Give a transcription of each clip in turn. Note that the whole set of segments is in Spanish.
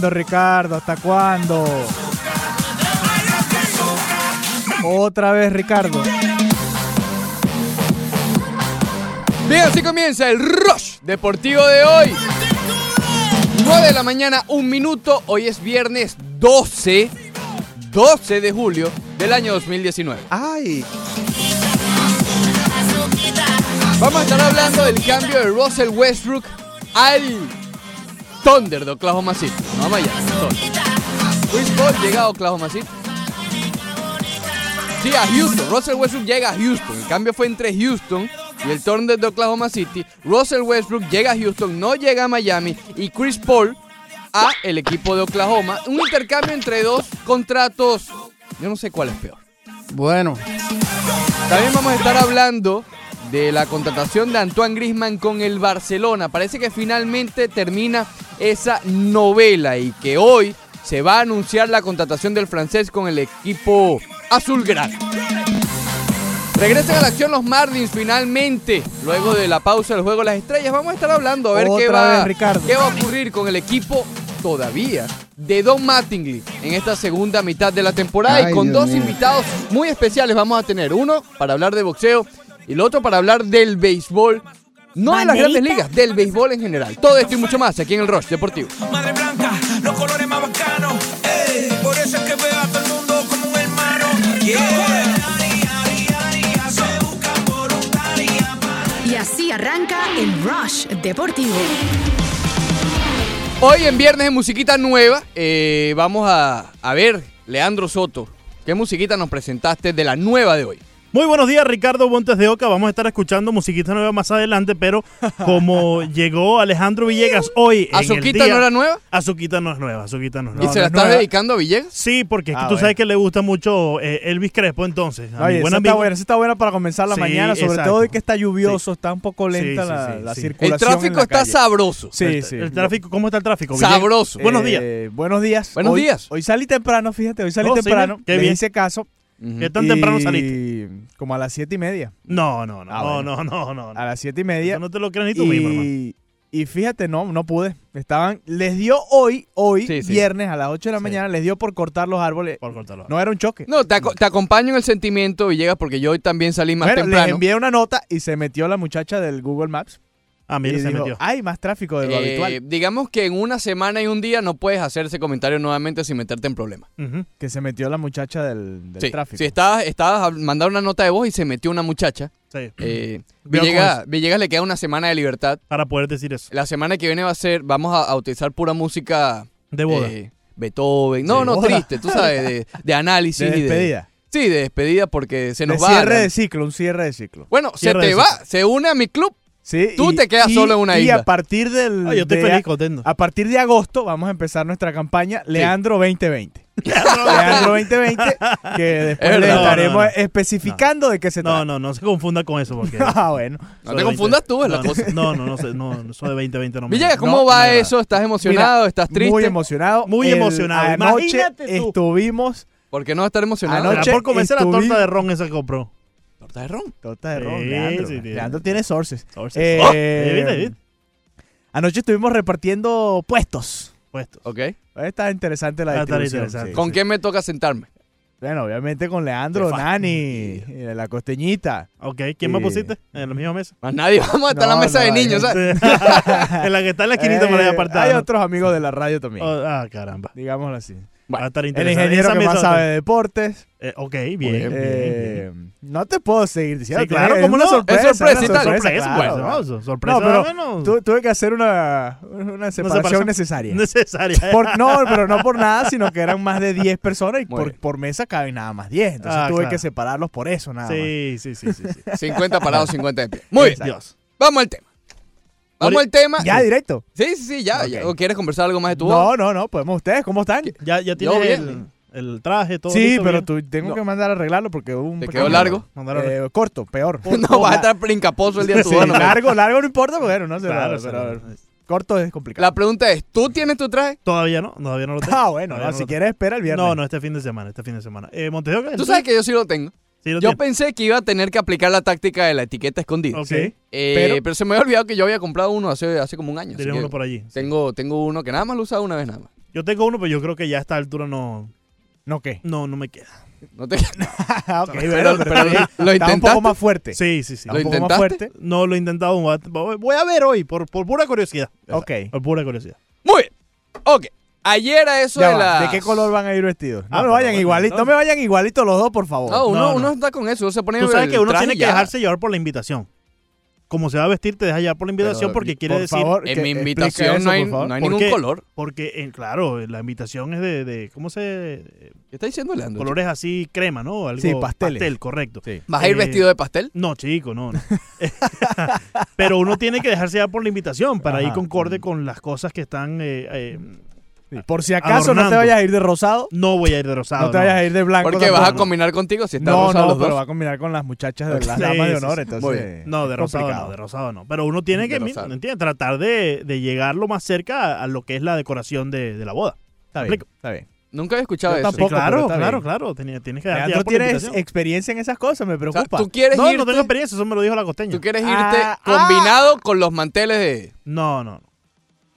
cuándo, Ricardo? ¿Hasta cuándo? Otra vez, Ricardo. Bien, así comienza el Rush Deportivo de hoy. 9 de la mañana, un minuto. Hoy es viernes 12, 12 de julio del año 2019. Ay, Vamos a estar hablando del cambio de Russell Westbrook al Thunder de Oklahoma City. No vamos allá. Chris Paul llega a Oklahoma City. Sí, a Houston. Russell Westbrook llega a Houston. El cambio fue entre Houston y el Thunder de Oklahoma City. Russell Westbrook llega a Houston, no llega a Miami. Y Chris Paul a el equipo de Oklahoma. Un intercambio entre dos contratos. Yo no sé cuál es peor. Bueno, También vamos a estar hablando de la contratación de Antoine Grisman con el Barcelona. Parece que finalmente termina esa novela y que hoy se va a anunciar la contratación del francés con el equipo azulgrana. Regresan a la acción los Marlins finalmente, luego de la pausa del juego de las estrellas. Vamos a estar hablando a ver qué va, vez, qué va a ocurrir con el equipo todavía de Don Mattingly en esta segunda mitad de la temporada Ay, y con Dios dos mío. invitados muy especiales vamos a tener. Uno para hablar de boxeo y el otro para hablar del béisbol. No de las grandes ligas, del béisbol en general. Todo esto y mucho más aquí en el Rush Deportivo. Madre blanca, los colores más bacanos. ey, por eso es que veo a todo el mundo como un hermano. Yeah. Y así arranca el Rush Deportivo. Hoy en Viernes de Musiquita Nueva eh, vamos a, a ver, Leandro Soto, ¿qué musiquita nos presentaste de la nueva de hoy? Muy buenos días, Ricardo Montes de Oca. Vamos a estar escuchando musiquita nueva más adelante, pero como llegó Alejandro Villegas hoy. en el ¿Azuquita no era nueva? Azuquita no es nueva, Azuquita no es ¿Y nueva. se la no estás nueva. dedicando a Villegas? Sí, porque es que Ah, tú bueno. sabes que le gusta mucho eh, Elvis Crespo, entonces. A mi Oye, buen esa está buena, esa está buena para comenzar la Sí, mañana, sobre exacto. todo hoy que está lluvioso, está un poco lenta Sí, sí, la, sí, la circulación. El tráfico en la está calle. sabroso. Sí, el, sí. el tráfico, ¿Cómo está el tráfico? Villegas? Sabroso. Buenos días. Eh, buenos días. Buenos Hoy- días. Hoy salí temprano, fíjate, hoy salí Oh, temprano. qué le bien. hice caso. ¿Qué tan temprano y saliste? Como a las siete y media. No, no, no, Ah, no, bueno. no, no, no, A las siete y media. Eso no te lo crees ni tú mismo, hermano. y, y fíjate, no, no pude. Estaban, les dio hoy, hoy, Sí, sí. viernes a las 8 de la Sí. mañana, les dio por cortar los árboles. Por cortarlo. No era un choque. No, te, aco- te acompaño en el sentimiento, Villegas, porque yo hoy también salí más Bueno, les temprano. envié una nota y se metió la muchacha del Google Maps. Ah, mira, y se dijo, metió. hay más tráfico de lo Eh, habitual. digamos que en una semana y un día no puedes hacer ese comentario nuevamente sin meterte en problemas. Que se metió la muchacha del, del Sí, tráfico. si estabas, estabas mandando una nota de voz y se metió una muchacha, Sí. eh, Villegas, Villegas le queda una semana de libertad. Para poder decir eso. La semana que viene va a ser, vamos a, a utilizar pura música De boda. eh, Beethoven. No, De no, boda. triste, tú sabes, de, de análisis de y de. despedida. Sí, de despedida porque se De nos va. cierre de ciclo, un cierre de ciclo. Bueno, se te de va, se une a mi club. Sí, Tú te quedas solo en una y isla. a partir del Ah, yo estoy de- feliz, contento. a partir de agosto vamos a empezar nuestra campaña Leandro 2020. Leandro 2020 que después Es le verdad. estaremos No, no, no. especificando de qué se No, trata. no, no se confunda con eso porque... Ah, bueno. No te confundas tú, es la no, cosa. No, no, no, sé, no, eso de 2020 no me... Villegas, ¿cómo no, va no eso? ¿Estás emocionado? ¿Estás triste? Muy emocionado. Muy El- emocionado. Anoche Imagínate tú. estuvimos ¿Por qué no estar emocionado? Anoche- por comerse la torta de ron esa que compró. Torta de ron. Torta de ron, Sí, Leandro. sí, sí. Leandro tiene sources. Sources. Eh, Oh, eh. Anoche estuvimos repartiendo puestos. Puestos. Ok. Está interesante la Va a estar distribución. interesante. sí. ¿Con quién me toca sentarme? Bueno, obviamente con Leandro, Qué fa- Nani, eh, la costeñita. Ok, ¿quién me Sí. pusiste? En la misma mesa. Más nadie, vamos a estar en la mesa no, de niños, ¿sabes? en la que está en la esquinita por ahí Eh, apartada. Hay ¿no? otros amigos de la radio también. Oh, ah, caramba. Digámoslo así. Va a estar El interesante. ingeniero Esa que mesa más va a sabe de deportes. Eh, ok, bien, bien, bien. Eh, No te puedo seguir diciendo. Sí, claro, es ¿cómo una no? sorpresa. Es sorpresa una claro. Sorpresa, No, pero Tu- tuve que hacer una, una separación, separación necesaria. necesaria. Por- no, pero no por nada, sino que eran más de 10 personas y por, bien. por mesa caben nada más 10. Entonces Ah, tuve claro. que separarlos por eso, nada más. Sí, sí, sí, sí, sí. 50 parados, 50 de pie. Muy bien. Dios. Vamos al tema. Vamos al tema. Ya, directo. Sí, sí, sí, ya, Ok. ya. ¿O quieres conversar algo más de tu voz? No, no, no, podemos ustedes, ¿cómo están? Ya, ya Yo tienes bien. el, el traje, todo Sí, listo, pero bien? tú, tengo No. que mandar a arreglarlo porque hubo un ¿Te pequeño- quedó largo? Mandar a- Eh, corto, peor. No, vas a estar brincaposo el día de tu Sí, boda. no me- largo, largo no importa, pero bueno, no sé. Claro, pero- claro. pero corto es complicado. La pregunta es, ¿tú tienes tu traje? Todavía no, todavía no lo tengo. Ah, bueno, Todavía no, no si lo quieres espera el viernes. No, no, este fin de semana, este fin de semana. Eh, Montejo, ¿qué? Tú sabes que yo sí lo tengo. Sí, lo Yo tiene. pensé que iba a tener que aplicar la táctica de la etiqueta escondida. Ok. Sí. Eh, Pero- pero, se me había olvidado que yo había comprado uno hace, hace como un año. así Tienes que uno por allí. Tengo, tengo uno que nada más lo he usado una vez nada más. Yo tengo uno, pero yo creo que ya a esta altura no, ¿No qué? no, no me queda. No te- Ah, ok, Pero- pero, lo Está un poco más fuerte. Sí, sí, sí. Está un ¿Lo poco más fuerte. No lo he intentado. Voy a- ver hoy, por, por pura curiosidad. Ok. Por pura curiosidad. Muy bien. Ok. Ayer a eso Ya de la. ¿De qué color van a ir vestidos? No Ah, me pero vayan igualitos, no me vayan igualitos los dos, por favor. No, uno, No, no. uno está con eso. uno se pone Tú sabes el que uno tiene que ya. dejarse llevar por la invitación. Como se va a vestir, te deja llevar por la invitación Pero, porque quiere por decir. favor, En que mi invitación eso, no hay, por favor. no hay ¿Por ningún qué? color. Porque, eh, claro, la invitación es de. de- ¿Cómo se.? ¿Qué está diciendo Leandro? Colores así, crema, ¿no? Algo Sí, pasteles. Pastel, correcto. Sí. ¿Vas a ir Eh, vestido de pastel? No, chico, no. no. Pero uno tiene que dejarse llevar por la invitación para ir Ajá. concorde con las cosas que están. Sí. Por si acaso no te vayas a ir de rosado, no voy a ir de rosado. no te vayas a ir de blanco. Porque vas a tampoco. combinar contigo si están No, rosados no, los pero dos. va a combinar con las muchachas de las Sí, damas de sí, honor, sí. entonces. Muy bien. No, de es rosado complicado. no, de rosado no. Pero uno tiene De que, rosado. Tratar de, de llegar lo más cerca a, a lo que es la decoración de, de la boda. Está bien, explico? está bien. Nunca había escuchado Yo eso. Sí, tampoco, pero claro, está claro, bien. claro. Tenía- tienes que por la tienes invitación. experiencia en esas cosas, me O sea, preocupa. tú quieres No, irte, no tengo experiencia, eso me lo dijo la costeña. tú quieres irte Ah, combinado con los manteles de... No, no, no.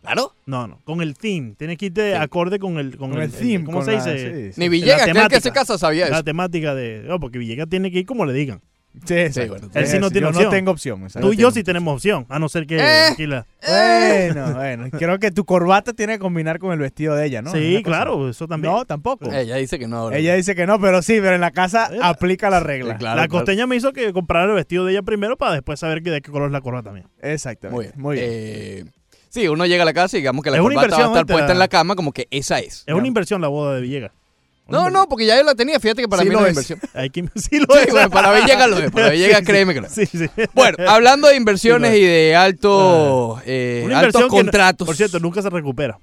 Claro. No, no, con el theme. Tienes que irte Sí. acorde con el, con Con el el, theme. ¿Cómo con se la- dice? sí, sí. Ni Villegas, que el que se casa, sabía La eso. temática de. No, porque Villegas tiene que ir como le digan. Sí, exacto. bueno, él sí no tiene yo opción. no tengo opción. exacto. Tú y yo sí tenemos opción, a no ser que. Eh. la- Bueno, bueno. Creo que tu corbata tiene que combinar con el vestido de ella, ¿no? sí, claro, eso también. No, tampoco. Ella dice que no. ahora. Ella dice que no, pero sí, pero en la casa Eh, aplica la regla. Sí, claro, la claro. costeña me hizo que comprara el vestido de ella primero para después saber que de qué color es la corbata también. Muy Exactamente. bien. Muy bien. Sí, uno llega a la casa y digamos que la Es una corbata va a estar puesta en la cama como que esa es. Es una inversión la boda de Villegas. No, no, porque ya yo la tenía. Fíjate que para Sí mí lo no es inversión. Hay que, sí lo Sí, es. bueno, para Villegas lo es. Para Villegas, Sí, créeme que lo es. Sí, sí. Bueno, hablando de inversiones Sí, y de alto, eh, altos no- contratos. por cierto, nunca se recupera.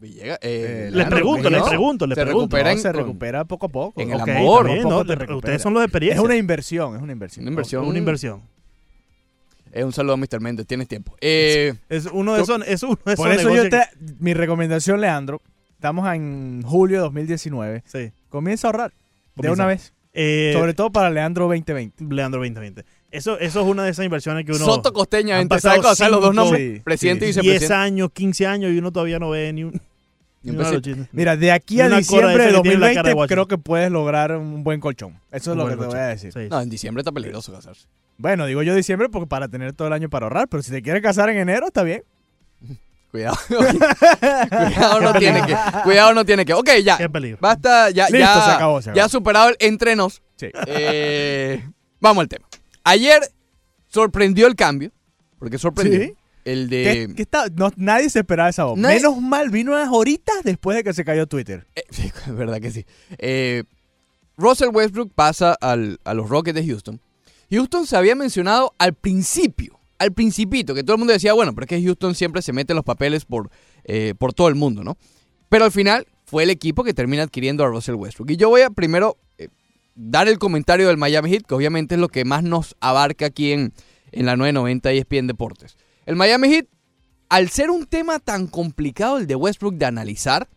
Villegas, Eh, eh, Les pregunto, ¿no? les pregunto, les Se pregunto. recupera No, en- se recupera poco a poco. en el amor, no, poco te ustedes son los de Es una inversión, es una inversión. Una inversión. Una inversión. Eh, un saludo a Mr. Méndez, tienes tiempo. Eh, Es uno de esos, es uno de esos Por eso yo te, mi recomendación, Leandro, estamos en julio de 2019. que- sí. Comienza a ahorrar de una vez. Eh, Sobre todo para Leandro 2020. Leandro 2020. Eso, eso es una de esas inversiones que uno. Soto Costeña, han pasado ¿sabes cuáles son los dos cinco- nombres? Sí, Presidente y sí. 10 vicepresidente. años, 15 años y uno todavía no ve ni un. Ni. Mira, de aquí a diciembre de que tiene la cara de 2020 Washington. creo que puedes lograr un buen colchón. Eso es lo que te voy a decir. sí. No, en diciembre está peligroso casarse. Bueno, digo yo diciembre porque para tener todo el año para ahorrar, pero si te quieres casar en enero, está bien. Cuidado. cuidado no tiene que. Cuidado no tiene que. Ok, ya. Qué peligro. Basta, ya, Listo, ya, se acabó, se acabó. ya superado el entre nos. Sí. Eh, vamos al tema. Ayer sorprendió el cambio. Porque sorprendió. Sí. El ¿Qué- de. qué está- no, nadie se esperaba esa voz. Nadie- Menos mal, vino unas horitas después de que se cayó Twitter. Eh, sí, es verdad que sí. Eh, Russell Westbrook pasa al- a los Rockets de Houston. Houston se había mencionado al principio, al principito, que todo el mundo decía, bueno, pero es que Houston siempre se mete los papeles por, eh, por todo el mundo, ¿no? Pero al final fue el equipo que termina adquiriendo a Russell Westbrook. Y yo voy a primero eh, dar el comentario del Miami Heat, que obviamente es lo que más nos abarca aquí en, en la 990 y ESPN Deportes. El Miami Heat, al ser un tema tan complicado el de Westbrook de analizar,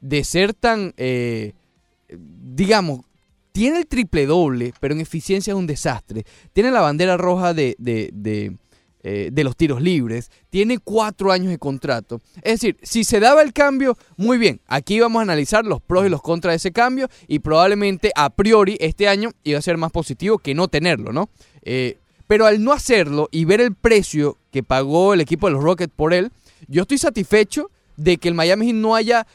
de ser tan, eh, digamos, tiene el triple doble, pero en eficiencia es un desastre. Tiene la bandera roja de, de, de, eh, de los tiros libres. Tiene cuatro años de contrato. Es decir, si se daba el cambio, muy bien. Aquí vamos a analizar los pros y los contras de ese cambio. Y probablemente a priori este año iba a ser más positivo que no tenerlo, ¿no? Eh, pero al no hacerlo y ver el precio que pagó el equipo de los Rockets por él, yo estoy satisfecho de que el Miami Heat no haya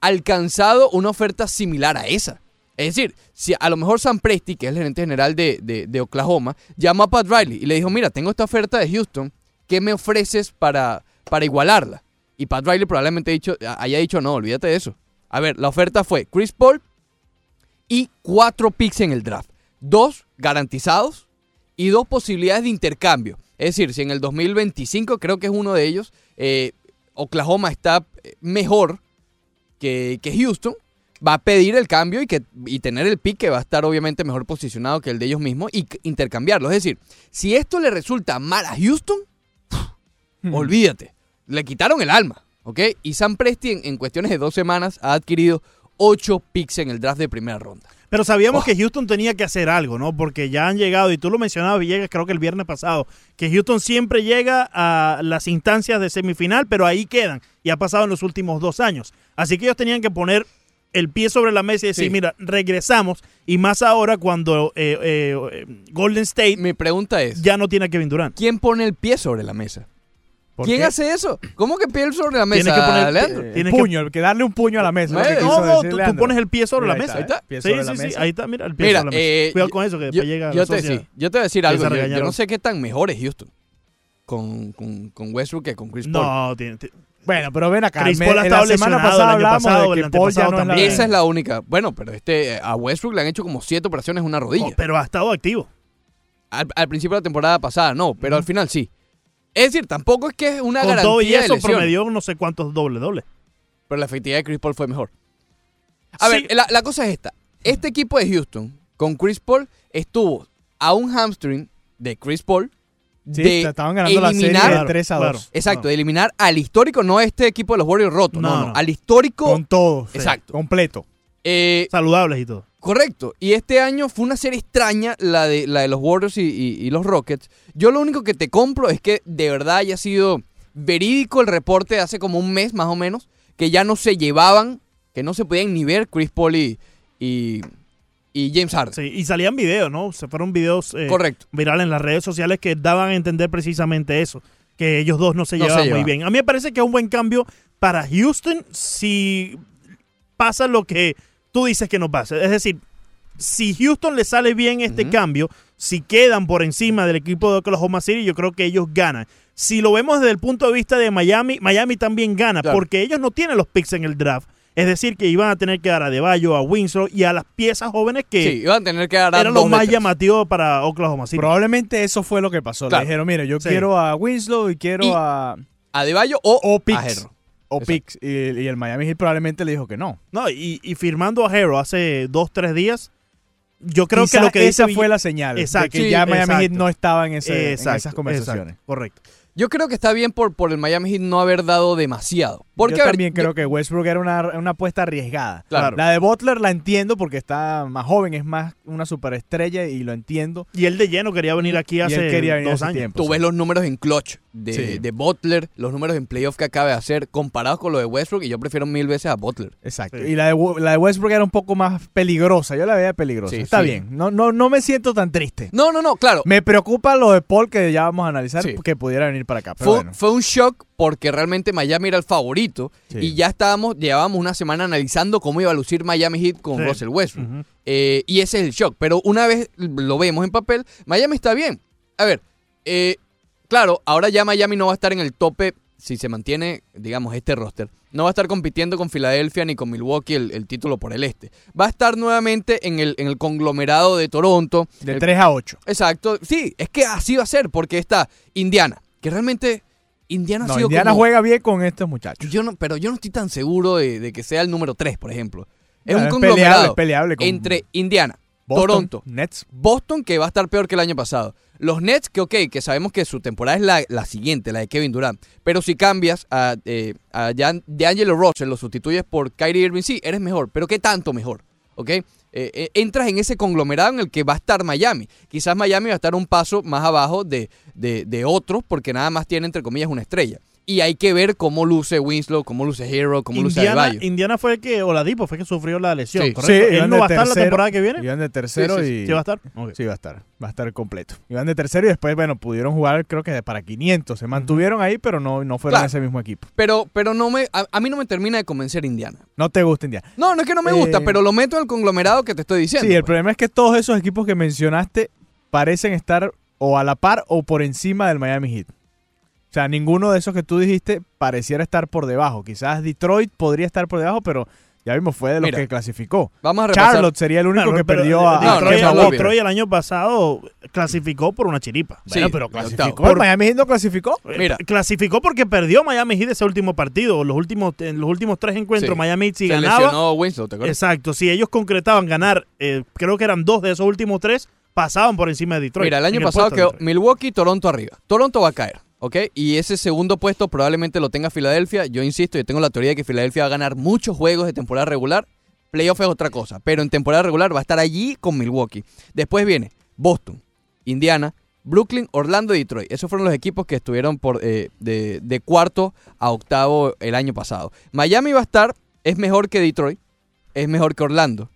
alcanzado una oferta similar a esa. Es decir, si a lo mejor Sam Presti, que es el gerente general de, Oklahoma, llamó a Pat Riley y le dijo, mira, tengo esta oferta de Houston, ¿qué me ofreces para, para igualarla? Y Pat Riley probablemente haya dicho, no, olvídate de eso. A ver, la oferta fue Chris Paul y cuatro picks en el draft. Dos garantizados y dos posibilidades de intercambio. Es decir, si en el 2025, creo que es uno de ellos, eh, Oklahoma está eh, mejor que, que Houston, va a pedir el cambio y, que, y tener el pick que va a estar obviamente mejor posicionado que el de ellos mismos y intercambiarlo. Es decir, si esto le resulta mal a Houston, olvídate, le quitaron el alma, ¿ok? Y Sam Presti en, en cuestiones de dos semanas ha adquirido ocho picks en el draft de primera ronda. Pero sabíamos Oh. que Houston tenía que hacer algo, ¿no? Porque ya han llegado, y tú lo mencionabas, Villegas, creo que el viernes pasado, que Houston siempre llega a las instancias de semifinal, pero ahí quedan. Y ha pasado en los últimos dos años. Así que ellos tenían que poner el pie sobre la mesa y decir, Sí. mira, regresamos. Y más ahora cuando eh, eh, eh, Golden State Mi pregunta es, ya no tiene a Kevin Durant. ¿quién pone el pie sobre la mesa? ¿Por ¿Quién qué? hace eso? ¿Cómo que pie sobre la mesa, Tienes que poner- Leandro? Eh, Tienes puño, que... darle un puño a la mesa. Que no, tú, pones el pie sobre Mira, la ahí mesa. está, Sí, sí, sí, mesa. ahí está, mira, el pie Mira, sobre la mesa. eh, Cuidado yo- con eso, que yo, después llega yo la te, sociedad. sí, yo te voy a decir algo. Yo, no sé qué tan mejor es Houston con, con, con Westbrook que con Chris Paul. No, tiene- tiene- Bueno, pero ven acá. Chris Paul ha en estado la semana lesionado pasada el año hablábamos pasado, de el que Paul ya no antepasado es la también. Esa es la única. Bueno, pero este a Westbrook le han hecho como siete operaciones en una rodilla. Oh, pero ha estado activo. Al, al principio de la temporada pasada no, pero al final sí. Es decir, tampoco es que es una Con garantía todo y de eso lesión, promedió no sé cuántos doble doble. pero la efectividad de Chris Paul fue mejor. A Sí. ver, la, la cosa es esta. Este equipo de Houston con Chris Paul estuvo a un hamstring de Chris Paul Sí, de estaban ganando la serie eliminar- de 3 a 2. Claro. Exacto, No. de eliminar al histórico, no a este equipo de los Warriors roto, no, No, no, no. al histórico. Con todo. Exacto. Completo. eh, Saludables y todo. correcto. Y este año fue una serie extraña, la de, la de los Warriors y, y- y los Rockets. Yo lo único que te compro es que de verdad haya sido verídico el reporte de hace como un mes más o menos, que ya no se llevaban, que no se podían ni ver Chris Paul y, y, y James Harden. Sí, y salían videos, ¿no? Se fueron videos eh, Correcto. virales en las redes sociales que daban a entender precisamente eso, que ellos dos no se No se llevaban muy bien. A mí me parece que es un buen cambio para Houston si pasa lo que tú dices que no pasa. Es decir, si Houston le sale bien este cambio, si quedan por encima del equipo de Oklahoma City, yo creo que ellos ganan. Si lo vemos desde el punto de vista de Miami, Miami también gana, Claro. porque ellos no tienen los picks en el draft. Es decir, que iban a tener que dar a Deballo, a Winslow y a las piezas jóvenes que Sí, iban a tener que dar era lo más llamativo para Oklahoma City. Probablemente eso fue lo que pasó. Claro. Le dijeron, mire, yo Sí. quiero a Winslow y quiero Y- a... A Deballo o, O a picks. Herro. O. Picks. Y, y el Miami Heat probablemente le dijo que no. No, y, y firmando a Hero hace dos, tres días, yo creo Quizá que lo que esa dice fue la señal. Exacto. De que Sí, ya Miami Heat no estaba en, ese- en esas conversaciones. exacto, correcto. Yo creo que está bien por, por el Miami Heat no haber dado demasiado. Porque, yo a ver, también yo- creo que Westbrook era una, una apuesta arriesgada. Claro. La de Butler la entiendo porque está más joven, es más una superestrella y lo entiendo. Y él de lleno quería venir aquí y hace venir dos hace años. tiempo. Tú sí. ves los números en clutch de, Sí. de Butler, los números en playoff que acaba de hacer, comparados con lo de Westbrook, y yo prefiero mil veces a Butler. Exacto. Sí. Y la de, la de Westbrook era un poco más peligrosa. Yo la veía peligrosa. Sí, Está sí. bien. No, no, no me siento tan triste. No, no, no, claro. Me preocupa lo de Paul que ya vamos a analizar Sí. que pudiera venir para acá. Pero Fue, bueno. fue un shock porque realmente Miami era el favorito Sí. y ya estábamos, llevábamos una semana analizando cómo iba a lucir Miami Heat con Sí. Russell Westbrook. Eh, y ese es el shock. Pero una vez lo vemos en papel, Miami está bien. A ver, eh, claro, ahora ya Miami no va a estar en el tope si se mantiene, digamos, este roster. No va a estar compitiendo con Filadelfia ni con Milwaukee el, el título por el este. Va a estar nuevamente en el, en el conglomerado de Toronto. De El- 3 a 8. Exacto. Sí, es que así va a ser porque está Indiana, que realmente Indiana ha sido Indiana como- juega bien con estos muchachos. Yo no, pero yo no estoy tan seguro de, de que sea el número 3, por ejemplo. Es un conglomerado peleable con entre Indiana, Boston, Toronto, Nets. Boston, que va a estar peor que el año pasado. Los Nets, que ok, que sabemos que su temporada es la, la siguiente, la de Kevin Durant. Pero si cambias a, eh, a Jan- DeAngelo Russell, lo sustituyes por Kyrie Irving, sí, eres mejor. Pero ¿qué tanto mejor? ¿Ok? Eh, eh, entras en ese conglomerado en el que va a estar Miami. Quizás Miami va a estar un paso más abajo de, de, de otros porque nada más tiene, entre comillas, una estrella. Y hay que ver cómo luce Winslow, cómo luce Hero, cómo luce Indiana, Adebayo. Indiana fue el que, Oladipo fue el que sufrió la lesión, Sí. ¿correcto? Sí, ¿Él no va a estar la temporada que viene? Iban de tercero Sí, sí, y... ¿Sí va a estar? Sí, va a estar. Va a estar completo. Iban de tercero y después, bueno, pudieron jugar creo que para 500. Se mantuvieron ahí, pero no, no fueron Claro. ese mismo equipo. Pero, pero no me, a, a mí no me termina de convencer Indiana. No te gusta Indiana. No, no es que no me gusta, Eh, pero lo meto en el conglomerado que te estoy diciendo. Sí, el pues. problema es que todos esos equipos que mencionaste parecen estar o a la par o por encima del Miami Heat. O sea, ninguno de esos que tú dijiste pareciera estar por debajo. Quizás Detroit podría estar por debajo, pero ya vimos, fue de los Mira, que clasificó. Vamos a repasar. Charlotte sería el único Claro, que pero, perdió eh, a, No, a Detroit. Detroit el año pasado clasificó por una chiripa. Sí, Bueno, pero clasificó. Por- ¿El Miami Heat no clasificó? Mira. Eh, Clasificó porque perdió Miami Heat ese último partido. Los últimos, en los últimos tres encuentros, Sí. Miami Heat si Se ganaba. lesionó Winslow, ¿te acuerdas? Exacto, si ellos concretaban ganar, eh, creo que eran dos de esos últimos tres, pasaban por encima de Detroit. Mira, el año pasado quedó Detroit. Milwaukee y Toronto arriba. Toronto va a caer, ¿ok? Y ese segundo puesto probablemente lo tenga Filadelfia. Yo insisto, yo tengo la teoría de que Filadelfia va a ganar muchos juegos de temporada regular Playoff es otra cosa, pero en temporada regular va a estar allí con Milwaukee. Después viene Boston, Indiana, Brooklyn, Orlando y Detroit. Esos fueron los equipos que estuvieron por, eh, de, de cuarto a octavo el año pasado. Miami va a estar, es mejor que Detroit, es mejor que Orlando.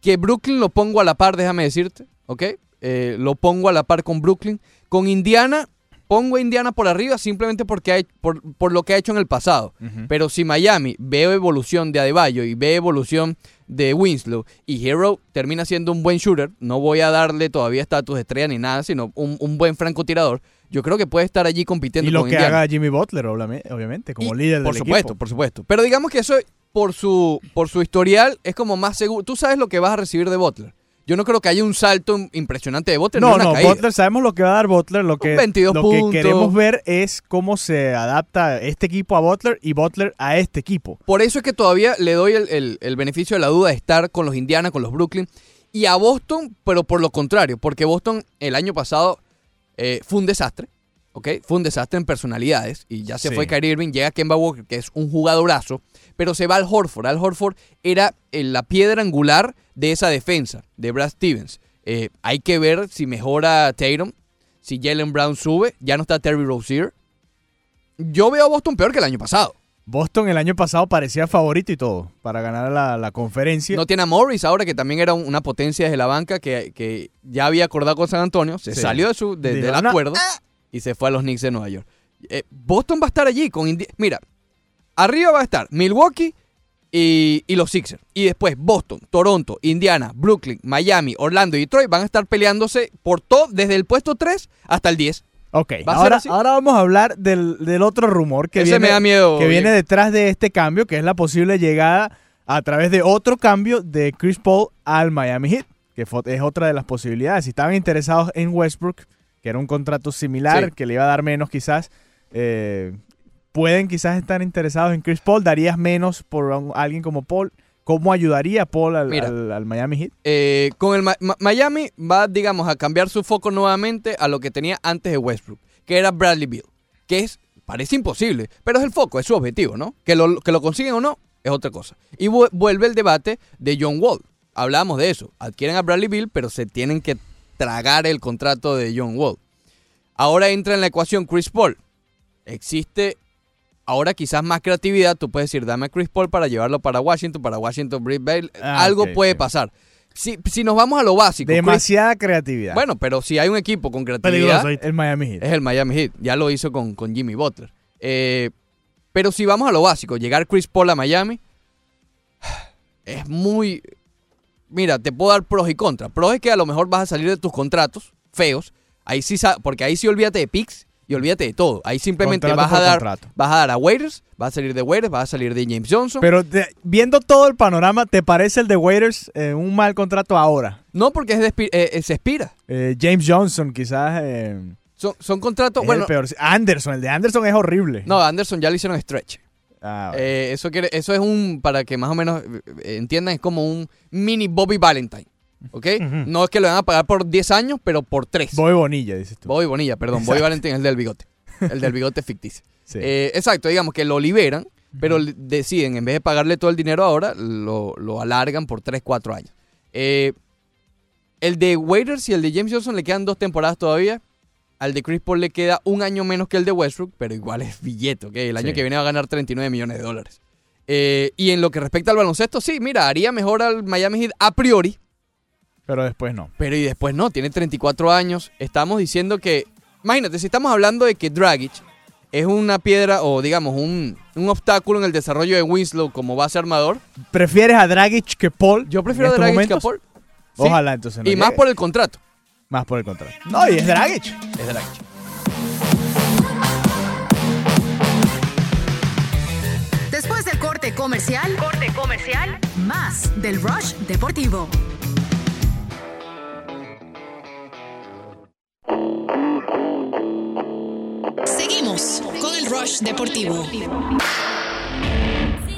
Que Brooklyn lo pongo a la par, déjame decirte, ¿ok? Eh, lo pongo a la par con Brooklyn. Con Indiana, pongo a Indiana por arriba simplemente porque hay, por, por lo que ha hecho en el pasado. Pero si Miami veo evolución de Adebayo y ve evolución de Winslow y Hero termina siendo un buen shooter, no voy a darle todavía estatus de estrella ni nada, sino un, un buen francotirador, yo creo que puede estar allí compitiendo Y lo con que Indiana. haga Jimmy Butler, obviamente, como Y- líder Por del supuesto, equipo. por supuesto. Pero digamos que eso, por su, por su historial, es como más seguro. Tú sabes lo que vas a recibir de Butler. Yo no creo que haya un salto impresionante de Butler. No, una no, caída. Butler, sabemos lo que va a dar Butler. Lo que, 22 lo que queremos ver es cómo se adapta este equipo a Butler y Butler a este equipo. Por eso es que todavía le doy el, el- el beneficio de la duda de estar con los Indiana, con los Brooklyn y a Boston, pero por lo contrario, porque Boston el año pasado eh, fue un desastre, ¿ok? Fue un desastre en personalidades y ya se Sí. fue Kyrie Irving, llega Kemba Walker, que es un jugadorazo, pero se va al Horford. Al Horford era eh, la piedra angular de esa defensa, de Brad Stevens. Eh, hay que ver si mejora Tatum, si Jalen Brown sube, ya no está Terry Rozier. Yo veo a Boston peor que el año pasado. Boston el año pasado parecía favorito y todo para ganar la, la conferencia. No tiene a Morris ahora, que también era un- una potencia desde la banca que, que ya había acordado con San Antonio. Se Sí. salió de su, de- del "No, acuerdo y se fue a los Knicks de Nueva York. Eh, Boston va a estar allí con... Indi- Mira, arriba va a estar Milwaukee y, y los Sixers. Y después Boston, Toronto, Indiana, Brooklyn, Miami, Orlando y Detroit van a estar peleándose por todo, desde el puesto 3 hasta el 10. Ok, ¿Va a ser ahora, ahora vamos a hablar del, del otro rumor que, Ese viene, me da miedo, que viene detrás de este cambio, que es la posible llegada a través de otro cambio de Chris Paul al Miami Heat, que es otra de las posibilidades. Si estaban interesados en Westbrook, que era un contrato similar, Sí. que le iba a dar menos quizás, eh, pueden quizás estar interesados en Chris Paul, darías menos por un- alguien como Paul. ¿Cómo ayudaría Paul al, Mira. al- al Miami Heat? Eh, con el Ma- Ma- Miami va, digamos, a cambiar su foco nuevamente a lo que tenía antes de Westbrook, que era Bradley Beal, que es parece imposible, pero es el foco, es su objetivo, ¿no? Que lo, que lo consiguen o no es otra cosa. Y vu- vuelve el debate de John Wall. Hablábamos de eso. Adquieren a Bradley Beal, pero se tienen que tragar el contrato de John Wall. Ahora entra en la ecuación Chris Paul. Existe ahora quizás más creatividad. Tú puedes decir, dame a Chris Paul para llevarlo para Washington, para Washington, Britt Bale. Ah, Algo puede pasar. Si, si nos vamos a lo básico. Chris- Demasiada creatividad. bueno, pero si hay un equipo con creatividad, Peligroso. el Miami Heat. es el Miami Heat. Ya lo hizo con, con Jimmy Butler. Eh, pero si vamos a lo básico, llegar Chris Paul a Miami es muy... Mira, te puedo dar pros y contras. Pros es que a lo mejor vas a salir de tus contratos feos. Ahí sí, porque ahí sí olvídate de picks y olvídate de todo. Ahí simplemente Contrato vas a dar contrato. vas a dar a Waiters, vas a salir de Waiters, vas a salir de James Johnson. Pero te- viendo todo el panorama, ¿te parece el de Waiters eh, un mal contrato ahora? no porque es de eh, eh, se expira. Eh, James Johnson, quizás. eh, Son, son contratos, es bueno, el peor. Anderson, el de Anderson es horrible. no, Anderson ya le hicieron stretch. Ah, bueno. Eh, eso, quiere, eso es un, para que más o menos eh, entiendan, es como un mini Bobby Valentine. ¿Ok? No es que lo van a pagar por 10 años, pero por 3. Bobby Bonilla, dices tú. Bobby Bonilla, perdón. Bobby. Valentine es el del bigote. El del bigote ficticio. Sí. Eh, exacto, digamos que lo liberan, pero deciden, en vez de pagarle todo el dinero ahora, lo, lo alargan por 3, 4 años. Eh, el de Waiters y el de James Johnson le quedan dos temporadas todavía. Al de Chris Paul le queda un año menos que el de Westbrook, pero igual es billete, ¿ok? El año Sí. que viene va a ganar 39 millones de dólares. Eh, y en lo que respecta al baloncesto, sí, mira, haría mejor al Miami Heat a priori, Pero después no. pero y después no, tiene 34 años. Estamos diciendo que, imagínate, si estamos hablando de que Dragic es una piedra o digamos un, un obstáculo en el desarrollo de Winslow como base armador, ¿Prefieres a Dragic que Paul? yo prefiero a Dragic que a? Paul. Sí, Ojalá entonces no y más por el contrato. Más por el contrato. No, y es Dragic. Es Dragic. Después del corte comercial, corte comercial, más del Rush Deportivo. Seguimos con el Rush Deportivo. Si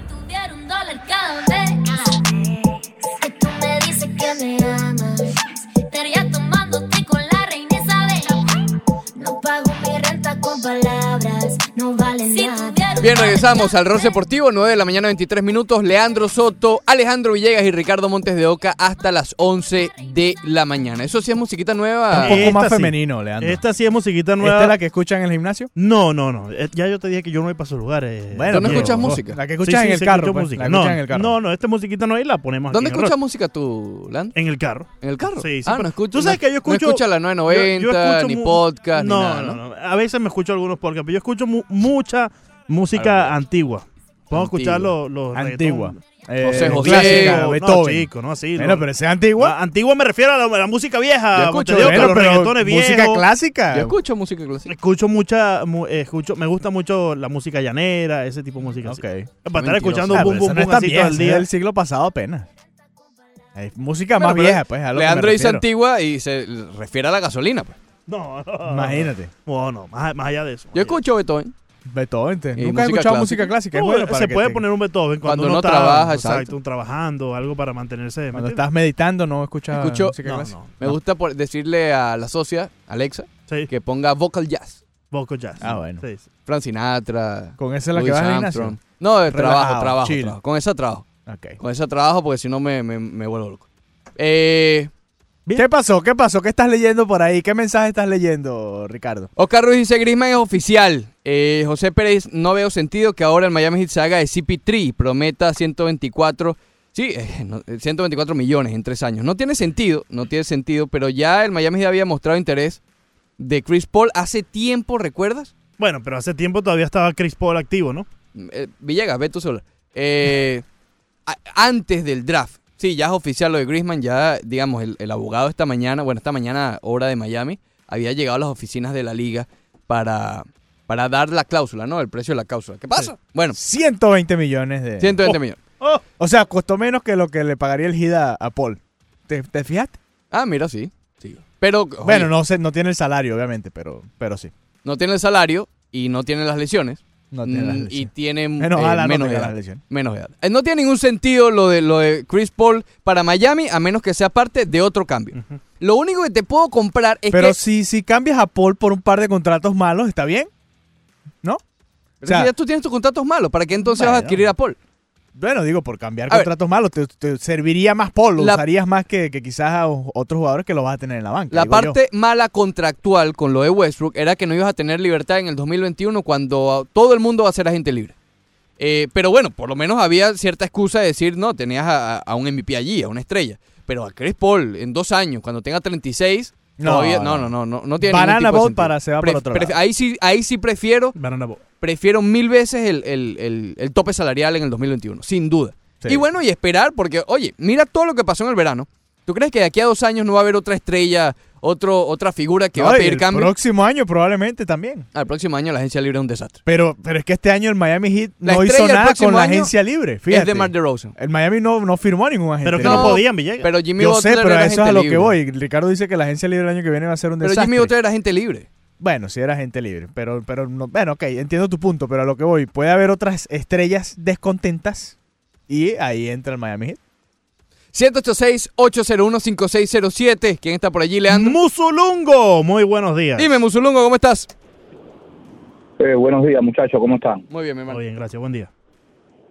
tuviera un dólar cada vez que tú me dices que me con palabras, no vale nada. Si tuviera Bien, regresamos al Rol Deportivo, 9 de la mañana, 23 minutos. Leandro Soto, Alejandro Villegas y Ricardo Montes de Oca hasta las 11 de la mañana. Eso sí es musiquita nueva. Un poco más sí. femenino, Leandro. Esta sí es musiquita nueva. ¿Esta es la que escuchan en el gimnasio? No, no, no. Eh, Ya yo te dije que yo no voy para esos lugares. Bueno, ¿Tú no escuchas música? La que escuchas sí, en el carro. pues, la No, escuchas en el carro. no, no, esta musiquita no ahí la ponemos ¿Dónde aquí escuchas música tú, Leandro? En el carro. ¿En el carro? Sí, sí, Ah, no escucho. Tú sabes no- que yo escucho. No escucha la yo- 990, yo escucho ni podcast, no, ni nada, ¿no? no, no. A veces me escucho algunos podcasts, pero yo escucho mu- mucha música antigua. Puedo escuchar Antigua. los, los Antigua. reggaetón. Eh, José José. clásica, No, Beethoven. chico, no así. Bueno, no. pero esa es antigua. Ah, Antigua me refiero a la, a la música vieja. Yo escucho, te digo, que Bueno, los pero reggaetones viejos. música clásica. Yo escucho música clásica. Escucho mucha, mu- eh, escucho, me gusta mucho la música llanera, ese tipo de música. así. Ok. Para estar Mentiroso. escuchando Ah, un pero boom esa boom no es boom tan así todo vieja, el esa es día. del siglo pasado apenas. Es música Bueno, más pero vieja, pues. a lo que me Leandro dice refiero. antigua y se refiere a la gasolina. pues. No, no. Imagínate. No, no, más, más allá de eso. Yo escucho Beethoven. Beethoven. Nunca he escuchado clásica. música clásica. Es No, bueno para se que puede te- poner un Beethoven cuando, Cuando uno no está, trabaja, exacto. exacto, trabajando, algo para mantenerse. ¿me Cuando estás meditando, no escuchas Escucho- música No, clásica. no. Me gusta por decirle a la socia, Alexa, Sí, que ponga vocal jazz. vocal jazz. Ah, bueno. Sí, sí. Frank Sinatra. Con esa es la que Louis vas al Armstrong. gimnasio. No, de trabajo, trabajo, trabajo. Con esa trabajo. Con esa trabajo porque si no me, me, me vuelvo loco. Eh, ¿Qué pasó? ¿Qué pasó? ¿Qué estás leyendo por ahí? ¿Qué mensaje estás leyendo, Ricardo? Oscar Ruiz dice, Griezmann es oficial. Eh, José Pérez, no veo sentido que ahora el Miami Heat se haga de CP3 y prometa 124, sí, eh, no, eh, 124 millones en tres años. No tiene sentido, no tiene sentido, pero ya el Miami Heat había mostrado interés de Chris Paul hace tiempo, ¿recuerdas? Bueno, pero hace tiempo todavía estaba Chris Paul activo, ¿no? Eh, Villegas, ve tú sola. Eh, antes del draft. Sí, ya es oficial lo de Griezmann. Ya, digamos, el, el abogado esta mañana, bueno, esta mañana, hora de Miami, había llegado a las oficinas de la liga para, para dar la cláusula, ¿no? El precio de la cláusula. ¿Qué pasa? Bueno, 120 millones de... 120 Oh. millones. Oh, O sea, costó menos que lo que le pagaría el GIDA a Paul. ¿Te, te fijaste? Ah, mira, sí. sí. Pero, oye, Bueno, no sé, no tiene el salario, obviamente, pero, pero sí. no tiene el salario y no tiene las lesiones. No tiene Mm, y lesiones. tiene Menos eh, menos edad. Menos edad. Eh, No tiene ningún sentido lo de, lo de Chris Paul para Miami, a menos que sea parte de otro cambio. Lo único que te puedo comprar es Pero que... si, si cambias a Paul por un par de contratos malos, ¿está bien? ¿No? Pero o sea- si ya tú tienes tus contratos malos, ¿para qué entonces vas a adquirir a Paul? Bueno, digo, por cambiar A ver. contratos malos, te, te serviría más Paul, lo La- usarías más que, que quizás a otros jugadores que lo vas a tener en la banca. La yo. parte mala contractual con lo de Westbrook era que no ibas a tener libertad en el 2021 cuando todo el mundo va a ser agente libre. Eh, pero bueno, por lo menos había cierta excusa de decir, no, tenías a, a un MVP allí, a una estrella. Pero a Chris Paul en dos años, cuando tenga 36, No, no, no. no, no, tiene Banana boat para- se va por otro lado. Ahí sí, ahí sí prefiero, Banana Boat. prefiero mil veces el, el- el- el tope salarial en el 2021, sin duda. Y bueno, y esperar, porque, oye, mira todo lo que pasó en el verano. ¿Tú crees que de aquí a dos años no va a haber otra estrella, otro, otra figura que va a pedir el cambio? próximo año probablemente también. Al próximo año la agencia libre es un desastre. Pero, pero es que este año el Miami Heat La no hizo nada con la agencia libre. Fíjate. Es de Mar DeRozan. El Miami no, no firmó a ningún agente. Pero que No, no, podían, Villegas. Pero Jimmy Yo Butler sé, pero era a eso es a lo que libre. voy. Ricardo dice que la agencia libre el año que viene va a ser un Pero desastre. Jimmy Butler era agente libre. Bueno, sí era agente libre, pero, pero no, bueno, ok, entiendo tu punto, pero a lo que voy, puede haber otras estrellas descontentas y ahí entra el Miami Heat. 186-801-5607. ¿Quién está por allí, Leandro? Musulungo, muy buenos días. Dime, Musulungo, ¿cómo estás? Eh, buenos días, muchachos, ¿cómo están? Muy bien, mi hermano. Muy bien, gracias, buen día.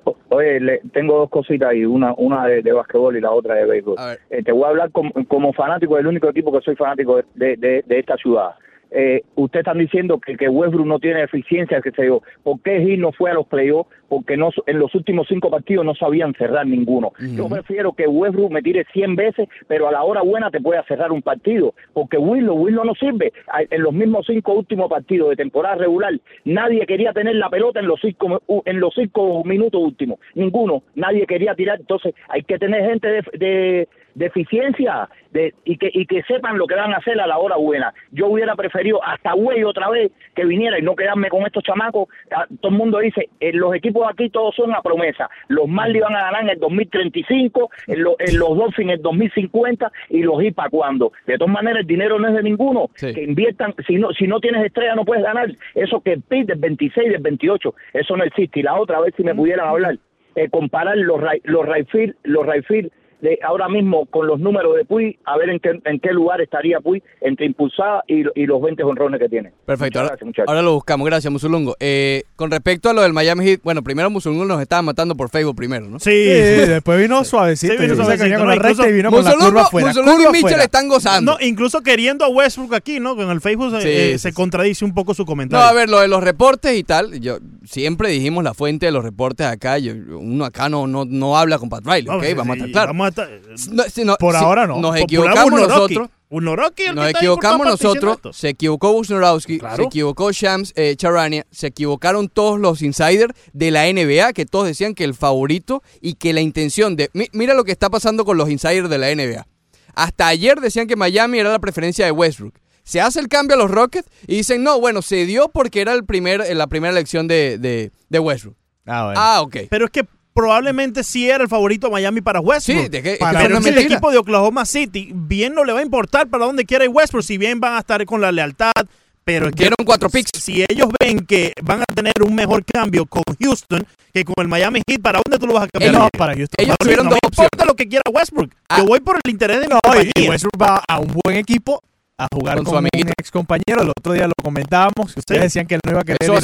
O- Oye, le- tengo dos cositas ahí, una una de, de basquetbol y la otra de béisbol. A ver. Eh, te voy a hablar como, como fanático del único equipo que soy fanático de, de, de esta ciudad. Eh, ustedes están diciendo que, que Westbrook no tiene eficiencia, que se dio. ¿Por qué Gil no fue a los playoffs? Porque no, en los últimos cinco partidos no sabían cerrar ninguno. Yo prefiero que Westbrook me tire 100 veces, pero a la hora buena te pueda cerrar un partido. Porque Willow, Willow no sirve. En los mismos cinco últimos partidos de temporada regular, nadie quería tener la pelota en los cinco, en los cinco minutos últimos. Ninguno. Nadie quería tirar. Entonces hay que tener gente de, de, de eficiencia de, y, que, y que sepan lo que van a hacer a la hora buena. Yo hubiera preferido hasta Güey otra vez que viniera y no quedarme con estos chamacos. Ah, Todo el mundo dice, eh, los equipos aquí todos son a promesa. Los Marlins van a ganar en el 2035, en, lo- en los Dolphins en el 2050 y los IPA cuando. De todas maneras, el dinero no es de ninguno. Sí. Que inviertan, si no, si no tienes estrella no puedes ganar. Eso que el PIB del 26, del 28, eso no existe. Y la otra, a ver si me pudieran hablar, eh, comparar los, los right field, los right field de ahora mismo con los números de Puy, a ver en qué, en qué lugar estaría Puy entre impulsada y, y los 20 honrones que tiene. Perfecto, ahora, gracias, ahora lo buscamos. Gracias, Musulungo. Eh, con respecto a lo del Miami Heat, bueno, primero Musulungo nos estaba matando por Facebook primero, ¿no? Sí, Sí, después vino suavecito. Sí, vino suavecito, con no, la recta incluso- y vino con la curva Musulungo. Musulungo y Mitchell están gozando. No, incluso queriendo a Westbrook aquí, ¿no? En el Facebook eh, Sí, eh, sí, se contradice un poco su No, comentario. a ver, lo de los reportes y tal, yo siempre dijimos la fuente de los reportes acá, yo- uno acá no, no, no habla con Pat Riley, ¿ok? sí, Vamos a estar claros. Estar- No, si no- Por si ahora no. Nos equivocamos nosotros. Unoroki, el que Nos por equivocamos nosotros, se equivocó Claro. se equivocó Shams eh, Charania, se equivocaron todos los insiders de la NBA, que todos decían que el favorito y que la intención de... mi- mira lo que está pasando con los insiders de la NBA. Hasta ayer decían que Miami era la preferencia de Westbrook. Se hace el cambio a los Rockets y dicen, no, bueno, se dio porque era el primer, la primera elección de, de, de Westbrook. Ah, bueno. Ah, ok. Pero es que probablemente sí era el favorito Miami para Westbrook. Sí, de que- Para Pero es el equipo de Oklahoma City bien no le va a importar para dónde quiera ir Westbrook, si bien van a estar con la lealtad, pero es que cuatro picks. si ellos ven que van a tener un mejor cambio con Houston que con el Miami Heat, ¿para dónde tú lo vas a cambiar? Ellos- no, para Houston. ellos tuvieron no dos me importa opciones. lo que quiera Westbrook. Ah. Yo voy por el interés de mi No, compañía. y Westbrook va a un buen equipo a jugar Con con, su un amiguito. ex compañero. El otro día lo comentábamos. que Ustedes Sí. decían que él no iba a querer Eso va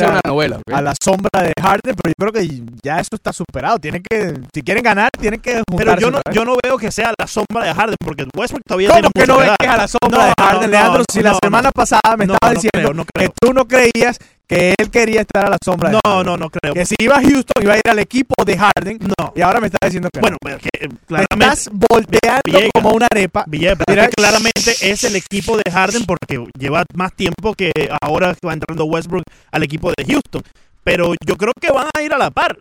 a la sombra de Harden, pero yo creo que ya eso está superado. Tienen que, si quieren ganar, tienen que Pero yo no, vez. yo no veo que sea la sombra de Harden, porque Westbrook todavía ¿Cómo tiene que no ves que es a la sombra No, de Harden, no, Leandro? si la semana pasada me estaba diciendo creo, que tú no creías que él quería estar a la sombra de No, Harden. no, no creo. Que si iba a Houston, iba a ir al equipo de Harden. No. Y ahora me está diciendo que Bueno, no. pero que eh, Te claramente, estás volteando Villegas. como una arepa. Villegas, Mira, claramente es el equipo de Harden porque lleva más tiempo que ahora que va entrando Westbrook al equipo de Houston. Pero yo creo que van a ir a la par.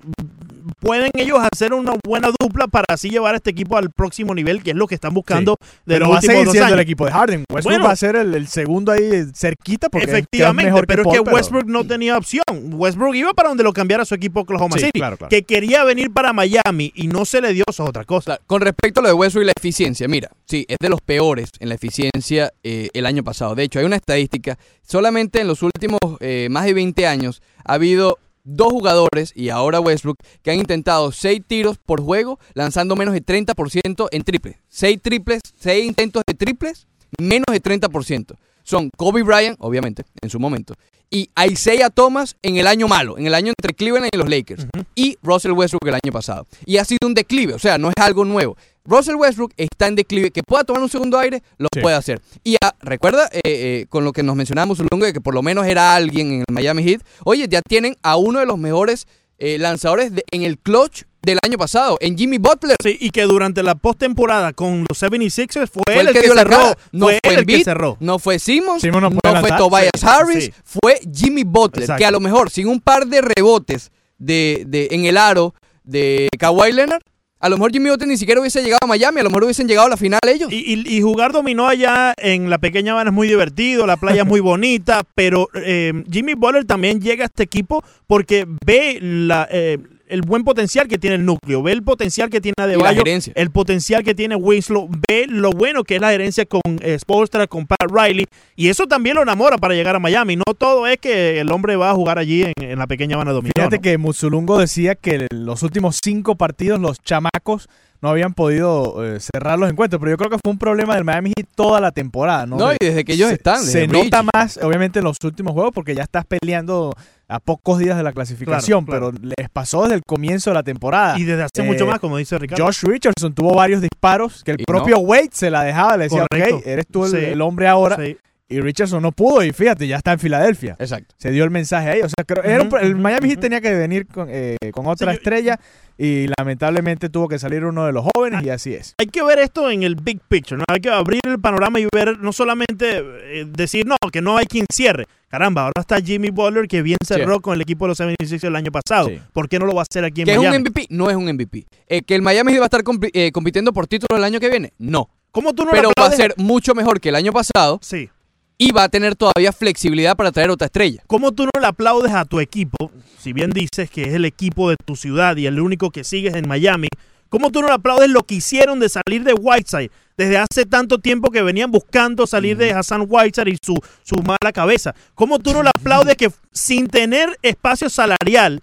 Pueden ellos hacer una buena dupla para así llevar a este equipo al próximo nivel, que es lo que están buscando de Pero los va a últimos seguir dos siendo años. el equipo de Harden. Westbrook Bueno. va a ser el, el segundo ahí cerquita porque Efectivamente, mejor pero que es Paul, que Westbrook no tenía opción. Westbrook iba para donde lo cambiara su equipo Oklahoma Sí, City. claro, claro. Que quería venir para Miami y no se le dio, eso es otra cosa. Claro, Con respecto a lo de Westbrook y la eficiencia, mira, sí, es de los peores en la eficiencia eh, el año pasado. De hecho, hay una estadística, solamente en los últimos eh, más de 20 años ha habido dos jugadores, y ahora Westbrook, que han intentado 6 tiros por juego, lanzando menos de 30% en triples. 6 triples, 6 intentos de triples, menos de 30%. Son Kobe Bryant, obviamente, en su momento, y Isaiah Thomas en el año malo, en el año entre Cleveland y los Lakers, y Russell Westbrook el año pasado. Y ha sido un declive, o sea, no es algo nuevo. Russell Westbrook está en declive, que pueda tomar un segundo aire, lo Sí. puede hacer. Y ah, recuerda, eh, eh, con lo que nos mencionábamos, Zulungo, de que por lo menos era alguien en el Miami Heat, oye, ya tienen a uno de los mejores eh, lanzadores de- en el clutch del año pasado, en Jimmy Butler. Sí, y que durante la postemporada con los 76ers fue, Fue él el que, dio la cerró. cara. No fue fue el que Embiid, cerró. no fue Simmons, Simmons no fue. Tobias Sí, Harris, sí. fue Jimmy Butler, Exacto. que a lo mejor sin un par de rebotes de, de- en el aro de Kawhi Leonard, a lo mejor Jimmy Butler ni siquiera hubiese llegado a Miami, a lo mejor hubiesen llegado a la final ellos. Y, y- y jugar dominó allá en la pequeña Habana es muy divertido, la playa es muy bonita, pero eh, Jimmy Butler también llega a este equipo porque ve la, eh, el buen potencial que tiene el núcleo, ve el potencial que tiene Adebayo, el potencial que tiene Winslow, ve lo bueno que es la gerencia con eh, Spoelstra, con Pat Riley, y eso también lo enamora para llegar a Miami. No todo es que el hombre va a jugar allí en, en la pequeña Habana dominó. Fíjate ¿no? que Musulungo decía que los últimos cinco partidos los chamacos no habían podido eh, cerrar los encuentros, pero yo creo que fue un problema del Miami Heat toda la temporada, ¿no? No, De- y desde que ellos se, están, Se nota Bridge. más, obviamente, en los últimos juegos porque ya estás peleando a pocos días de la clasificación, Claro, claro. pero les pasó desde el comienzo de la temporada. Y desde hace Eh, mucho más, como dice Ricardo. Josh Richardson tuvo varios disparos que el Y propio Wade se la dejaba, le decía, Correcto. ok, eres tú el, Sí. el hombre ahora. Sí. Y Richardson no pudo y fíjate, ya está en Filadelfia. Exacto. Se dio el mensaje ahí. O sea, creo- era un pro- el Miami Heat tenía que venir con, eh, con otra Sí, estrella y lamentablemente tuvo que salir uno de los jóvenes y así es. hay que ver esto en el big picture, ¿no? Hay que abrir el panorama y ver, no solamente eh, decir, no, que no hay quien cierre. Caramba, ahora está Jimmy Butler, que bien cerró con el equipo de los 76 el año pasado. Sí. ¿Por qué no lo va a hacer aquí en ¿Que es un? MVP? No es un MVP. Eh, ¿Que el Miami Heat va a estar eh, compitiendo por títulos el año que viene? No. ¿Cómo tú no Pero va a ser mucho mejor que el año pasado Sí. Y va a tener todavía flexibilidad para traer otra estrella. ¿Cómo tú no le aplaudes a tu equipo, si bien dices que es el equipo de tu ciudad y el único que sigues en Miami? ¿Cómo tú no le aplaudes lo que hicieron de salir de Whiteside? Desde hace tanto tiempo que venían buscando salir de Hassan Whiteside y su, su mala cabeza. ¿Cómo tú no le aplaudes que sin tener espacio salarial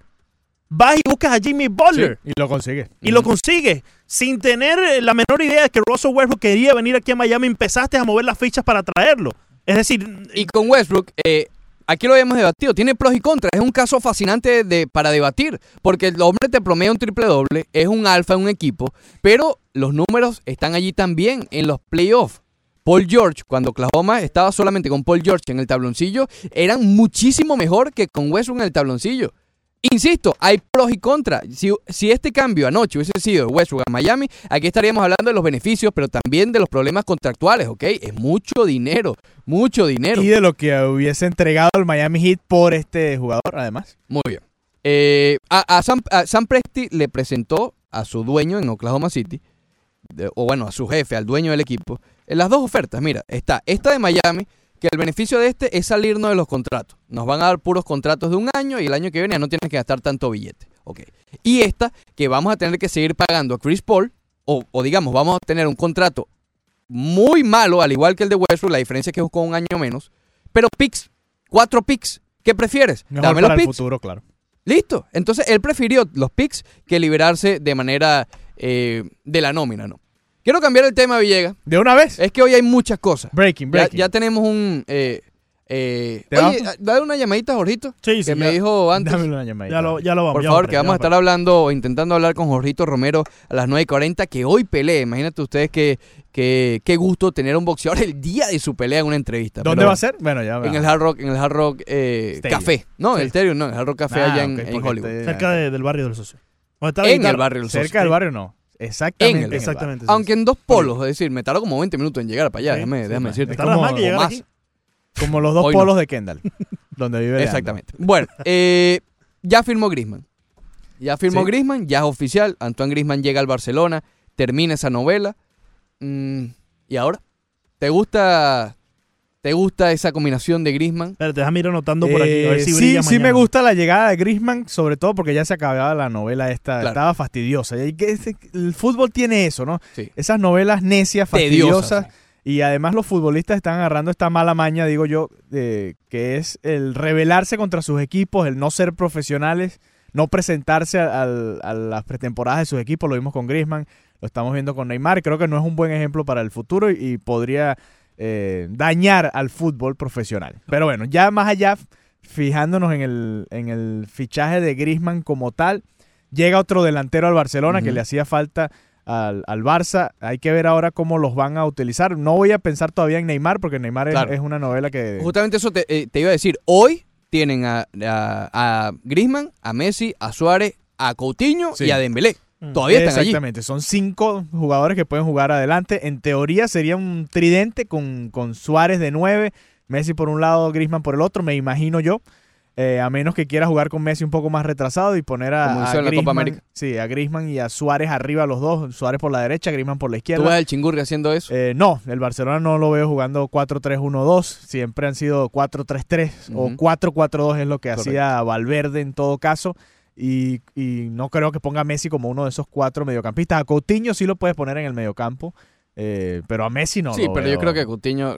vas y buscas a Jimmy Butler. Y lo consigue. y lo consigues. Sin tener la menor idea de que Russell Westbrook quería venir aquí a Miami, empezaste a mover las fichas para traerlo. Es decir, Y con Westbrook, eh, aquí lo habíamos debatido, tiene pros y contras. Es un caso fascinante de, para debatir, porque el hombre te promedia un triple doble, es un alfa en un equipo, pero los números están allí también en los playoffs. Paul George, cuando Oklahoma estaba solamente con Paul George en el tabloncillo, eran muchísimo mejor que con Westbrook en el tabloncillo. Insisto, hay pros y contras. Si, si este cambio anoche hubiese sido de Westbrook a Miami, aquí estaríamos hablando de los beneficios, pero también de los problemas contractuales, ¿ok? Es mucho dinero, mucho dinero. Y de lo que hubiese entregado el Miami Heat por este jugador, además. Muy bien. Eh, a, a Sam, a Sam Presti le presentó a su dueño en Oklahoma City, de- o bueno, a su jefe, al dueño del equipo, en las dos ofertas. Mira, está esta de Miami, que el beneficio de este es salirnos de los contratos. Nos van a dar puros contratos de un año y el año que viene ya no tienes que gastar tanto billete. Y esta, que vamos a tener que seguir pagando a Chris Paul, o, o digamos, vamos a tener un contrato muy malo, al igual que el de Westbrook, la diferencia es que con un año menos, pero picks, cuatro picks. ¿Qué prefieres? Mejor Dame para los el picks. futuro, claro. Listo. Entonces él prefirió los picks que liberarse de manera eh, de la nómina, ¿no? Quiero cambiar el tema, Villegas. De una vez. Es que hoy hay muchas cosas. breaking, breaking. ya tenemos un... Eh, eh, ¿Te oye, vamos? dale una llamadita a Jorgito. Sí, que sí, me ya- dijo antes. Dame una llamadita. ya lo, ya lo vamos. Por ya favor, que vamos a estar hablando o intentando hablar con Jorgito Romero a las 9.40, que hoy pelee. Imagínate ustedes que, que, qué gusto tener un boxeador el día de su pelea en una entrevista. ¿Dónde Pero va a ser? Bueno, ya En el Hard Rock, en el Hard Rock eh. Café. No, en Sí. el Stadium no, en el Hard Rock Café Ah, allá en, Hollywood. te- Cerca de- del barrio del socio. ¿Dónde está la En el barrio del Socio. Cerca del barrio no. Exactamente. En el- Exactamente. sí, Aunque en dos polos, es decir, me tardó como 20 minutos en llegar para allá, Sí, déjame, sí, déjame decirte. Está nada más que más. aquí. Como los dos Hoy no. polos de Kendall, donde vive Leandro. Exactamente. Bueno, eh, ya firmó Grisman. Ya firmó Sí. Grisman, ya es oficial. Antoine Grisman llega al Barcelona, termina esa novela. Mm, ¿Y ahora? ¿Te gusta, ¿Te gusta esa combinación de Grisman? Espérate, déjame ir anotando por aquí. A ver Eh, si sí, brilla sí me gusta la llegada de Griezmann, sobre todo porque ya se acababa la novela esta, Claro. estaba fastidiosa. Y que ese- el fútbol tiene eso, ¿no? Sí. Esas novelas necias, fastidiosas. Y además los futbolistas están agarrando esta mala maña, digo yo, eh, que es el rebelarse contra sus equipos, el no ser profesionales, no presentarse a, al- a las pretemporadas de sus equipos. Lo vimos con Griezmann, lo estamos viendo con Neymar. Creo que no es un buen ejemplo para el futuro y, y podría eh, dañar al fútbol profesional. Pero bueno, ya más allá, fijándonos en el, en el fichaje de Griezmann como tal, llega otro delantero al Barcelona que le hacía falta al, al Barça. Hay que ver ahora cómo los van a utilizar. No voy a pensar todavía en Neymar, porque Neymar es- Claro. es, una novela que... Justamente eso te, eh, te iba a decir. Hoy tienen a, a, a Griezmann, a Messi, a Suárez, a Coutinho Sí. y a Dembélé. Mm. Todavía están allí. Exactamente, son cinco jugadores que pueden jugar adelante. En teoría sería un tridente con, con Suárez de nueve, Messi por un lado, Griezmann por el otro, me imagino yo. Eh, a menos que quiera jugar con Messi un poco más retrasado y poner a, Como a en la Copa Griezmann- América. Sí, a Griezmann y a Suárez arriba los dos. Suárez por la derecha, Griezmann por la ¿Tú izquierda. ves al chingurri haciendo eso? Eh, no, el Barcelona no lo veo jugando 4-3-1-2. Siempre han sido 4-3-3 o Ujú. 4-4-2 es lo que Correcto. hacía Valverde en todo caso. Y, y no creo que ponga a Messi como uno de esos cuatro mediocampistas. A Coutinho sí lo puedes poner en el mediocampo. eh, pero a Messi no. sí, lo pero yo creo que Coutinho...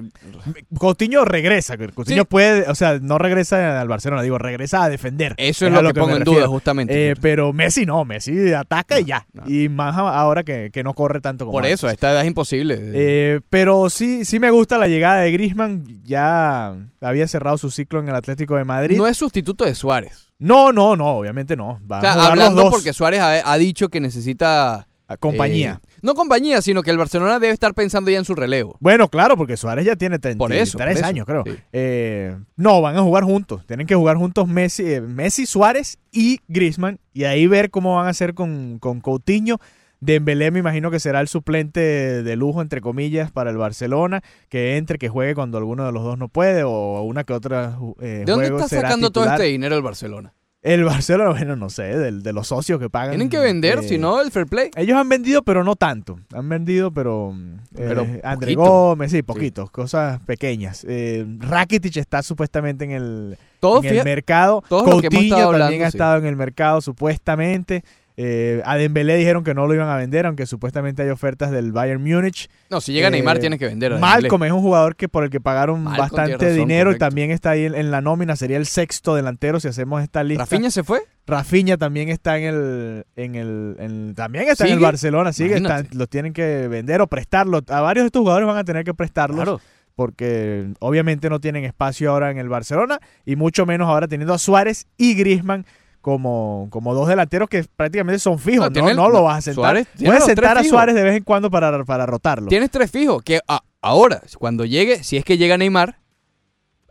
Coutinho regresa. Coutinho Sí. puede, o sea, no regresa al Barcelona, digo, regresa a defender. Eso es, lo que, pongo en duda, justamente. Eh, pero Messi no, Messi ataca y ya. no. Y más ahora que, que no corre tanto como Por antes. eso, a esta edad es imposible. Eh, pero sí, sí me gusta la llegada de Griezmann. Ya había cerrado su ciclo en el Atlético de Madrid. no es sustituto de Suárez. No, no, no, obviamente no. Van O sea, a jugar los hablando dos porque Suárez ha, ha dicho que necesita... compañía. eh, no compañía, sino que el Barcelona debe estar pensando ya en su relevo. Bueno, claro, porque Suárez ya tiene 33 Por eso, por eso, años, creo. sí. Eh, no, van a jugar juntos. Tienen que jugar juntos Messi, eh, Messi Suárez y Griezmann. Y ahí ver cómo van a hacer con, con Coutinho. Dembélé me imagino que será el suplente de lujo, entre comillas, para el Barcelona. Que entre, que juegue cuando alguno de los dos no puede o una que otra eh, ¿De dónde juego está será sacando todo este dinero el Barcelona? El Barcelona, bueno, no sé, del- de, los socios que pagan. Tienen que vender, eh, si no, el fair play. Ellos han vendido, pero no tanto. Han vendido, pero. eh, Pero André poquito. Gómez, sí, poquitos, cosas pequeñas. Eh, Rakitic está supuestamente en el, Todo en el mercado. todo lo que hemos Coutinho también hablando, ha sí. estado en el mercado, supuestamente. Eh, a Dembélé dijeron que no lo iban a vender, aunque supuestamente hay ofertas del Bayern Múnich. No, si llega Eh, Neymar tienes que vender. a. Malcolm es un jugador que por el que pagaron bastante razón, dinero y también está ahí en, en la nómina. Sería el sexto delantero si hacemos esta lista. ¿Rafinha se fue? Rafinha también está en el, en el, en- también está en el. Barcelona, sigue, están- los tienen que vender o prestarlo. A varios de estos jugadores van a tener que prestarlos Claro. porque obviamente no tienen espacio ahora en el Barcelona y mucho menos ahora teniendo a Suárez y Griezmann como, como dos delanteros que prácticamente son fijos, No, no, tiene el- no lo vas a sentar. Suárez Puedes sentar a. Suárez de vez en cuando para, para rotarlo. Tienes tres fijos. Que ahora, cuando llegue, si es que llega Neymar,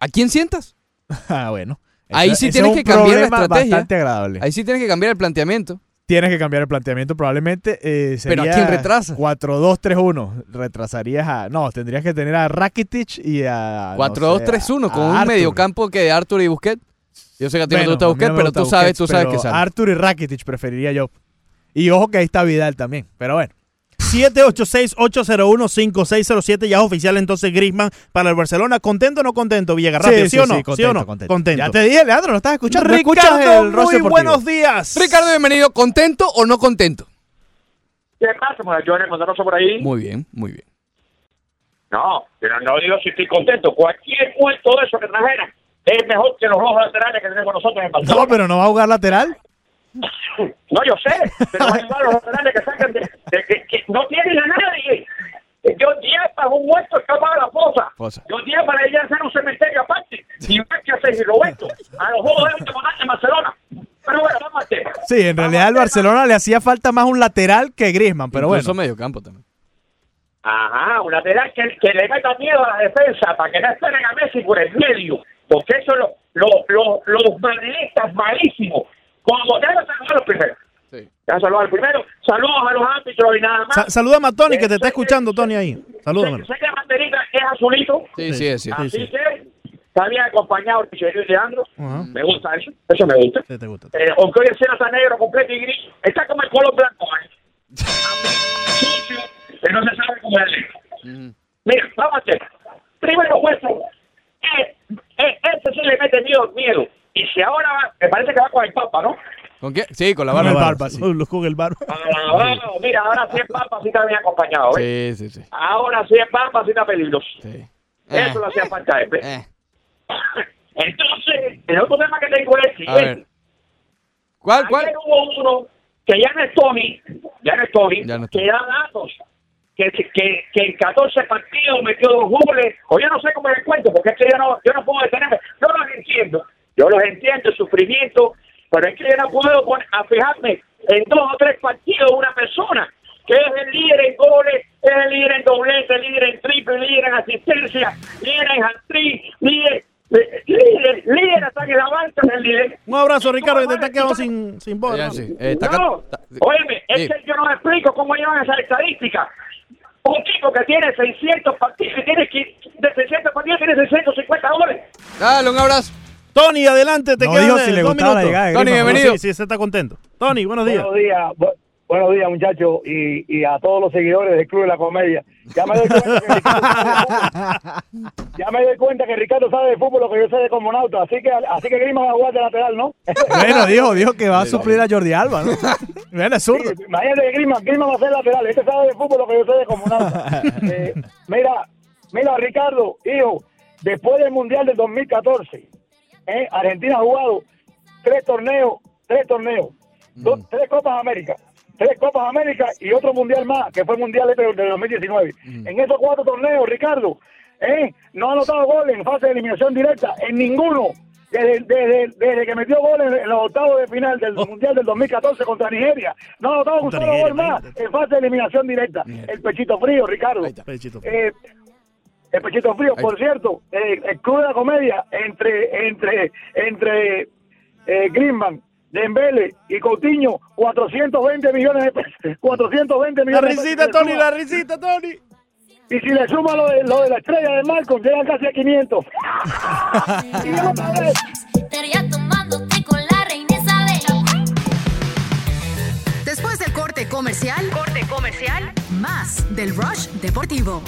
¿a quién sientas? Ah, bueno. Ahí sí tienes es que cambiar la estrategia. bastante agradable. Ahí sí tienes que cambiar el planteamiento. Tienes que cambiar el planteamiento probablemente. eh, Pero ¿a quién retrasa? 4-2-3-1. Retrasarías a... No, tendrías que tener a Rakitic y a... no 4-2-3-1 sé, con un mediocampo que de Arthur y Busquets. Yo sé que a ti no te gusta Busquets, no me pero gusta tú sabes, Busquets, tú sabes que sale. Arthur y Rakitic preferiría yo. Y ojo que ahí está Vidal también. Pero bueno. 786-801-5607, ya es oficial entonces Griezmann para el Barcelona. ¿Contento o no contento, Villegas? Rápido, ¿sí, o no? ¿Sí o no? contento. Ya te dije, Leandro, no estás escuchando. no Ricardo, escuchas el roster muy deportivo. buenos días. Ricardo, bienvenido. ¿Contento o no contento? ¿Qué pasa, muchachones? Poderoso por ahí. Muy bien, muy bien. No, pero no digo si estoy contento. Cualquier puesto de eso que trajera es mejor que los rojos laterales que tenemos nosotros en el No, Barcelona. pero no va a jugar lateral. No, yo sé, pero hay varios laterales que sacan de, de- que, que no tienen a nadie. Yo llevo un muerto escapado de la fosa. Fosa. Yo para ir a hacer un cementerio aparte. Y más que hacer y Roberto. A los juegos de último en Barcelona. Pero bueno, vamos al tema. Sí, en realidad al Barcelona le hacía falta más un lateral que Griezmann, pero Incluso bueno. mediocampo también. Ajá, un lateral que, que le meta miedo a la defensa para que no esperen a Messi por el medio. Porque eso lo, lo, lo- los madridistas malísimos. Como deben saludar los primeros. Sí. Ya saludar primero. Saludos a los árbitros y nada más. Sa- salúdame a Tony, que te está escuchando, Tony, ahí. Salúdame. Sé, sé que la banderita es azulito. Sí, sí, sí. así sí. que está bien acompañado de Leandro. Ajá. Me gusta eso. Eso me gusta. Sí, te gusta. Eh, aunque hoy el cielo está negro, completo y gris, está como el color blanco. ¿eh? Sucio, que no se sabe cómo es. Ujú. Mira, vamos a hacer. Primero, vuestro. Eh, eh, este sí le mete miedo, miedo. Y si ahora va, me parece que va con el Papa, ¿no? ¿Con qué? Sí, con la Con barba. el barba, sí. Los con el barba. Alabado. Mira, ahora sí el Papa sí está bien acompañado. ¿eh? Sí, sí, sí. Ahora sí el Papa sí está peligroso. sí. Eso Eh, lo hacía falta. ¿eh? eh. Entonces, el otro tema que tengo es el siguiente. ¿Cuál, cuál? Ayer hubo uno que ya no es Tony, ya no es Tony, Ya no es que da datos. Que, que, que en 14 partidos metió dos goles, o yo no sé cómo les cuento, porque es que yo no, yo no puedo detenerme. Yo los entiendo, yo los entiendo, el sufrimiento, pero es que yo no puedo poner, a fijarme en dos o tres partidos de una persona que es el líder en goles, es el líder en doblete, líder en triple, líder en asistencia, líder en hat-trick, líder, líder, líder hasta que la banca es el líder. Un abrazo, Ricardo, que te está quedando sin, sin voz. Sí. Eh, No, óyeme, es Sí. que yo no me explico cómo llevan esa estadística. Un tipo que tiene 600 partidos, que tiene que- de 600 partidos, tiene 650 goles. Dale, un abrazo. Tony, adelante, te No quedan dijo eh, si le dos gustaba la minutos. llegada de Tony, Griezmann. bienvenido. Sí, sí, se está contento. Tony, buenos días. Buenos días, buenos días muchachos y, y a todos los seguidores del Club de la Comedia. Ya me doy cuenta que Ricardo sabe de fútbol. Ya me doy cuenta que Ricardo sabe de fútbol lo que yo sé de cosmonauta, así que así que Griezmann va a jugar de lateral, ¿no? Bueno, dijo, dijo que va a suplir a Jordi Alba, ¿no? Bueno, es zurdo. Sí, Imagínate que Griezmann, Griezmann va a ser lateral, este sabe de fútbol lo que yo sé de cosmonauta. Eh, mira, mira Ricardo, hijo, después del Mundial del 2014, ¿eh? Argentina ha jugado tres torneos, tres torneos, dos- tres Copas América, tres Copas América y otro Mundial más, que fue Mundial este del 2019. En esos cuatro torneos, Ricardo, ¿eh? no ha anotado goles en fase de eliminación directa, en ninguno. Desde, desde, desde que metió goles en, en los octavos de final del Mundial del 2014 contra Nigeria, no ha anotado un solo gol más en fase de eliminación directa. El pechito frío, Ricardo. Ahí está. Pechito. Eh, el pechito frío, por cierto, eh, el club de la comedia entre entre entre eh, Griezmann, Dembele y Coutinho, 420 millones de pesos, 420 La millones de risita, pesos. Tony, la risita, Tony. Y si le suma lo de, lo de la estrella de Malcolm, llegan casi a 500. y otra vez, Estaría tomándote con la reina Isabel. Después del corte comercial, corte comercial, más del Rush Deportivo.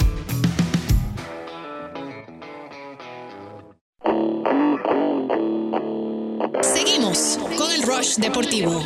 Seguimos con el Rush Deportivo.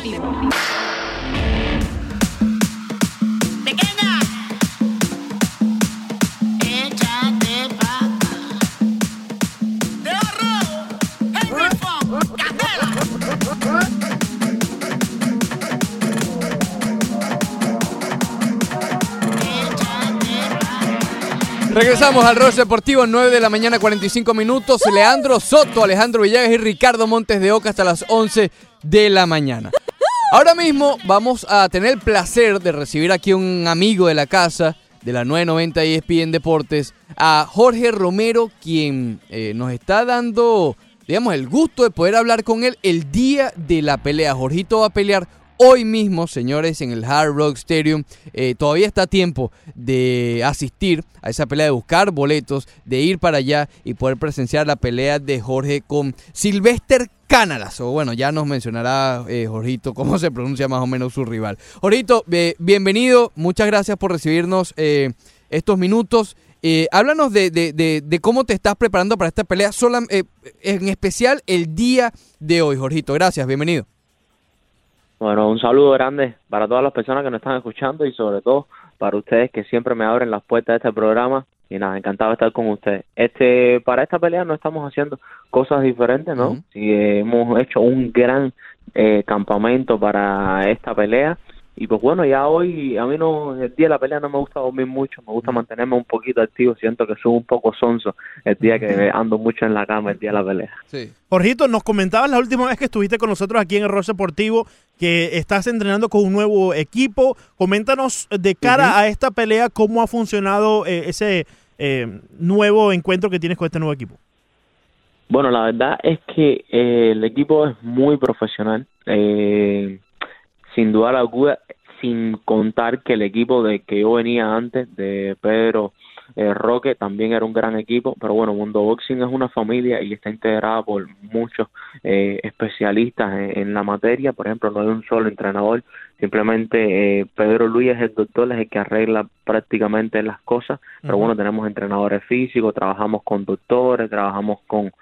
Regresamos al Roche Deportivo, 9 de la mañana, 45 minutos. Leandro Soto, Alejandro Villegas y Ricardo Montes de Oca hasta las 11 de la mañana. Ahora mismo vamos a tener el placer de recibir aquí un amigo de la casa de la 990 ESPN Deportes, a Jorge Romero, quien eh, nos está dando, digamos, el gusto de poder hablar con él el día de la pelea. Jorgito va a pelear hoy mismo, señores, en el Hard Rock Stadium. Eh, todavía está a tiempo de asistir a esa pelea, de buscar boletos, de ir para allá y poder presenciar la pelea de Jorge con Sylvester Cánalas. O bueno, ya nos mencionará eh, Jorgito cómo se pronuncia más o menos su rival. Jorgito, eh, bienvenido. Muchas gracias por recibirnos eh, estos minutos. Háblanos de, cómo te estás preparando para esta pelea, sola- en especial el día de hoy, Jorgito. Gracias, bienvenido. Bueno, un saludo grande para todas las personas que nos están escuchando y sobre todo para ustedes que siempre me abren las puertas de este programa y nada, encantado de estar con ustedes. Este, para esta pelea no estamos haciendo cosas diferentes, ¿no? Sí, eh, hemos hecho un gran eh, campamento para esta pelea y pues bueno, ya hoy a mí no el día de la pelea no me gusta dormir mucho, me gusta mantenerme un poquito activo, siento que soy un poco sonso el día que ando mucho en la cama el día de la pelea. Sí. Jorgito, nos comentabas la última vez que estuviste con nosotros aquí en el Roche Deportivo que estás entrenando con un nuevo equipo. Coméntanos de cara a esta pelea cómo ha funcionado eh, ese eh, nuevo encuentro que tienes con este nuevo equipo. Bueno, la verdad es que eh, el equipo es muy profesional, eh, sin duda alguna, sin contar que el equipo de que yo venía antes, de Pedro eh, Roque, también era un gran equipo, pero bueno, Mundo Boxing es una familia y está integrada por muchos eh, especialistas en, en la materia, por ejemplo, no hay un solo entrenador, simplemente eh, Pedro Luis es el doctor, es el que arregla prácticamente las cosas, pero bueno, tenemos entrenadores físicos, trabajamos con doctores, trabajamos con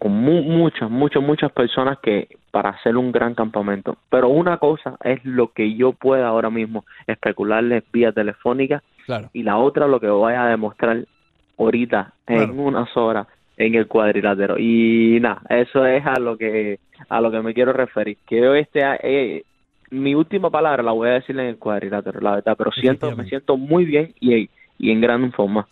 con mu- muchas, muchas, muchas personas que para hacer un gran campamento. Pero una cosa es lo que yo pueda ahora mismo especularles vía telefónica Claro. y la otra lo que voy a demostrar ahorita Claro. en unas horas en el cuadrilátero. Y nada, eso es a lo que a lo que me quiero referir. Que yo este eh, mi última palabra la voy a decir en el cuadrilátero, la verdad, pero siento me siento muy bien y, y en gran forma.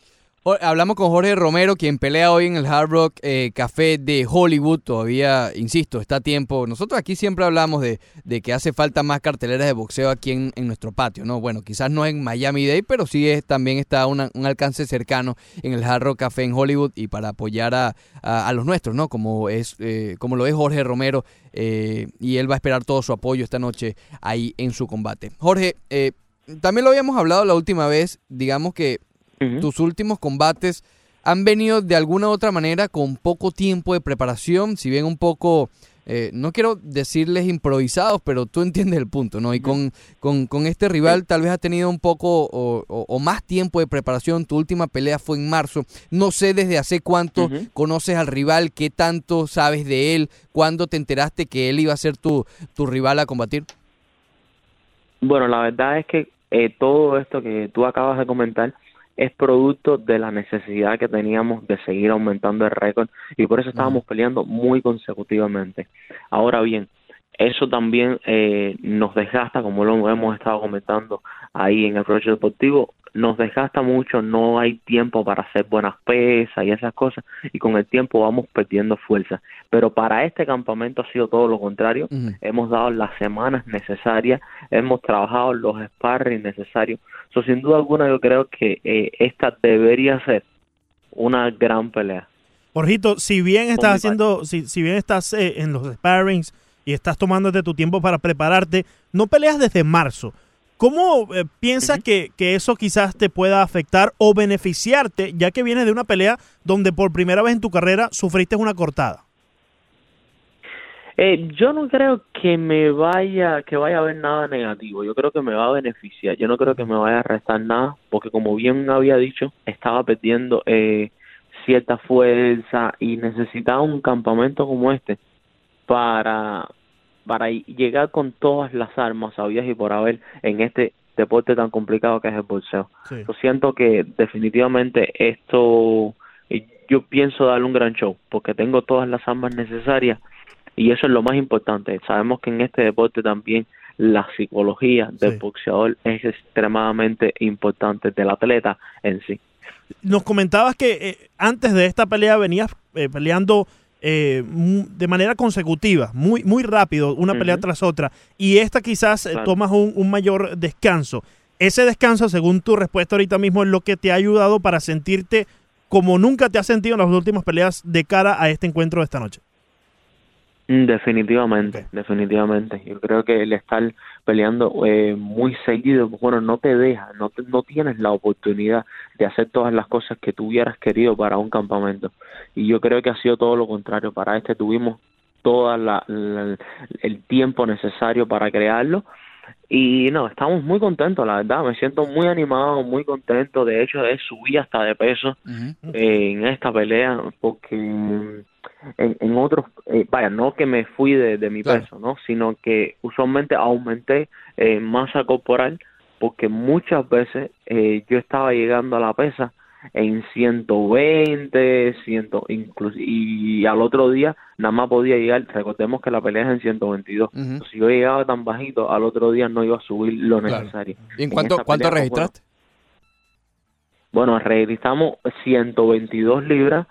Hablamos con Jorge Romero, quien pelea hoy en el Hard Rock eh, Café de Hollywood. Todavía, insisto, está a tiempo. Nosotros aquí siempre hablamos de, de que hace falta más carteleras de boxeo aquí en, en nuestro patio, ¿no? Bueno, quizás no en Miami Day, pero sí es, también está un alcance cercano en el Hard Rock Café en Hollywood y para apoyar a, a- los nuestros, ¿no? Como, es, eh, como lo es Jorge Romero eh, y él va a esperar todo su apoyo esta noche ahí en su combate. Jorge, también lo habíamos hablado la última vez, digamos que Tus últimos combates han venido de alguna u otra manera con poco tiempo de preparación, si bien un poco, eh, no quiero decirles improvisados, pero tú entiendes el punto, ¿no? Y con, con, con este rival tal vez has tenido un poco o, o- o más tiempo de preparación, tu última pelea fue en marzo, no sé desde hace cuánto conoces al rival, qué tanto sabes de él, cuándo te enteraste que él iba a ser tu, tu rival a combatir. Bueno, la verdad es que eh, todo esto que tú acabas de comentar es producto de la necesidad que teníamos de seguir aumentando el récord y por eso estábamos peleando muy consecutivamente. Ahora bien, eso también eh, nos desgasta, como lo hemos estado comentando ahí en el proyecto deportivo, nos desgasta mucho, no hay tiempo para hacer buenas pesas y esas cosas, y con el tiempo vamos perdiendo fuerza. Pero para este campamento ha sido todo lo contrario, hemos dado las semanas necesarias, hemos trabajado los sparring necesarios. So, sin duda alguna yo creo que eh, esta debería ser una gran pelea. Jorgito, si bien estás haciendo, si, si bien estás eh, en los sparrings y estás tomándote tu tiempo para prepararte, no peleas desde marzo. ¿Cómo eh, piensas que, que eso quizás te pueda afectar o beneficiarte, ya que vienes de una pelea donde por primera vez en tu carrera sufriste una cortada? Eh, yo no creo que me vaya, que vaya a haber nada negativo. Yo creo que me va a beneficiar. Yo no creo que me vaya a restar nada, porque como bien había dicho, estaba perdiendo eh, cierta fuerza y necesitaba un campamento como este para para llegar con todas las armas sabidas y por haber en este deporte tan complicado que es el boxeo. Sí. Yo siento que definitivamente esto, yo pienso darle un gran show, porque tengo todas las armas necesarias y eso es lo más importante. Sabemos que en este deporte también la psicología del Sí. boxeador es extremadamente importante del atleta en sí. Nos comentabas que eh, antes de esta pelea venías eh, peleando eh, de manera consecutiva, muy, muy rápido, una pelea tras otra. Y esta quizás eh, Claro. tomas un, un mayor descanso. Ese descanso, según tu respuesta ahorita mismo, es lo que te ha ayudado para sentirte como nunca te has sentido en las últimas peleas de cara a este encuentro de esta noche. Mm, Definitivamente, definitivamente. Yo creo que el estar peleando eh, muy seguido, bueno, no te deja, no, te- no tienes la oportunidad de hacer todas las cosas que tú hubieras querido para un campamento. Y yo creo que ha sido todo lo contrario. Para este tuvimos todo el tiempo necesario para crearlo. Y no, estamos muy contentos, la verdad. Me siento muy animado, muy contento. De hecho, subí hasta de peso eh, en esta pelea porque en, en otros, eh, vaya, no que me fui de, de mi Claro. peso, ¿no? Sino que usualmente aumenté eh, masa corporal porque muchas veces eh, yo estaba llegando a la pesa en 120, 100, incluso, y al otro día nada más podía llegar, recordemos que la pelea es en 122, Ujú. si yo llegaba tan bajito, al otro día no iba a subir lo Claro. necesario. ¿Y en En cuánto, cuánto pues, registraste? Bueno, registramos 122 libras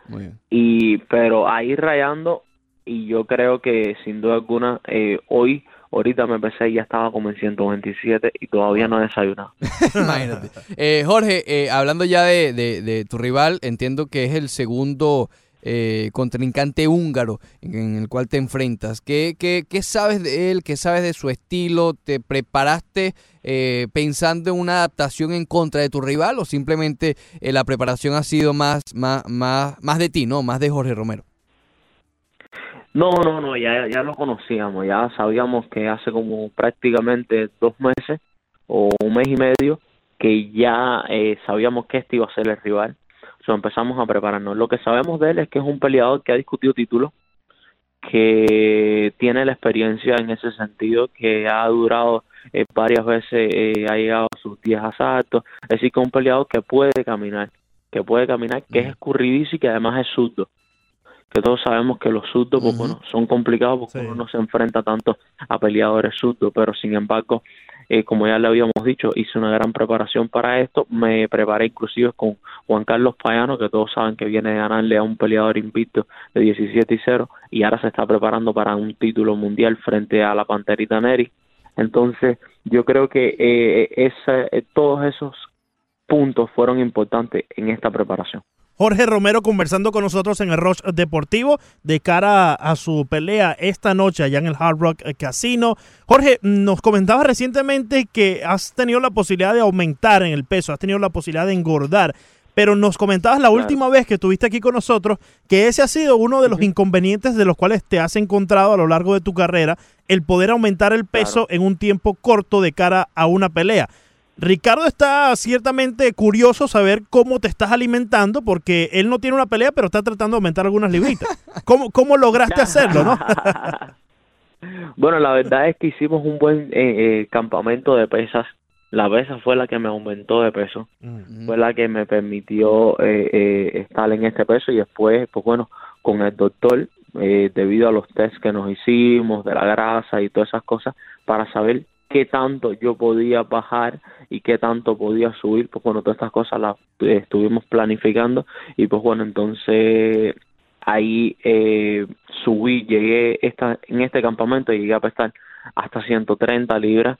y pero ahí rayando y yo creo que sin duda alguna eh, hoy ahorita me pesé y ya estaba como en 127 y todavía no he desayunado Imagínate. Eh, Jorge, eh, hablando ya de, de- de tu rival, entiendo que es el segundo eh, contrincante húngaro en, el cual te enfrentas. ¿Qué, qué, qué sabes de él? ¿Qué sabes de su estilo? ¿Te preparaste eh, pensando en una adaptación en contra de tu rival o simplemente eh, la preparación ha sido más, más, más, más de ti, ¿no? Más de Jorge Romero. no no no ya ya lo conocíamos ya sabíamos que hace como prácticamente dos meses o un mes y medio que ya eh, sabíamos que este iba a ser el rival empezamos a prepararnos lo que sabemos de él es que es un peleador que ha discutido títulos que tiene la experiencia en ese sentido, que ha durado eh, varias veces, eh, ha llegado a sus 10 asaltos, es decir, que es un peleador que puede caminar, que puede caminar, que es escurridizo y que además es zurdo. Que todos sabemos que los zurdos, pues bueno, son complicados porque Sí. uno no se enfrenta tanto a peleadores zurdos, pero sin embargo, eh, como ya le habíamos dicho, hice una gran preparación para esto, me preparé inclusive con Juan Carlos Payano, que todos saben que viene de ganarle a un peleador invicto de 17 y 0, y ahora se está preparando para un título mundial frente a la Panterita Neri. Entonces, yo creo que eh, esa- eh, todos esos puntos fueron importantes en esta preparación. Jorge Romero conversando con nosotros en el Rush Deportivo de cara a su pelea esta noche allá en el Hard Rock Casino. Jorge, nos comentabas recientemente que has tenido la posibilidad de aumentar en el peso, has tenido la posibilidad de engordar, pero nos comentabas la Claro. última vez que estuviste aquí con nosotros que ese ha sido uno de los inconvenientes de los cuales te has encontrado a lo largo de tu carrera, el poder aumentar el peso en un tiempo corto de cara a una pelea. Ricardo está ciertamente curioso saber cómo te estás alimentando porque él no tiene una pelea, pero está tratando de aumentar algunas libritas. ¿Cómo, cómo lograste hacerlo, no? bueno, la verdad es que hicimos un buen eh, eh, campamento de pesas. La pesa fue la que me aumentó de peso, fue la que me permitió eh, eh, estar en este peso y después, pues bueno, con el doctor, eh, debido a los tests que nos hicimos de la grasa y todas esas cosas, para saber qué tanto yo podía bajar y qué tanto podía subir, pues bueno, todas estas cosas las eh, estuvimos planificando y pues bueno, entonces ahí eh, subí, llegué esta, en este campamento, llegué a pesar hasta 130 libras,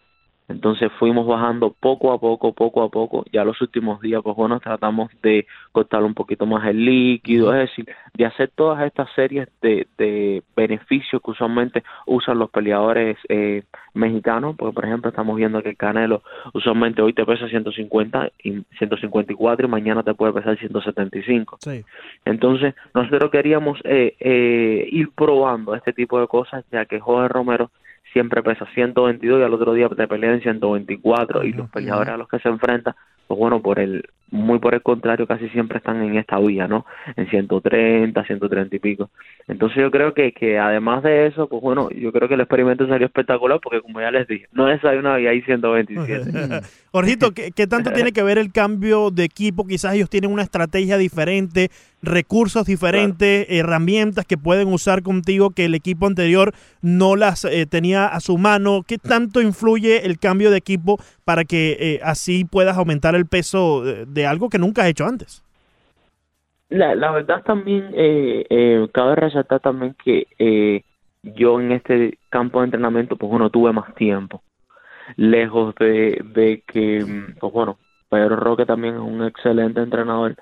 entonces fuimos bajando poco a poco, poco a poco, ya los últimos días, pues bueno, tratamos de cortar un poquito más el líquido, es decir, de hacer todas estas series de, de beneficios que usualmente usan los peleadores eh, mexicanos, porque por ejemplo estamos viendo que el Canelo usualmente hoy te pesa 150 y 154 y mañana te puede pesar 175. Sí. Entonces, nosotros queríamos eh, eh, ir probando este tipo de cosas, ya que Jorge Romero siempre pesa 122 y al otro día te pelea en 124 y los peleadores a los que se enfrenta, pues bueno, por el muy por el contrario, casi siempre están en esta vía, ¿no? En 130, 130 y pico. Entonces yo creo que, que además de eso, pues bueno, yo creo que el experimento salió espectacular porque como ya les dije, no es una y hay 127. Jorgito, ¿qué, qué tanto tiene que ver el cambio de equipo? Quizás ellos tienen una estrategia diferente, recursos diferentes, herramientas que pueden usar contigo que el equipo anterior no las eh, tenía a su mano. ¿Qué tanto influye el cambio de equipo para que eh, así puedas aumentar el peso de, de algo que nunca has hecho antes? La, la verdad también, eh, eh, cabe resaltar también que yo en este campo de entrenamiento, pues bueno, tuve más tiempo. Lejos de, de que, mm, pues bueno, Pedro Roque también es un excelente entrenador,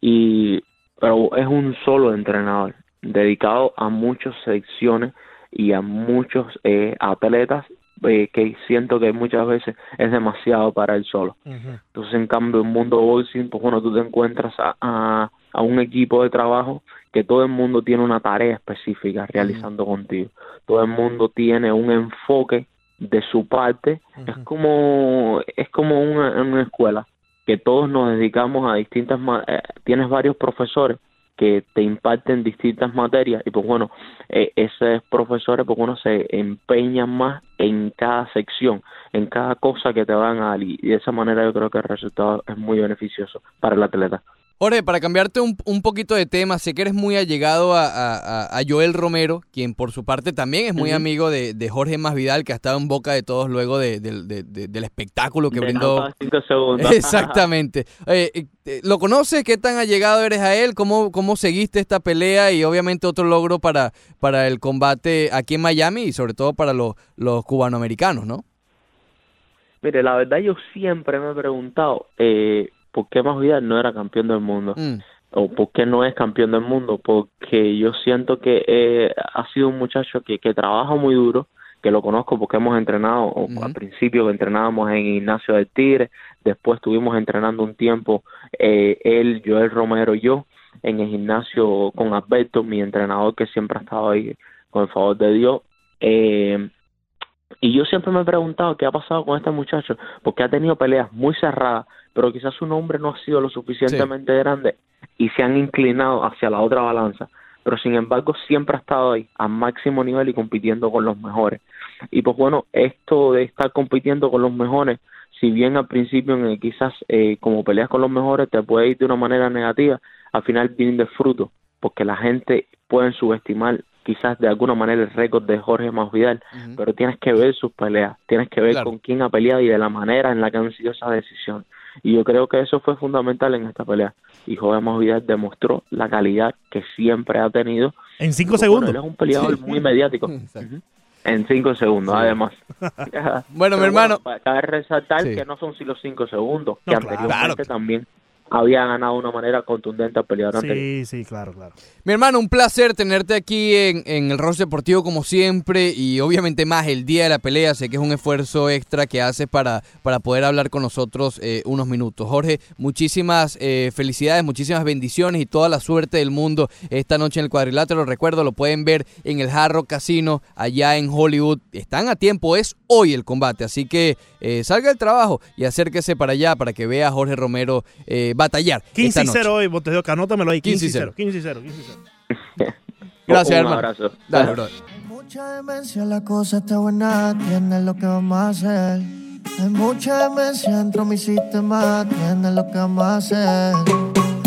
y pero es un solo entrenador, dedicado a muchas secciones y a muchos eh, atletas eh, que siento que muchas veces es demasiado para él solo. Entonces, en cambio, en mundo boxing, pues bueno, tú te encuentras a, a, a un equipo de trabajo que todo el mundo tiene una tarea específica realizando contigo. Todo el mundo tiene un enfoque de su parte. Es como es como una, una escuela que todos nos dedicamos a distintas eh, tienes varios profesores que te imparten distintas materias y pues bueno, eh, esos profesores pues bueno se empeñan más en cada sección, en cada cosa que te van a dar y de esa manera yo creo que el resultado es muy beneficioso para el atleta. Jorge, para cambiarte un, un poquito de tema, sé que eres muy allegado a, a- a- Joel Romero, quien por su parte también es muy Ujú. amigo de, de Jorge Masvidal, que ha estado en boca de todos luego de- del- de- de- del espectáculo que brindó. cinco segundos. Exactamente. Eh, eh, ¿Lo conoces? ¿Qué tan allegado eres a él? ¿Cómo, ¿Cómo seguiste esta pelea? Y obviamente otro logro para, para el combate aquí en Miami y sobre todo para los, los cubanoamericanos, ¿no? Mire, la verdad yo siempre me he preguntado eh, por qué Masvidal no era campeón del mundo Mm. o por qué no es campeón del mundo, porque yo siento que eh, ha sido un muchacho que, que trabaja muy duro, que lo conozco porque hemos entrenado, o al principio entrenábamos en Ignacio del Tigre, después estuvimos entrenando un tiempo eh, él, Joel Romero y yo en el gimnasio con Alberto, mi entrenador que siempre ha estado ahí con el favor de Dios. Eh, y yo siempre me he preguntado qué ha pasado con este muchacho, porque ha tenido peleas muy cerradas, pero quizás su nombre no ha sido lo suficientemente grande y se han inclinado hacia la otra balanza. Pero sin embargo siempre ha estado ahí, a máximo nivel y compitiendo con los mejores. Y pues bueno, esto de estar compitiendo con los mejores, si bien al principio quizás eh, como peleas con los mejores te puede ir de una manera negativa, al final viene de fruto, porque la gente puede subestimar quizás de alguna manera el récord de Jorge Masvidal, pero tienes que ver sus peleas, tienes que ver Claro. con quién ha peleado y de la manera en la que han sido esas decisiones. Y yo creo que eso fue fundamental en esta pelea. Y Jorge Masvidal demostró la calidad que siempre ha tenido. En cinco Bueno, segundos. él es un peleador muy mediático. En cinco segundos, además. Bueno, mi hermano. para- Cabe resaltar Sí. que no son solo cinco segundos, No, que claro. anteriormente también había ganado de una manera contundente al peleador anterior. Sí, sí, claro, claro. Mi hermano, un placer tenerte aquí en, en el Ross Deportivo como siempre y obviamente más el día de la pelea. Sé que es un esfuerzo extra que haces para, para poder hablar con nosotros eh, unos minutos. Jorge, muchísimas eh, felicidades, muchísimas bendiciones y toda la suerte del mundo esta noche en el cuadrilátero. Recuerdo, lo pueden ver en el Jarro Casino allá en Hollywood. Están a tiempo, es hoy el combate. Así que eh, salga del trabajo y acérquese para allá para que vea a Jorge Romero eh, batallar. 15 esta y noche. 0 hoy, Botellón, anótamelo ahí. 15 y 15 0. 15 y 0. 15 y 0. Gracias, un hermano. abrazo. Dale, brother. Mucha demencia, la cosa está buena, tienes lo que vamos a hacer. Hay mucha demencia dentro de mi sistema, tienes lo que vamos a hacer.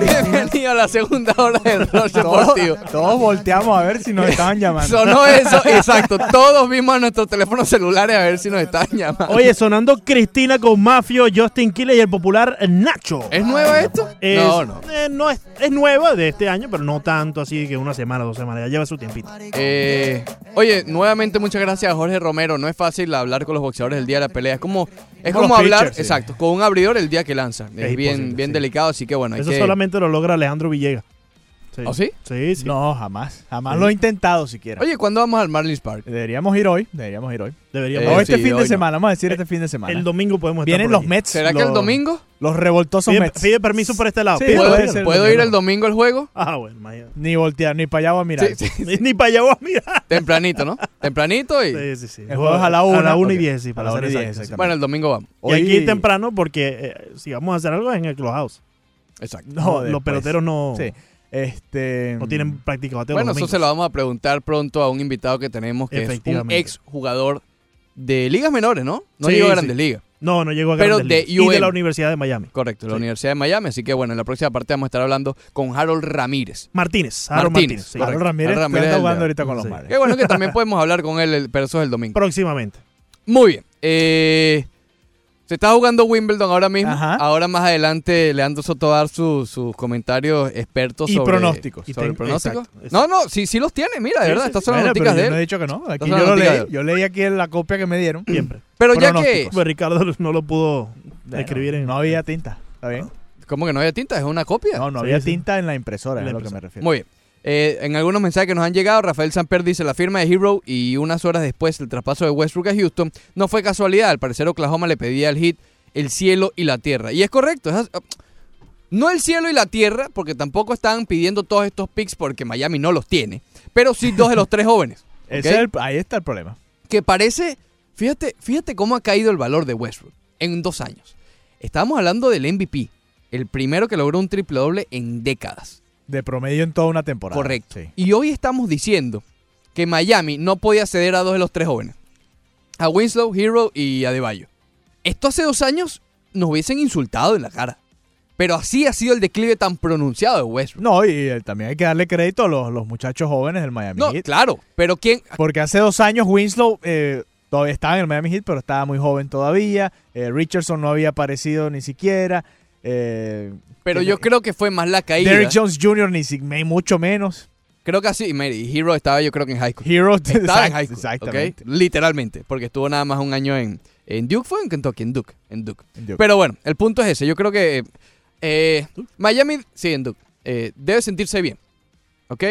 Bienvenido a la segunda hora del Todos, Deportivo. todos volteamos a ver si nos estaban llamando. Sonó eso, exacto. Todos vimos a nuestros teléfonos celulares a ver si nos estaban llamando. Oye, sonando Cristina con Mafio, Justin Quiles y el popular Nacho. ¿Es nueva esto? Es- No, no. eh, no es, es nueva de este año, pero no tanto así que una semana, dos semanas. Ya lleva su tiempito. Eh, oye, nuevamente muchas gracias a Jorge Romero. No es fácil hablar con los boxeadores el día de la pelea. Es como, es Como hablar, pitchers, sí. exacto, con un abridor el día que lanza. Es, Es bien, bien sí. delicado, así que bueno. hay Eso que- solamente lo logra Alejandro Villegas. ¿Oh, sí? Sí, sí. No, jamás. Jamás Sí. lo he intentado siquiera. Oye, ¿cuándo vamos al Marlins Park? Deberíamos ir hoy. Deberíamos ir hoy. Deberíamos. o Eh, este sí, fin de no. semana. Vamos a decir este fin de semana. el domingo podemos estar Vienen por los. Mets. ¿Será que el domingo? Los revoltosos Pide, Mets. pide permiso por este lado. Sí, puede pide. ser. ¿Puedo ir el domingo al juego? Ah, bueno, imagínate. Ni voltear, ni para allá voy a mirar. Sí, sí, Ni, ni para allá voy a mirar. Tempranito, ¿no? Tempranito y... Sí, sí, sí. El juego es a la una. A la 1 y ok. 10, sí, A para la ser una y diez, exacto, sí. exactamente. Bueno, el domingo vamos. Y aquí temprano porque eh, si vamos a hacer algo es en el Clubhouse. Exacto. No, los después. peloteros no. Sí. Este, No tienen práctica bateo Bueno, eso se lo vamos a preguntar pronto a un invitado que tenemos que es un ex jugador de ligas menores, ¿no? No Sí, llegó a sí. grandes ligas. No, no llegó a Pero Grandes de Ligas. Y de la Universidad de Miami. Correcto, de la Sí. Universidad de Miami. Así que bueno, en la próxima parte vamos a estar hablando con Harold Ramírez. Martínez. Harold Martínez. Harold Ramírez, Ramírez está jugando ahorita con los. Marlins. Qué bueno que también podemos hablar con él, pero eso es el domingo. Próximamente. Muy bien. Eh, se está jugando Wimbledon ahora mismo. Ajá. Ahora más adelante Leandro Soto va a dar su- sus comentarios expertos Y sobre pronósticos. Y ¿Sobre ten- pronósticos? exacto, exacto. No, no, sí, sí los tiene, mira, de Sí, verdad, sí, estas son las noticias de yo él. no he dicho que no. Aquí yo lo leí. Yo leí aquí en la copia que me dieron. Siempre. Pero ya que. Pues Ricardo no lo pudo Bueno, escribir en. No había tinta. ¿Está bien? ¿cómo que no había tinta? ¿Es una copia? No, no Sí, había sí. tinta en la impresora, En la es a lo que me refiero. Muy bien. Eh, en algunos mensajes que nos han llegado, Rafael Samper dice la firma de Hero y unas horas después el traspaso de Westbrook a Houston no fue casualidad. Al parecer Oklahoma le pedía al hit el cielo y la tierra. Y es correcto. es no el cielo y la tierra, porque tampoco están pidiendo todos estos picks porque Miami no los tiene. Pero sí dos de los tres jóvenes. Es el- ahí está el problema. que parece, fíjate, fíjate cómo ha caído el valor de Westbrook en dos años. Estábamos hablando del MVP, el primero que logró un triple doble en décadas. De promedio en toda una temporada. Correcto. Sí. Y hoy estamos diciendo que Miami no podía ceder a dos de los tres jóvenes. A Winslow, Hero y a Deballo. Esto hace dos años nos hubiesen insultado en la cara. Pero así ha sido el declive tan pronunciado de Westbrook. No, y eh, también hay que darle crédito a los, los muchachos jóvenes del Miami No, Heat. claro, pero ¿quién? Porque hace dos años Winslow eh, todavía estaba en el Miami Heat, pero estaba muy joven todavía. Eh, Richardson no había aparecido ni siquiera. Eh, Pero que- yo creo que fue más la caída. Derrick Jones Jr. ni si- me- mucho menos. Creo que así, y Hero estaba yo creo que en high school. Hero Estaba en high school, Exactamente. Literalmente, porque estuvo nada más un año en, en Duke, fue en Kentucky, en Duke, en Duke. En Duke. Pero bueno, el punto es ese. Yo creo que eh, Miami, sí, en Duke, eh, debe sentirse bien, ¿ok?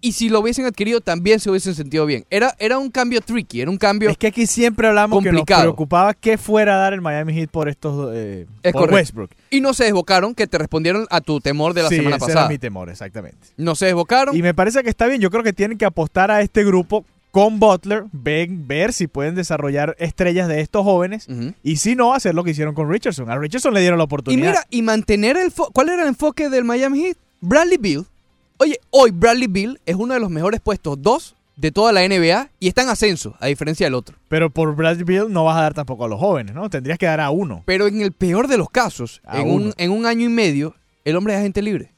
Y si lo hubiesen adquirido, también se hubiesen sentido bien. Era, era un cambio tricky, era un cambio... Es que aquí siempre hablamos que complicado. nos preocupaba que fuera a dar el Miami Heat por estos eh, Es por. Westbrook. Y no se desbocaron, que te respondieron a tu temor de la sí, semana ese pasada. era mi temor, exactamente. No se desbocaron. Y me parece que está bien. Yo creo que tienen que apostar a este grupo con Butler, ven- ver si pueden desarrollar estrellas de estos jóvenes. Y si no, hacer lo que hicieron con Richardson. A Richardson le dieron la Y oportunidad. mira, y mantener el... ¿Cuál era el enfoque del Miami Heat? Bradley Bill. Oye, hoy Bradley Bill es uno de los mejores puestos dos de toda la NBA y está en ascenso, a diferencia del otro. Pero por Bradley Bill no vas a dar tampoco a los jóvenes, ¿no? Tendrías que dar a uno. Pero en el peor de los casos, A en un, en un año y medio, el hombre es agente libre.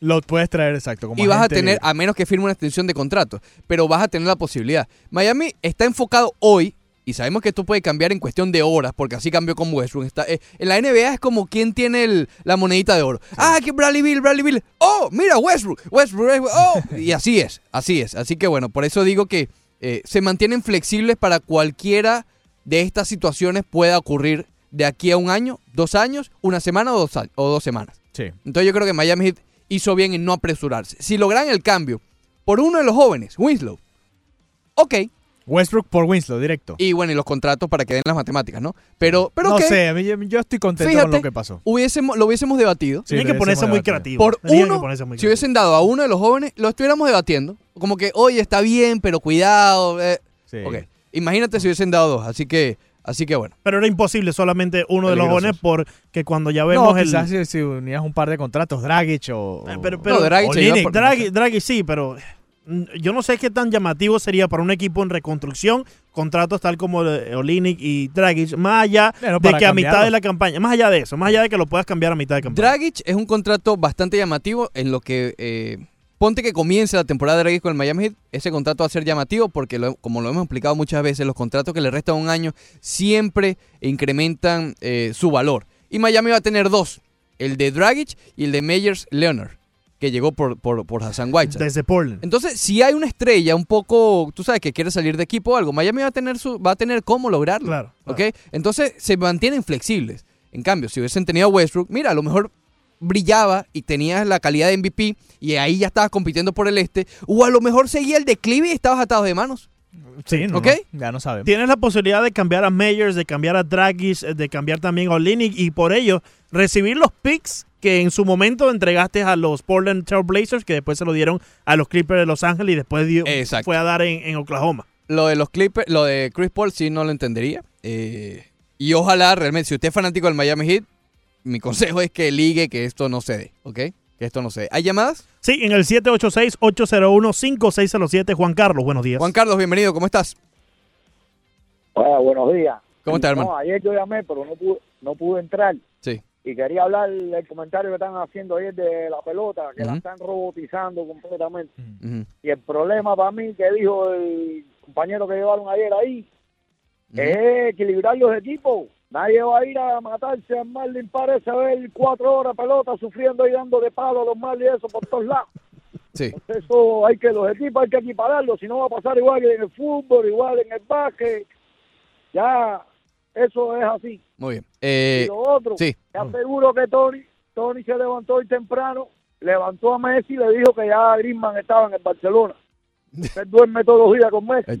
Lo puedes traer exacto. Como y vas a tener, libre. a menos que firme una extensión de contrato, pero vas a tener la posibilidad. Miami está enfocado hoy, y sabemos que esto puede cambiar en cuestión de horas, porque así cambió con Westbrook. Está, eh, en la NBA es como quien tiene el- la monedita de oro. Ah, que Bradley Bill, Bradley Bill. Oh, mira, Westbrook, Westbrook, Westbrook, oh. y así es, así es. Así que bueno, por eso digo que eh, se mantienen flexibles para cualquiera de estas situaciones pueda ocurrir de aquí a un año, dos años, una semana o dos, o dos semanas. Sí. Entonces yo creo que Miami Heat hizo bien en no apresurarse. Si logran el cambio por uno de los jóvenes, Winslow, ok. Westbrook por Winslow, directo. Y bueno, y los contratos para que den las matemáticas, ¿no? Pero, pero no ok. sé, a mí, yo, estoy contento Fíjate, con lo que pasó. Hubiésemos, lo hubiésemos debatido. Sí, Tienen lo que ponerse hubiésemos muy debatido. creativos. Por Tenían que uno, ponerse muy si hubiesen dado a uno de los jóvenes, lo estuviéramos debatiendo. Como que, oye, está bien, pero cuidado. eh. Sí. Ok. Imagínate si hubiesen dado dos. Así que, así que bueno. Pero era imposible solamente uno de los Peligrosos. jóvenes porque cuando ya vemos No, el... quizás si, si unías un par de contratos, Dragic o... Eh, o- Pero, pero, No, Dragic o se iba Linick, por- Draghi, Draghi sí, pero yo no sé qué tan llamativo sería para un equipo en reconstrucción contratos tal como eh, Olinik y Dragic, más allá de que a mitad de la campaña, más allá de eso, más allá de que lo puedas cambiar a mitad de campaña. Dragic es un contrato bastante llamativo en lo que... eh, ponte que comience la temporada de Dragic con el Miami Heat, ese contrato va a ser llamativo porque, lo- como lo hemos explicado muchas veces, los contratos que le restan un año siempre incrementan eh, su valor. Y Miami va a tener dos, el de Dragic y el de Meyers Leonard, que llegó por, por, por Hassan Whiteside. Desde Portland. Entonces, si hay una estrella un poco, tú sabes, que quiere salir de equipo o algo, Miami va a tener su, va a tener cómo lograrlo. Claro, ¿Ok? Entonces, se mantienen flexibles. En cambio, si hubiesen tenido a Westbrook, mira, a lo mejor brillaba y tenías la calidad de MVP y ahí ya estabas compitiendo por el este, o a lo mejor seguía el declive y estabas atados de manos. Sí, no, ya no sabemos. Tienes la posibilidad de cambiar a Meyers, de cambiar a Dragic, de cambiar también a Olinik y por ello recibir los picks que en su momento entregaste a los Portland Trail Blazers, que después se lo dieron a los Clippers de Los Ángeles y después dio- fue a dar en, en Oklahoma. Lo de los Clippers, lo de Chris Paul sí no lo entendería. Eh, y ojalá realmente, si usted es fanático del Miami Heat, mi consejo es que ligue que esto no se dé, ¿ok? que esto no sé. ¿Hay llamadas? Sí, en el 786-801-5607, Juan Carlos, buenos días. Juan Carlos, bienvenido, ¿cómo estás? Hola, buenos días. ¿Cómo estás, No, hermano? ayer yo llamé, pero no pude, no pude entrar. Sí. Y quería hablar del comentario que están haciendo ayer de la pelota, que la están robotizando completamente. Y el problema para mí que dijo el compañero que llevaron ayer ahí es equilibrar los equipos. Nadie va a ir a matarse al Marlin parece a ver cuatro horas pelota sufriendo y dando de palo a los Marlins y eso por todos lados. Sí. Eso hay que, los equipos hay que equipararlos, si no va a pasar igual que en el fútbol, igual en el básquet. Ya, eso es así. Muy bien. Eh, y lo otro, sí. te aseguro que Tony, Tony se levantó hoy temprano, levantó a Messi y le dijo que ya Griezmann estaba en el Barcelona. Usted duerme todos los días con Messi.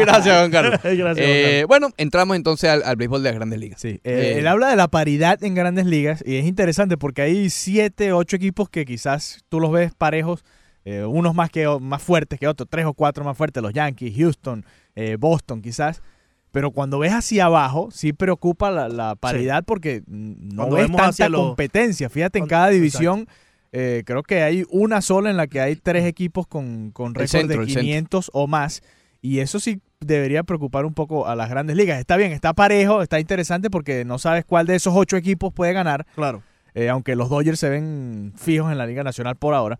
Gracias, Juan Carlos. Gracias, Eh, bueno, entramos entonces al, al béisbol de las grandes ligas. Sí, Eh, eh, él habla de la paridad en grandes ligas y es interesante porque hay siete, ocho equipos que quizás tú los ves parejos, eh, unos más, que, más fuertes que otros, tres o cuatro más fuertes, los Yankees, Houston, eh, Boston quizás. Pero cuando ves hacia abajo, sí preocupa la, la paridad porque no Cuando ves vemos tanta los- competencia. Fíjate, en cada división eh, creo que hay una sola en la que hay tres equipos con, con récord centro, de el centro. 500 o más. Y eso sí debería preocupar un poco a las grandes ligas. Está bien, está parejo, está interesante porque no sabes cuál de esos ocho equipos puede ganar. Claro. eh, aunque los Dodgers se ven fijos en la Liga Nacional por ahora.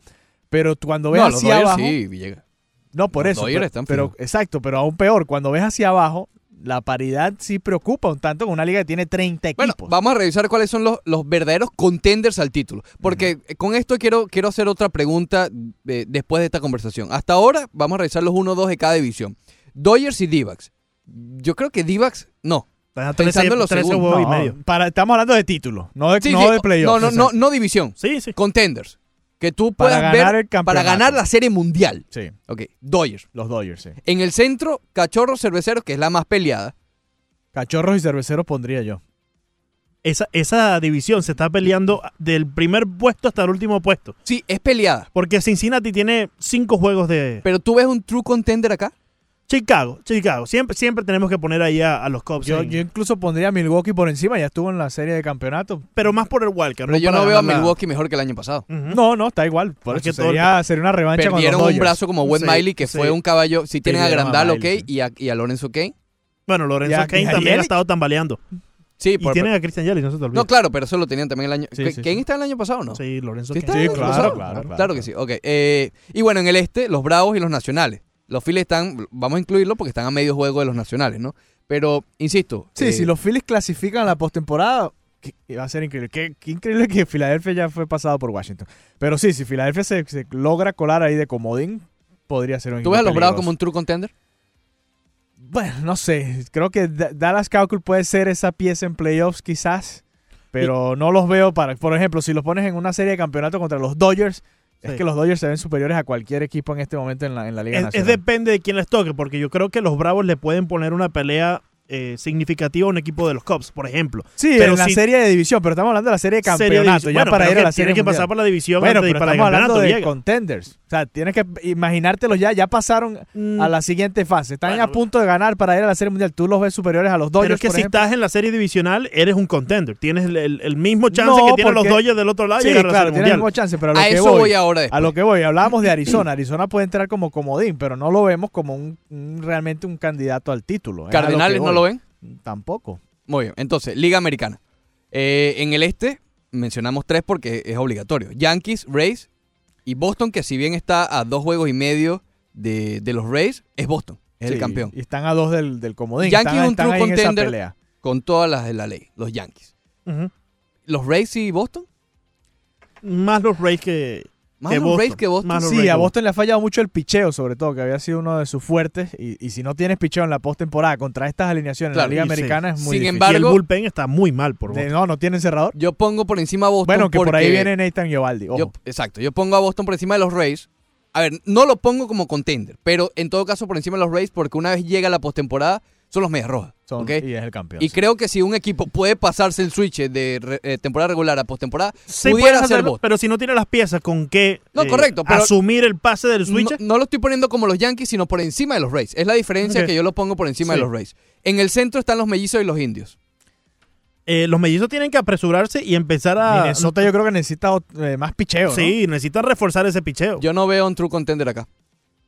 Pero cuando ves no, los hacia Dodgers abajo. sí, Villegas. No, por Los eso. Dodgers pero, están pero- exacto, pero aún peor, cuando ves hacia abajo, la paridad sí preocupa un tanto con una liga que tiene 30 Bueno, equipos. vamos a revisar cuáles son los, los verdaderos contenders al título. Porque eh, con esto quiero, quiero hacer otra pregunta eh, después de esta conversación. Hasta ahora vamos a revisar los 1-2 de cada división. Dodgers y D-backs. Yo creo que D-backs, no. Pensando en los 13 segundos. y No, medio. para, estamos hablando de títulos, no de, Sí, no sí, de playoffs. No, no, no, no división. Sí, sí. Contenders. Que tú Para puedas ganar ver el campeonato. para ganar la serie mundial. Sí, Ok, Dodgers. los Dodgers, sí. En el centro, Cachorros Cerveceros, que es la más peleada. Cachorros y cerveceros pondría yo. Esa, esa división se está peleando del primer puesto hasta el último puesto. Sí, es peleada. Porque Cincinnati tiene cinco juegos de... Pero tú ves un true contender acá. Chicago, Chicago. Siempre, siempre tenemos que poner ahí a, a los Cubs. Yo, en- yo incluso pondría a Milwaukee por encima, ya estuvo en la serie de campeonato. pero más por el Walker. Pero yo para no veo a la- Milwaukee mejor que el año pasado. No, no, está igual. Por Es eso todo- sería, sería una revancha con los un Dodgers. brazo como Wes Sí, Miley, que sí. fue un caballo. Si tienen a Grandal, ok, y a, y a Lorenzo Kane. Bueno, Lorenzo a- Kane también ha estado tambaleando. Sí, Y por- tienen a Christian Yelich, no se te olvide. no, claro, pero eso lo tenían también el año. Sí, ¿Kane sí, Kane sí. está el año pasado o no? Sí, Lorenzo ¿Sí está Sí, claro, claro, claro, Claro que sí, ok. Eh, y bueno, en el este, los Bravos y los Nacionales. Los Phillies están, vamos a incluirlo porque están a medio juego de los Nacionales, ¿no? Pero, insisto. Sí, eh, si los Phillies clasifican a la postemporada, va a ser increíble. Qué, qué increíble que Filadelfia ya fue pasado por Washington. Pero sí, si Filadelfia se, se logra colar ahí de comodín, podría ser un ¿Tú ves a los Bravos peligroso. como un true contender? Bueno, no sé. Creo que Da- Dallas Cowboys puede ser esa pieza en playoffs quizás, pero no los veo para... Por ejemplo, si los pones en una serie de campeonato contra los Dodgers, es que los Dodgers se ven superiores a cualquier equipo en este momento en la, en la Liga Es, es Nacional. depende de quién les toque, porque yo creo que los Bravos le pueden poner una pelea eh, significativa a un equipo de los Cubs, por ejemplo. Sí, pero en la si- serie de división, pero estamos hablando de la serie de Serie de campeonato, división. ya Bueno, para ir a que la serie tiene que pasar por la división Bueno, pero para el estamos hablando campeonato, de contenders. O sea, tienes que imaginártelos ya, ya pasaron Mm, a la siguiente fase. Están Bueno, a punto de ganar para ir a la serie mundial. Tú los ves superiores a los Dodgers, Pero es que por si ejemplo. estás en la serie divisional, eres un contender. Tienes el, el- el mismo chance No, que tienen los Dodgers del otro lado Sí, llegar a la claro, serie tienes el mismo chance, pero a lo A que eso voy, voy ahora después. a lo que voy, hablábamos de Arizona. Arizona puede entrar como comodín, pero no lo vemos como un, realmente un candidato al título. Lo ¿Cardenales no voy. Lo ven? Tampoco. Muy bien. Entonces, Liga Americana. Eh, en el este, mencionamos tres porque es obligatorio. Yankees, Rays y Boston, que si bien está a dos juegos y medio de, de los Rays, es Boston. Es el campeón. Y están a dos del, del comodín. Yankees están, es un están true contender. Con todas las de la ley. Los Yankees. ¿Los Rays y Boston? Más los Rays que, Más que los Boston. Rays que Boston. Sí, a Boston le ha fallado mucho el picheo, sobre todo, que había sido uno de sus fuertes. Y, y si no tienes picheo en la postemporada contra estas alineaciones Claro, en la Liga sí. Americana es muy Sin difícil. embargo- Y el bullpen está muy mal por De- Boston. no, no tiene cerrador. Yo pongo por encima a Boston. Bueno, que por ahí viene Nathan Giovaldi. ojo. Yo- exacto, yo pongo a Boston por encima de los Rays. A ver, no lo pongo como contender, pero en todo caso por encima de los Rays porque una vez llega la postemporada son los Medias Rojas. Son-. Y es el campeón. Y sí. creo que si un equipo puede pasarse el switch de re- eh, temporada regular a postemporada, Sí, pudiera hacerlo, Boston. pero si no tiene las piezas con qué No, eh, correcto, pero- asumir el pase del No, switch, no lo estoy poniendo como los Yankees, sino por encima de los Rays. Es la diferencia que yo lo pongo por encima Sí. de los Rays. En el centro están los mellizos y los indios. eh, los mellizos tienen que apresurarse y empezar a... Minnesota yo creo que necesita eh, más picheo, ¿no? Sí, necesitan reforzar ese picheo. Yo no veo un true contender acá.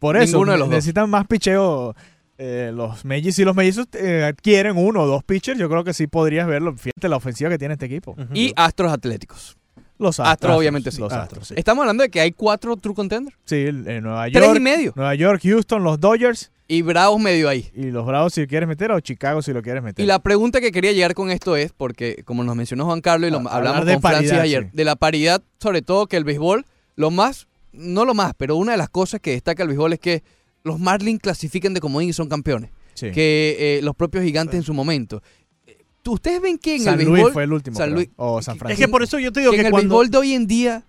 Por eso, Ninguno de los dos. necesitan más picheo eh, los mellizos. Si los mellizos eh, adquieren uno o dos pitchers, yo creo que sí podrías verlo. Fíjate la ofensiva que tiene este equipo. Y Astros Atléticos. Los Astros, Astros, obviamente sí. los Astros, sí. Estamos hablando de que hay cuatro true contenders. Sí, el- en Nueva Tres York. y medio. Nueva York, Houston, los Dodgers. Y Bravos medio ahí. Y los Bravos si quieres meter o Chicago si lo quieres meter. Y la pregunta que quería llegar con esto es, porque como nos mencionó Juan Carlos y lo A- hablamos de con Francis paridad, ayer, sí. de la paridad, sobre todo que el béisbol, lo más, no lo más, pero una de las cosas que destaca el béisbol es que los Marlins clasifican de comodín y son campeones. Sí. Que eh, los propios gigantes en su momento. Eh, ¿Ustedes ven que en San el Luis béisbol... fue el último. San. Luis- o San Es Francisco. que por eso yo te digo que que, en el cuando... béisbol de hoy en día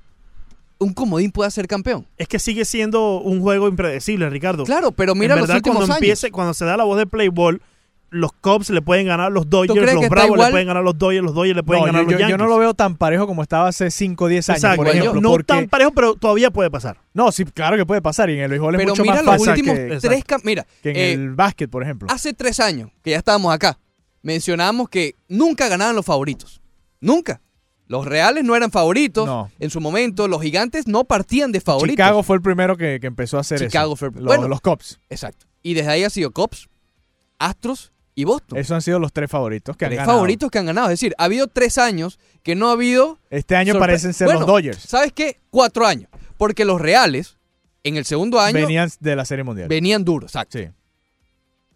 un comodín pueda ser campeón. Es que sigue siendo un juego impredecible, Ricardo. Claro, pero mira en los verdad, últimos cuando años. empiece, cuando se da la voz de play ball, los Cubs le pueden ganar a los Dodgers, los Bravos igual? le pueden ganar a los Dodgers, los Dodgers le pueden No, ganar a yo, los yo- yo Yankees. no lo veo tan parejo como estaba hace 5 o 10 años, Exacto. por ejemplo. no porque- tan parejo, pero todavía puede pasar. No, sí, claro que puede pasar. Y en el béisbol es mucho mira más los fácil últimos que, tres... Mira, que en eh, el básquet, por ejemplo. hace tres años que ya estábamos acá, mencionábamos que nunca ganaban los favoritos. Nunca. Los reales no eran favoritos. No. En su momento, los gigantes no partían de favoritos. Chicago fue el primero que, que empezó a hacer Chicago eso. fue el- Los, bueno. los Cubs. Exacto. Y desde ahí ha sido Cops, Astros y Boston. Esos han sido los tres favoritos que han ganado. favoritos que han ganado. Es decir, ha habido tres años que no ha habido. Este año parecen ser Bueno, los Dodgers. ¿Sabes qué? Cuatro años. Porque los reales, en el segundo año, venían, Venían de la Serie Mundial. duros. Exacto. Sí.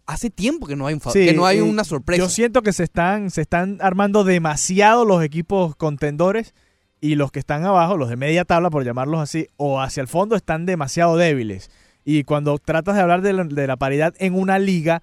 Hace tiempo que no hay, un Sí, que no hay una sorpresa. Yo siento que se están, se están armando demasiado los equipos contendores y los que están abajo, los de media tabla, por llamarlos así, o hacia el fondo, están demasiado débiles. Y cuando tratas de hablar de la, de la paridad en una liga,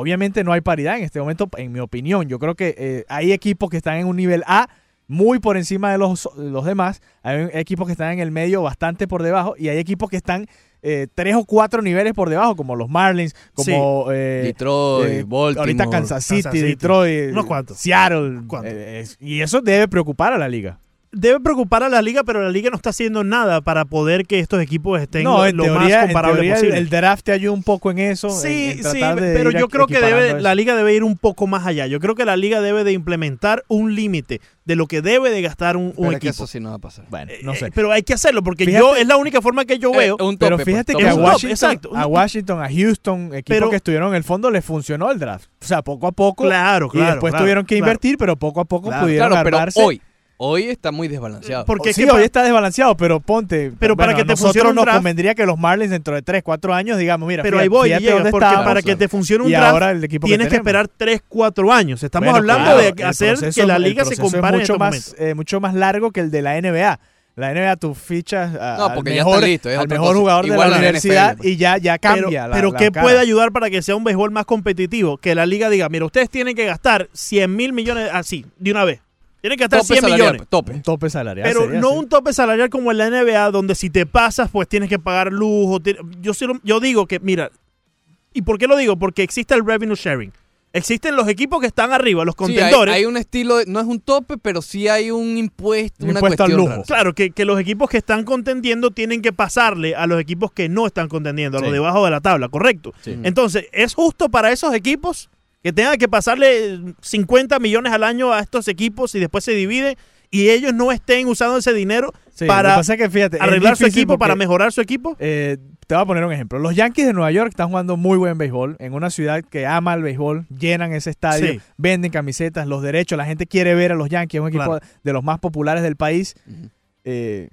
obviamente no hay paridad en este momento, en mi opinión. Yo creo que eh, hay equipos que están en un nivel A muy por encima de los, los demás, hay equipos que están en el medio bastante por debajo y hay equipos que están eh, tres o cuatro niveles por debajo, como los Marlins, como eh, Detroit, eh, Baltimore. ahorita Kansas City, Kansas City. Detroit, Unos cuantos. Seattle, ¿Cuántos? eh, y eso debe preocupar a la liga. Debe preocupar a la liga, pero la liga no está haciendo nada para poder que estos equipos estén no, lo, en lo teoría, más comparable teoría posible. el draft te ayuda un poco en eso. Sí, en sí, pero yo creo que debe, la liga debe ir un poco más allá. Yo creo que la liga debe de implementar un límite de lo que debe de gastar un, un es que equipo. eso sí no va a pasar. Bueno, no Eh, sé. pero hay que hacerlo porque Fíjate- yo es la única forma que yo Eh, veo. Pero tope, fíjate pues, que a top, Washington, exacto. a Washington, a Houston, equipos Pero- que estuvieron en el fondo, les funcionó el draft. O sea, poco a poco. Claro, y claro, después claro, tuvieron que claro. invertir, pero poco a poco Claro. pudieron Claro, pero armarse. hoy, hoy está muy desbalanceado. Porque sí, es que hoy está desbalanceado, pero ponte. Pero para bueno, que te nosotros funcione un nos draft- convendría que los Marlins dentro de 3, 4 años, digamos, mira, pero fíjate, ahí voy, fíjate dónde porque para que te funcione un y draft ahora el equipo tienes que, esperar 3, 4 años. Estamos Bueno, hablando claro, de hacer proceso- que la liga se es compare en mucho más, eh, mucho más largo que el de la NBA. La NBA tú fichas a- No, al porque ya mejor, está listo, es al mejor jugador Igual de la la universidad NFL, pues. y ya, ya Pero, cambia la- pero la ¿qué cara. puede ayudar para que sea un béisbol más competitivo? Que la liga diga, mira, ustedes tienen que gastar 100 mil millones así, de una vez. Tienen que gastar Tope 100 salarial, millones. tope. Un tope salarial. Pero sería, no sí. un tope salarial como en la NBA, donde si te pasas, pues tienes que pagar lujo. Yo, sí lo- yo digo que, mira, ¿y por qué lo digo? Porque existe el revenue sharing. Existen los equipos que están arriba, los Sí, hay, contendores. hay un estilo, de- no es un tope, pero sí hay un impuesto, Un una impuesto al lujo. rara. Claro, que, que los equipos que están contendiendo tienen que pasarle a los equipos que no están contendiendo, a los Sí. debajo de la tabla, ¿correcto? Sí. Entonces, ¿es justo para esos equipos que tengan que pasarle 50 millones al año a estos equipos y después se dividen y ellos no estén usando ese dinero Sí, para pasa es que, fíjate, es arreglar su equipo, para mejorar su equipo? eh, te voy a poner un ejemplo. Los Yankees de Nueva York están jugando muy buen béisbol en una ciudad que ama el béisbol, llenan ese estadio, Sí. venden camisetas, los derechos, la gente quiere ver a los Yankees, es un equipo Claro. de los más populares del país. Eh,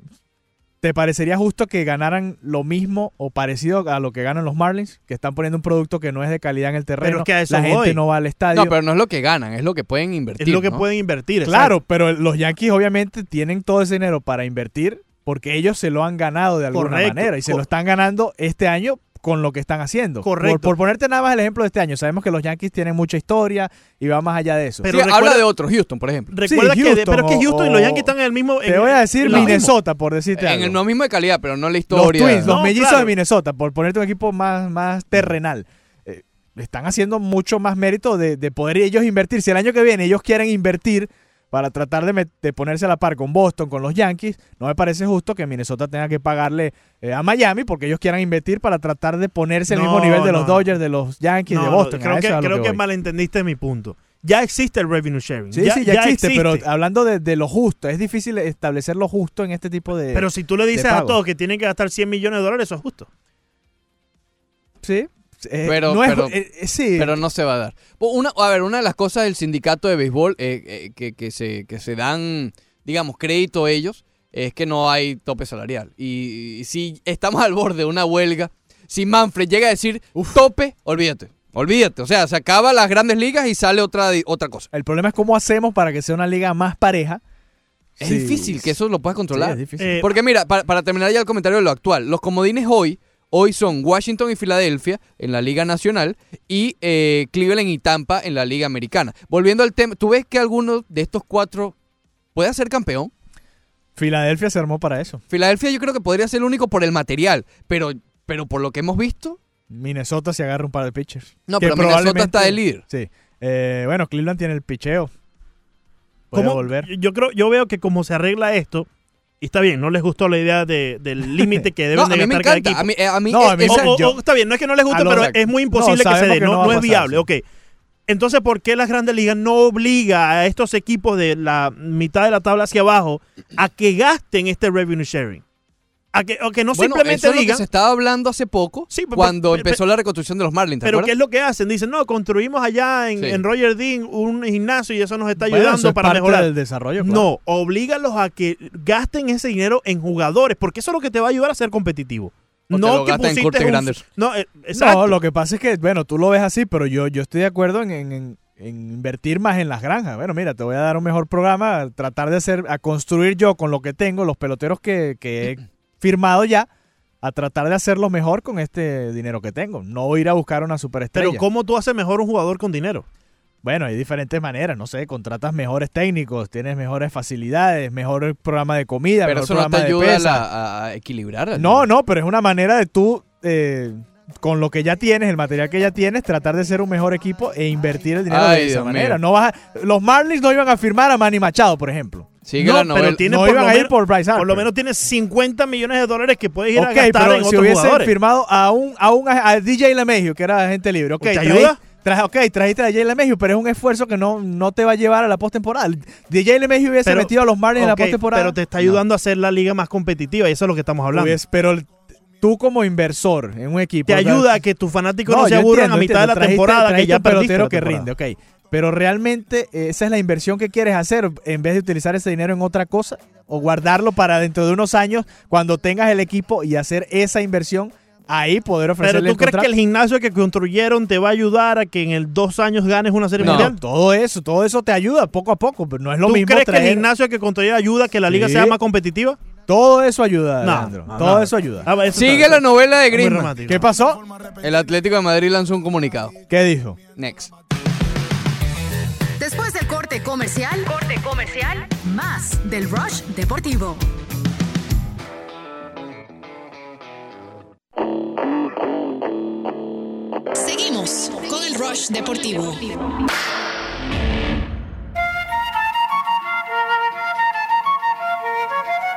¿Te parecería justo que ganaran lo mismo o parecido a lo que ganan los Marlins? Que están poniendo un producto que no es de calidad en el terreno. es que a eso la gente no va al estadio. No, pero no es lo que ganan, es lo que pueden invertir. Es lo que ¿no? pueden invertir. Claro, pero los Yankees obviamente tienen todo ese dinero para invertir porque ellos se lo han ganado de alguna Correcto. manera y se lo están ganando este año con lo que están haciendo. Correcto. Por, por ponerte nada más el ejemplo de este año, sabemos que los Yankees tienen mucha historia y va más allá de eso. Pero Sí, recuerda- habla de otro, Houston, por ejemplo. Recuerda Sí, que, de- Houston pero es que o- Houston y los Yankees están en el mismo. Te en- voy a decir mismo. Minnesota, por decirte En algo. el no mismo de calidad, pero no la Los historia. Twins, los No, mellizos claro. de Minnesota, por ponerte un equipo más, más terrenal. eh, están haciendo mucho más mérito de, de poder ellos invertir. Si el año que viene ellos quieren invertir para tratar de, de ponerse a la par con Boston, con los Yankees, no me parece justo que Minnesota tenga que pagarle eh, a Miami porque ellos quieran invertir para tratar de ponerse al No, mismo nivel de no, los. Dodgers, de los Yankees, No, de Boston. creo que, creo que voy. malentendiste mi punto. ya existe el revenue sharing. Sí, sí, ya, existe, pero hablando de, de lo justo, es difícil establecer lo justo en este tipo de. Pero si tú le dices a todos que tienen que gastar 100 millones de dólares, eso es justo. Sí. Eh, Pero, no pero, eh, eh, sí. pero no se va a dar. Una, a ver, una de las cosas del sindicato de béisbol eh, eh, que, que se, que se dan, digamos, crédito a ellos es que no hay tope salarial. Y, y si estamos al borde de una huelga, si Manfred llega a decir tope, olvídate. Olvídate. O sea, se acaba las grandes ligas y sale otra, otra cosa. El problema es cómo hacemos para que sea una liga más pareja. Es Sí. difícil que eso lo puedas controlar. Sí, es difícil. Porque mira, para, para terminar ya el comentario de lo actual, los comodines hoy, hoy son Washington y Filadelfia en la Liga Nacional y eh, Cleveland y Tampa en la Liga Americana. Volviendo al tema, ¿tú ves que alguno de estos cuatro puede ser campeón? Filadelfia se armó para eso. Filadelfia yo creo que podría ser el único por el material, pero, pero por lo que hemos visto, Minnesota se agarra un par de pitchers. no, Que pero Minnesota está de líder. Sí. Eh, bueno, Cleveland tiene el picheo. Puede ¿Cómo- volver. Yo creo, yo veo que como se arregla esto, y está bien, no les gustó la idea de- del límite que deben No, de gastar cada equipo. A mí, a mí, No, a eh, mí esa- me- O- o- yo- o está bien, no es que no les guste, pero es muy imposible No, que se dé. que No, es viable. sí. Ok. Entonces, ¿por qué las grandes ligas no obliga a estos equipos de la mitad de la tabla hacia abajo a que gasten este revenue sharing? A que, o que no bueno, simplemente eso es lo digan. que se estaba hablando hace poco, Sí, pero- cuando pero- empezó la reconstrucción de los Marlins, ¿te Pero acuerdas? ¿qué es lo que hacen? Dicen, no, construimos allá en, Sí. en Roger Dean un gimnasio y eso nos está Bueno, eso ayudando es para parte mejorar. del desarrollo. claro. No, oblígalos a que gasten ese dinero en jugadores, porque eso es lo que te va a ayudar a ser competitivo. O no lo que en pusiste Curtis un-. No, eh. No, lo que pasa es que, bueno, tú lo ves así, pero yo, yo estoy de acuerdo en, en- en- en invertir más en las granjas. Bueno, mira, te voy a dar un mejor programa, a tratar de hacer, a construir yo con lo que tengo, los peloteros que, que he firmado ya, a tratar de hacerlo mejor con este dinero que tengo. No ir a buscar una superestrella. Pero ¿cómo tú haces mejor un jugador con dinero? Bueno, hay diferentes maneras, no sé, contratas mejores técnicos, tienes mejores facilidades, mejor programa de comida, Pero mejor eso no te programa de ayuda a, pesa. la- a- a equilibrar. No, no, pero es una manera de tú, eh, con lo que ya tienes, el material que ya tienes, tratar de ser un mejor equipo e invertir el dinero Ay, de esa Dios manera. mío. No vas a- los Marlins no iban a firmar a Manny Machado, por ejemplo. Sigue no, la pero novela. tiene no por iban lo a ir menos- por Bryce Harper. Por lo menos tienes 50 millones de dólares que puedes ir Ok, a gastar pero en si otros jugadores. firmado a un, a un a DJ LeMahieu, que era agente libre, ok, ¿Te traí- ayuda? traje- ok, trajiste a DJ LeMahieu, pero es un esfuerzo que no, no te va a llevar a la postemporada. DJ LeMahieu hubiese Pero- metido a los Marlins en la postemporada. Pero te está ayudando a hacer la liga más competitiva y eso es lo que estamos hablando. Hubiese- pero tú como inversor en un equipo te o sea, ayuda a que tus fanáticos no, se aburran entiendo, a mitad de la entiendo. Trajiste- temporada que ya perdiste que temporada. rinde, ok. Pero realmente eh, esa es la inversión que quieres hacer en vez de utilizar ese dinero en otra cosa o guardarlo para dentro de unos años cuando tengas el equipo y hacer esa inversión ahí poder ofrecerle Pero tú el crees que el gimnasio que construyeron te va a ayudar a que en el dos años ganes una serie No, mundial? todo eso, todo eso te ayuda poco a poco, pero no es lo ¿Tú mismo crees que el gimnasio que construyeron ayuda a que la liga Sí. sea más competitiva? Todo eso ayuda, No, Alejandro. no, todo no. eso ayuda. Ah, eso Sigue está- la novela de muy Griezmann. romántico. ¿Qué pasó? El Atlético de Madrid lanzó un comunicado. ¿Qué dijo? Next. Después del corte comercial, corte comercial, más del Rush Deportivo. Seguimos con el Rush Deportivo.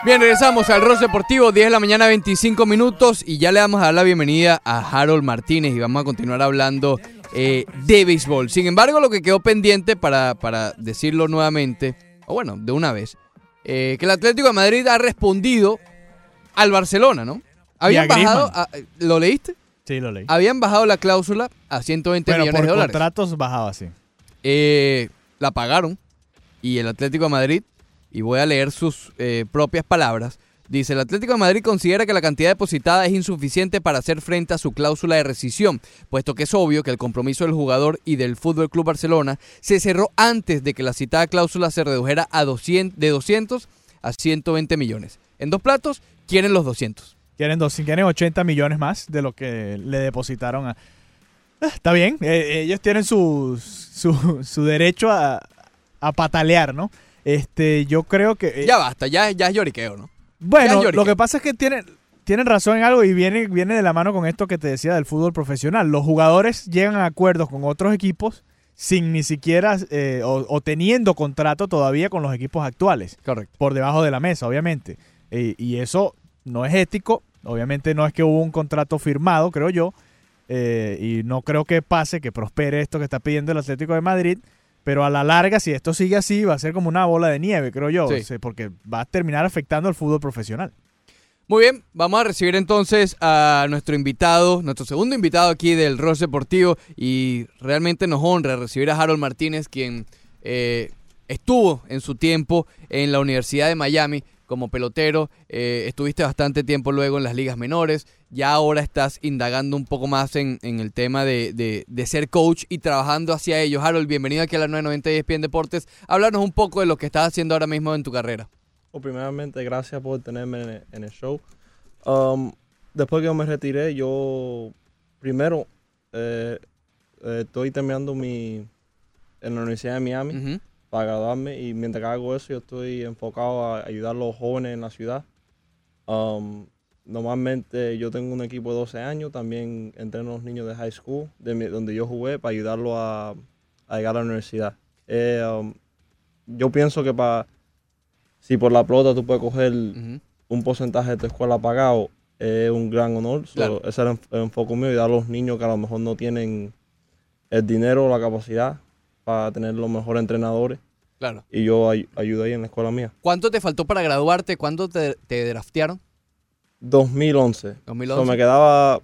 Bien, regresamos al Ross Deportivo, 10 de la mañana, 25 minutos, y ya le vamos a dar la bienvenida a Harold Martínez y vamos a continuar hablando eh, de béisbol. Sin embargo, lo que quedó pendiente para, para decirlo nuevamente, o bueno, de una vez, eh, que el Atlético de Madrid ha respondido al Barcelona, ¿no? Habían bajado, a- ¿lo leíste? Sí, lo leí. Habían bajado la cláusula a 120 Bueno, millones por de dólares. contratos bajaba así. Eh, la pagaron y el Atlético de Madrid, y voy a leer sus eh, propias palabras, dice, el Atlético de Madrid considera que la cantidad depositada es insuficiente para hacer frente a su cláusula de rescisión, puesto que es obvio que el compromiso del jugador y del Fútbol Club Barcelona se cerró antes de que la citada cláusula se redujera a 200, de 200 a 120 millones. En dos platos, quieren los 200. Quieren, dos, quieren 80 millones más de lo que le depositaron a... Ah, Está bien, eh, ellos tienen su, su, su derecho a, a patalear, ¿no? Este, yo creo que... eh, Ya basta, ya, ya es lloriqueo, ¿no? Bueno, lloriqueo. lo que pasa es que tienen, tienen razón en algo y viene, viene de la mano con esto que te decía del fútbol profesional. Los jugadores llegan a acuerdos con otros equipos sin ni siquiera, eh, o, o teniendo contrato todavía con los equipos actuales. Correcto. Por debajo de la mesa, obviamente. Eh, y eso no es ético. Obviamente no es que hubo un contrato firmado, creo yo. eh, y no creo que pase, que prospere esto que está pidiendo el Atlético de Madrid. Pero a la larga, si esto sigue así, va a ser como una bola de nieve, creo yo. Sí. porque va a terminar afectando al fútbol profesional. Muy bien, vamos a recibir entonces a nuestro invitado, nuestro segundo invitado aquí del Ross Deportivo y realmente nos honra recibir a Harold Martínez, quien eh, estuvo en su tiempo en la Universidad de Miami como pelotero, eh, estuviste bastante tiempo luego en las ligas menores, ya ahora estás indagando un poco más en, en el tema de, de- de ser coach y trabajando hacia ello. Harold, bienvenido aquí a la 990 ESPN Deportes. Háblanos un poco de lo que estás haciendo ahora mismo en tu carrera. Bueno, primeramente, gracias por tenerme en el, en el show. Um, después que yo me retiré, yo primero eh, eh, estoy terminando mi en la Universidad de Miami para graduarme y mientras que hago eso yo estoy enfocado a ayudar a los jóvenes en la ciudad. Um, normalmente yo tengo un equipo de 12 años, también entreno a los niños de high school, de mi- donde yo jugué, para ayudarlos a, a llegar a la universidad. Eh, um, yo pienso que para si por la pelota tú puedes coger un porcentaje de tu escuela pagado, es un gran honor. So, Claro. Ese era enf- el enfoque mío, ayudar a los niños que a lo mejor no tienen el dinero o la capacidad para tener los mejores entrenadores. Claro. Y yo ay- ayudé ahí en la escuela mía. ¿Cuánto te faltó para graduarte? ¿Cuándo te, te draftearon? 2011. 2011. So, me quedaba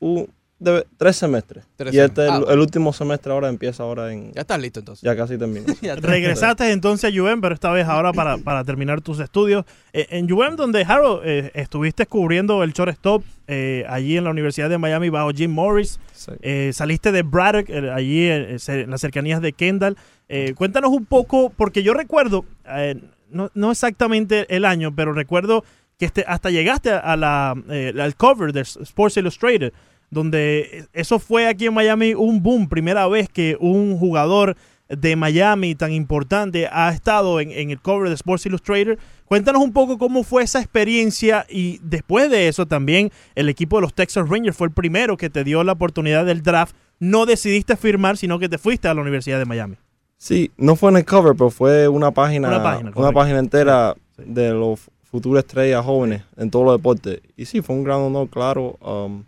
un- de- tres semestres. Tres y este. Ah, el, bueno. el último semestre ahora empieza ahora en... Ya estás listo entonces. Ya casi termino. Regresaste entonces a UM, pero esta vez ahora para, para terminar tus estudios. Eh, en UM, donde Harold eh, estuviste cubriendo el shortstop eh, allí en la Universidad de Miami bajo Jim Morris. Eh, saliste de Braddock, eh, allí en las cercanías de Kendall. Eh, cuéntanos un poco, porque yo recuerdo, eh, no, no exactamente el año, pero recuerdo que este, hasta llegaste a la, eh, al cover de Sports Illustrated, donde eso fue aquí en Miami un boom, primera vez que un jugador de Miami tan importante ha estado en, en el cover de Sports Illustrated. Cuéntanos un poco cómo fue esa experiencia y después de eso también el equipo de los Texas Rangers fue el primero que te dio la oportunidad del draft. No decidiste firmar, sino que te fuiste a la Universidad de Miami. Sí, no fue en el cover, pero fue una página, Una una página, página, correcto. entera de los futuros estrellas jóvenes en todos los deportes. Y sí, fue un gran honor, claro. um,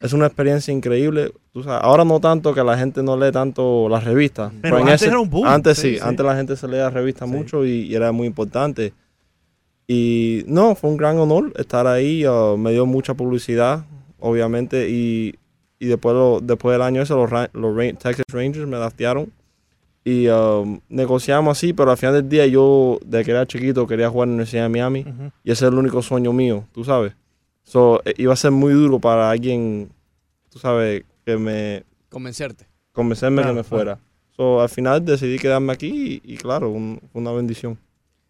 es una experiencia increíble. Tú sabes, ahora no tanto que la gente no lee tanto las revistas. Pero en antes era un boom. Antes Sí, antes la gente se leía las revistas mucho y, y era muy importante. Y no, fue un gran honor estar ahí. uh, me dio mucha publicidad, obviamente. Y, y después, lo- después del año ese, los, Ra- los Ra- Texas Rangers me draftearon. Y um, negociamos así, pero al final del día yo, de que era chiquito, quería jugar en la Universidad de Miami. Y ese es el único sueño mío, tú sabes. So, eh, iba a ser muy duro para alguien, tú sabes, que me Convencerte. convencerme Claro, que me claro. fuera. So, al final decidí quedarme aquí y, y claro, un- una bendición.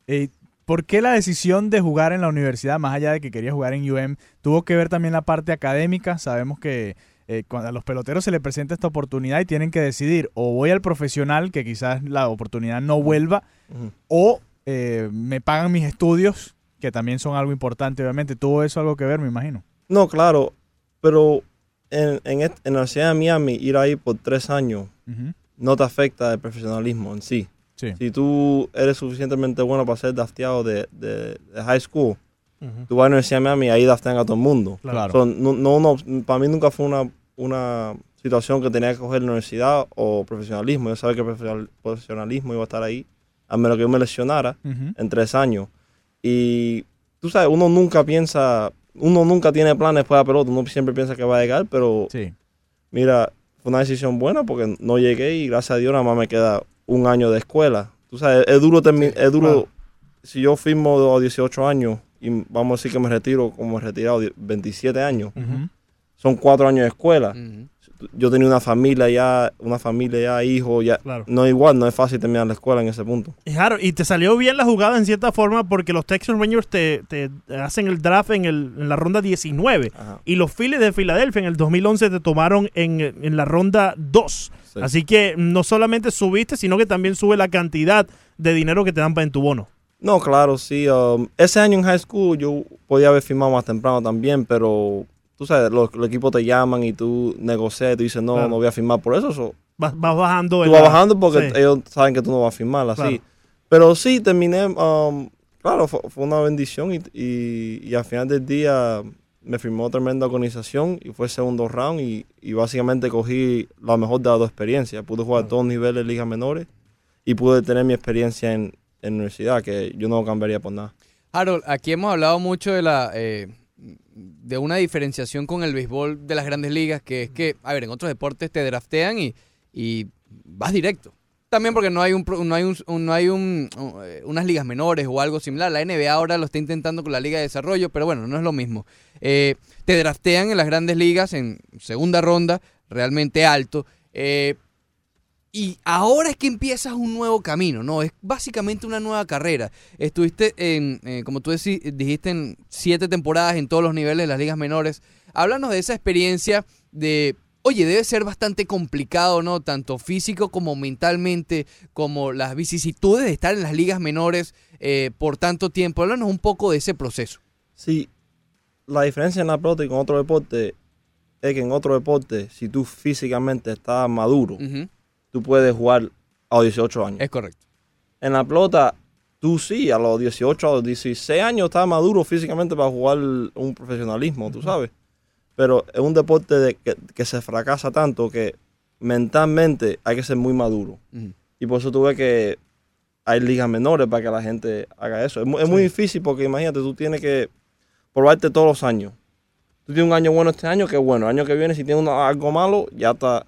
Eh, ¿Por qué la decisión de jugar en la universidad, más allá de que quería jugar en UM, tuvo que ver también la parte académica? Sabemos que eh, cuando a los peloteros se les presenta esta oportunidad y tienen que decidir o voy al profesional, que quizás la oportunidad no vuelva, Ujú. o eh, me pagan mis estudios, que también son algo importante, obviamente. ¿Tuvo eso algo que ver, me imagino? No, claro, pero en, en, en la Universidad de Miami, ir ahí por tres años no te afecta el profesionalismo en sí. Sí. Si tú eres suficientemente bueno para ser drafteado de, de- de high school, Ujú. tú vas a la Universidad de Miami y ahí draftean a todo el mundo. Claro. So, no, no, no, para mí nunca fue una, una situación que tenía que coger la universidad o profesionalismo. Yo sabía que el profesional- profesionalismo iba a estar ahí, a menos que yo me lesionara en tres años. Y tú sabes, uno nunca piensa, uno nunca tiene planes para la pelota, uno siempre piensa que va a llegar, pero Sí. mira, fue una decisión buena porque no llegué y gracias a Dios nada más me queda un año de escuela. Tú sabes, es duro, termi- es duro claro. si yo firmo a 18 años y vamos a decir que me retiro como he retirado de 27 años, son cuatro años de escuela. Yo tenía una familia ya, una familia ya, hijos, ya. Claro. No igual, no es fácil terminar la escuela en ese punto. Harold, y te salió bien la jugada en cierta forma porque los Texas Rangers te, te hacen el draft en, el- en la ronda 19 Ajá. y los Phillies de Filadelfia en el 2011 te tomaron en, en la ronda 2. Sí. Así que no solamente subiste, sino que también sube la cantidad de dinero que te dan para en tu bono. No, claro, sí. um, ese año en high school yo podía haber firmado más temprano también, pero tú sabes, los, los equipos te llaman y tú negocias y tú dices, no, Claro. no voy a firmar por eso. so, Vas, vas bajando. tú vas bajando porque Sí. ellos saben que tú no vas a firmar así. Claro. Pero sí, terminé, um, claro, fue, fue una bendición y, y, y al final del día me firmó tremenda organización y fue el segundo round y, y básicamente cogí la mejor de las dos experiencias. Pude jugar a todos los niveles de ligas menores y pude tener mi experiencia en, en universidad, que yo no cambiaría por nada. Harold, aquí hemos hablado mucho de la eh, de una diferenciación con el béisbol de las grandes ligas, que es que, a ver, en otros deportes te draftean y, y vas directo. También porque no hay un no hay un, no hay un, eh, unas ligas menores o algo similar. La NBA ahora lo está intentando con la Liga de Desarrollo, pero bueno, no es lo mismo. Eh, te draftean en las grandes ligas en segunda ronda, realmente alto. eh, y ahora es que empiezas un nuevo camino, ¿no? Es básicamente una nueva carrera. Estuviste en, eh, como tú dijiste, en siete temporadas en todos los niveles de las ligas menores. Háblanos de esa experiencia de, oye, debe ser bastante complicado, ¿no? Tanto físico como mentalmente, como las vicisitudes de estar en las ligas menores eh, por tanto tiempo. Háblanos un poco de ese proceso. Sí, la diferencia en la pelota y con otro deporte es que en otro deporte, si tú físicamente estás maduro, tú puedes jugar a los 18 años. Es correcto. En la pelota, tú sí, a los 18, a los 16 años estás maduro físicamente para jugar un profesionalismo, tú sabes. Pero es un deporte de que, que se fracasa tanto que mentalmente hay que ser muy maduro. Y por eso tú ves que hay ligas menores para que la gente haga eso. Es, mu- es muy difícil porque imagínate, tú tienes que probarte todos los años. Tú tienes un año bueno este año, que bueno. El año que viene, si tienes algo malo, ya está.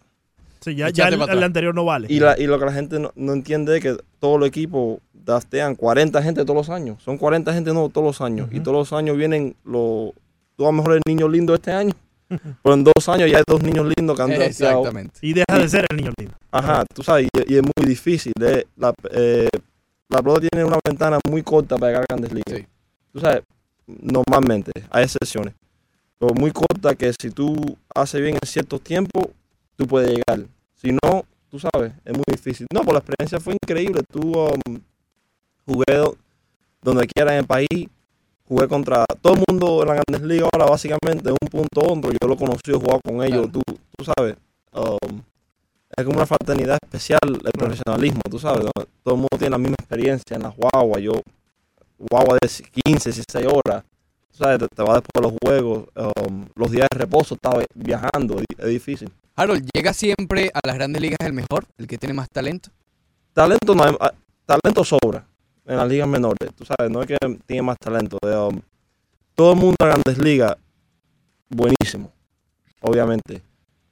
Sí, ya, ya el, el anterior no vale. Y, la- y lo que la gente no, no entiende es que todos los equipos draftean 40 gente todos los años. Son 40 gente nuevos todos los años. Y todos los años vienen los... Tú a lo mejor el niño lindo este año. Pero en dos años ya hay dos niños lindos que han. Exactamente. Y deja de ser el niño lindo. Ajá, tú sabes, y, y es muy difícil. eh, la, eh, la pelota tiene una ventana muy corta para llegar a grandes ligas. Tú sabes, normalmente, hay excepciones. Pero muy corta que si tú haces bien en ciertos tiempos, tú puedes llegar. Si no, tú sabes, es muy difícil. No, pues la experiencia fue increíble. Tú um, jugué do- donde quiera en el país. Jugué contra todo el mundo en la Grandes Ligas ahora, básicamente, un punto otro. Yo lo conocí, he jugado con ellos. Tú, tú sabes, um, es como una fraternidad especial el profesionalismo, tú sabes. ¿no? Todo el mundo tiene la misma experiencia en las guaguas. Yo, guagua de 15, 16 horas. Tú sabes, te, te vas después de los juegos. um, los días de reposo, estaba viajando. Es difícil. Harold, ¿llega siempre a las grandes ligas el mejor, el que tiene más talento? Talento no hay, ah, talento sobra en las ligas menores. Tú sabes, no es que tiene más talento. de, um, todo el mundo en grandes ligas, buenísimo, obviamente.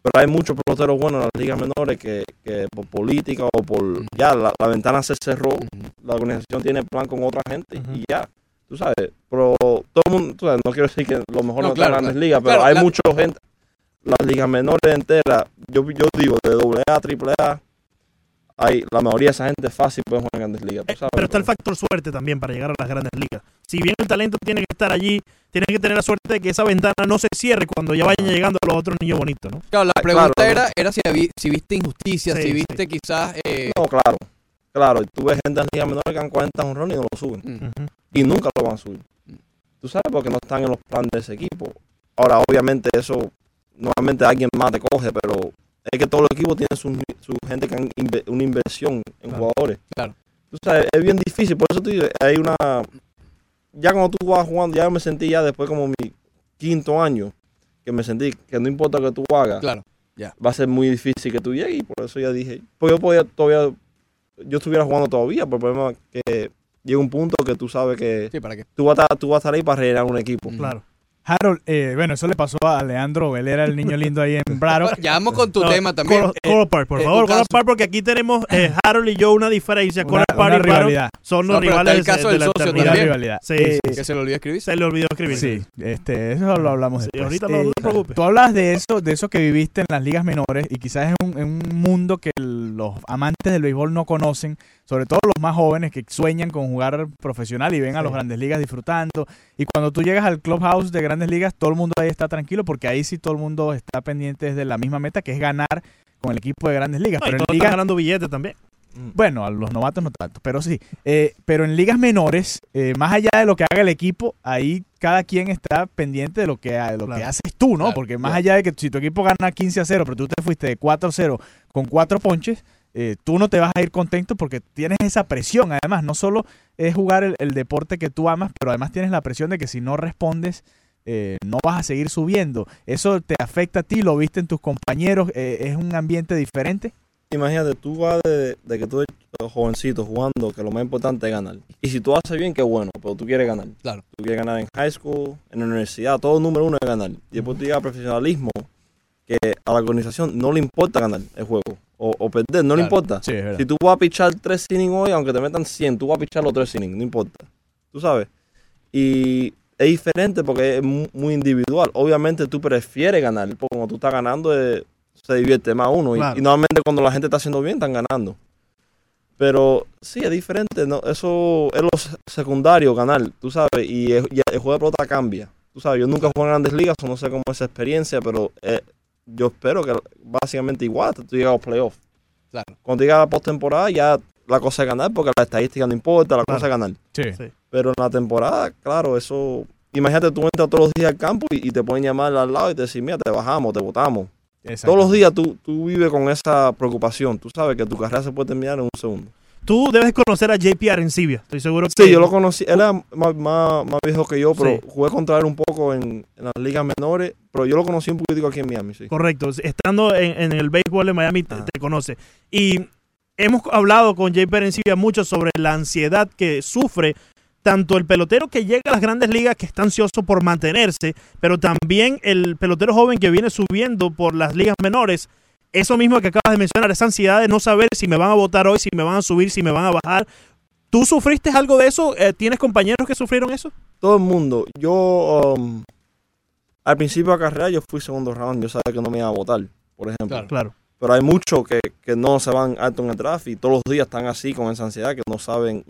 Pero hay muchos peloteros buenos en las ligas menores que, que por política o por... Ya, la, la ventana se cerró, la organización tiene plan con otra gente y ya. Tú sabes, pero todo el mundo, tú sabes, no quiero decir que lo mejor No, no, está en grandes claro. ligas, pero Claro, hay la- mucha gente, las ligas menores enteras, yo, yo digo, de doble A a triple A, hay, la mayoría de esa gente fácil puede jugar en grandes ligas, sabes. Pero está el factor suerte también para llegar a las grandes ligas. Si bien el talento tiene que estar allí, tienes que tener la suerte de que esa ventana no se cierre cuando ya vayan llegando los otros niños bonitos, ¿no? Claro, la Ah, pregunta claro. era, era si, si viste injusticia, Sí, si sí. viste quizás... eh, No, claro, claro. y Tú ves gente en ligas menores que han 40 honrones y no lo suben. Y nunca lo van a subir. Tú sabes porque no están en los planes de ese equipo. Ahora, obviamente, eso normalmente alguien más te coge, pero es que todos los equipos tienen su, su gente que han inve- una inversión en jugadores. Claro. Tú sabes, es bien difícil. Por eso te digo, hay una. Ya cuando tú vas jugando, ya me sentí ya después como mi quinto año, que me sentí que no importa lo que tú hagas, Claro, ya. va a ser muy difícil que tú llegues. Y por eso ya dije, pues yo podía todavía, yo estuviera jugando todavía, pero el problema es que llega un punto que tú sabes que Sí, ¿para qué? tú, vas a, estar- tú vas a estar ahí para rellenar un equipo. Claro. Harold, eh, bueno, eso le pasó a Leandro, él era el niño lindo ahí en Braddock. Ya vamos con tu No, tema también. Coral- Eh, Coral Park, por eh, favor, Coral. Park, porque aquí tenemos eh, Harold y yo una diferencia. Una- Coral Park una y Braddock rivalidad. son los No, rivales el caso de del la socio eternidad. Una también. rivalidad. Sí, Eh, sí, que se le olvidó escribir. Se le olvidó escribir. Sí, este, eso lo hablamos Sí, después. ahorita no- no te preocupes. Tú hablas de eso, de eso que viviste en las ligas menores y quizás es un, un mundo que los amantes del béisbol no conocen, sobre todo los más jóvenes que sueñan con jugar profesional y ven a los grandes ligas disfrutando. Y cuando tú llegas al clubhouse de grandes ligas, todo el mundo ahí está tranquilo porque ahí sí todo el mundo está pendiente desde la misma meta que es ganar con el equipo de grandes ligas. No, y pero en todos ligas están ganando billetes también. bueno, a los novatos no tanto, pero sí. Eh, pero en ligas menores, eh, más allá de lo que haga el equipo, ahí cada quien está pendiente de lo que, de lo que haces tú, ¿no? Claro, Porque más claro. allá de que si tu equipo gana 15 a 0, pero tú te fuiste de 4 a 0 con cuatro ponches, eh, tú no te vas a ir contento porque tienes esa presión. Además, no solo es jugar el, el deporte que tú amas, pero además tienes la presión de que si no respondes, eh, no vas a seguir subiendo. ¿Eso te afecta a ti? ¿Lo viste en tus compañeros? Eh, ¿Es un ambiente diferente? imagínate, tú vas de, de que tú eres jovencito jugando, que lo más importante es ganar. Y si tú haces bien, qué bueno, pero tú quieres ganar. Claro. Tú quieres ganar en high school, en la universidad, todo número uno es ganar. Y después tú llegas al profesionalismo, que a la organización no le importa ganar el juego o, o perder, no le importa. Sí, es verdad. si tú vas a pichar tres innings hoy, aunque te metan 100, tú vas a pichar los tres innings, no importa. Tú sabes. Y es diferente porque es mu- muy individual. Obviamente tú prefieres ganar, porque cuando tú estás ganando eh, se divierte más uno. Y- Claro. Y, normalmente cuando la gente está haciendo bien, están ganando. Pero sí, es diferente. ¿no? Eso es lo se- secundario, ganar, tú sabes. Y el, y el juego de pelota cambia. Tú sabes, yo nunca jugué en grandes ligas, no sé cómo es esa experiencia, pero eh, yo espero que básicamente igual tú llegas a los playoffs. Claro. Cuando llegas a la postemporada, ya la cosa es ganar, porque la estadística no importa, la cosa es ganar. Sí. Pero en la temporada, claro, eso. Imagínate, tú entras todos los días al campo y, y te pueden llamar al lado y te decir, mira, te bajamos, te votamos. Todos los días tú, tú vives con esa preocupación. Tú sabes que tu carrera se puede terminar en un segundo. Tú debes conocer a JP Arencibia. Estoy seguro que. Sí, yo lo conocí. Él era más, más, más viejo que yo, pero Sí. jugué contra él un poco en, en las ligas menores. Pero yo lo conocí un poquitico aquí en Miami, sí. Correcto. Estando en, en el béisbol de Miami, te, te conoce. Y hemos hablado con Jay Perencilla mucho sobre la ansiedad que sufre tanto el pelotero que llega a las grandes ligas, que está ansioso por mantenerse, pero también el pelotero joven que viene subiendo por las ligas menores. Eso mismo que acabas de mencionar, esa ansiedad de no saber si me van a votar hoy, si me van a subir, si me van a bajar. ¿Tú sufriste algo de eso? Eh, ¿Tienes compañeros que sufrieron eso? Todo el mundo. Yo, um, al principio de la carrera, yo fui segundo round. Yo sabía que no me iba a votar, por ejemplo. Claro. Claro. Pero hay muchos que, que no se van alto en el draft y todos los días están así con esa ansiedad que no saben,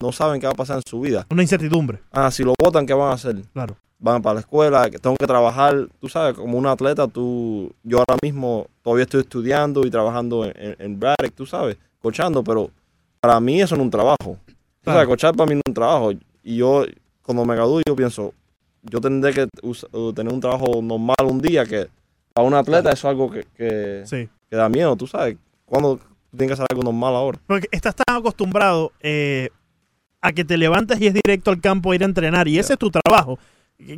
no saben qué va a pasar en su vida. Una incertidumbre. Ah, si lo votan, ¿qué van a hacer? Claro. Van para la escuela, que tengo que trabajar. Tú sabes, como un atleta, tú, yo ahora mismo todavía estoy estudiando y trabajando en, en, en Braddock, tú sabes, cochando, pero para mí eso no es un trabajo. Tú Claro. sabes, cochar para mí no es un trabajo. Y yo, cuando me gradúe, yo pienso, yo tendré que tener un trabajo normal un día que para un atleta eso es algo que, que, Sí. que da miedo, tú sabes. Cuando tienes que hacer algo normal ahora. Porque estás tan acostumbrado eh, a que te levantas y es directo al campo a ir a entrenar y ese es tu trabajo.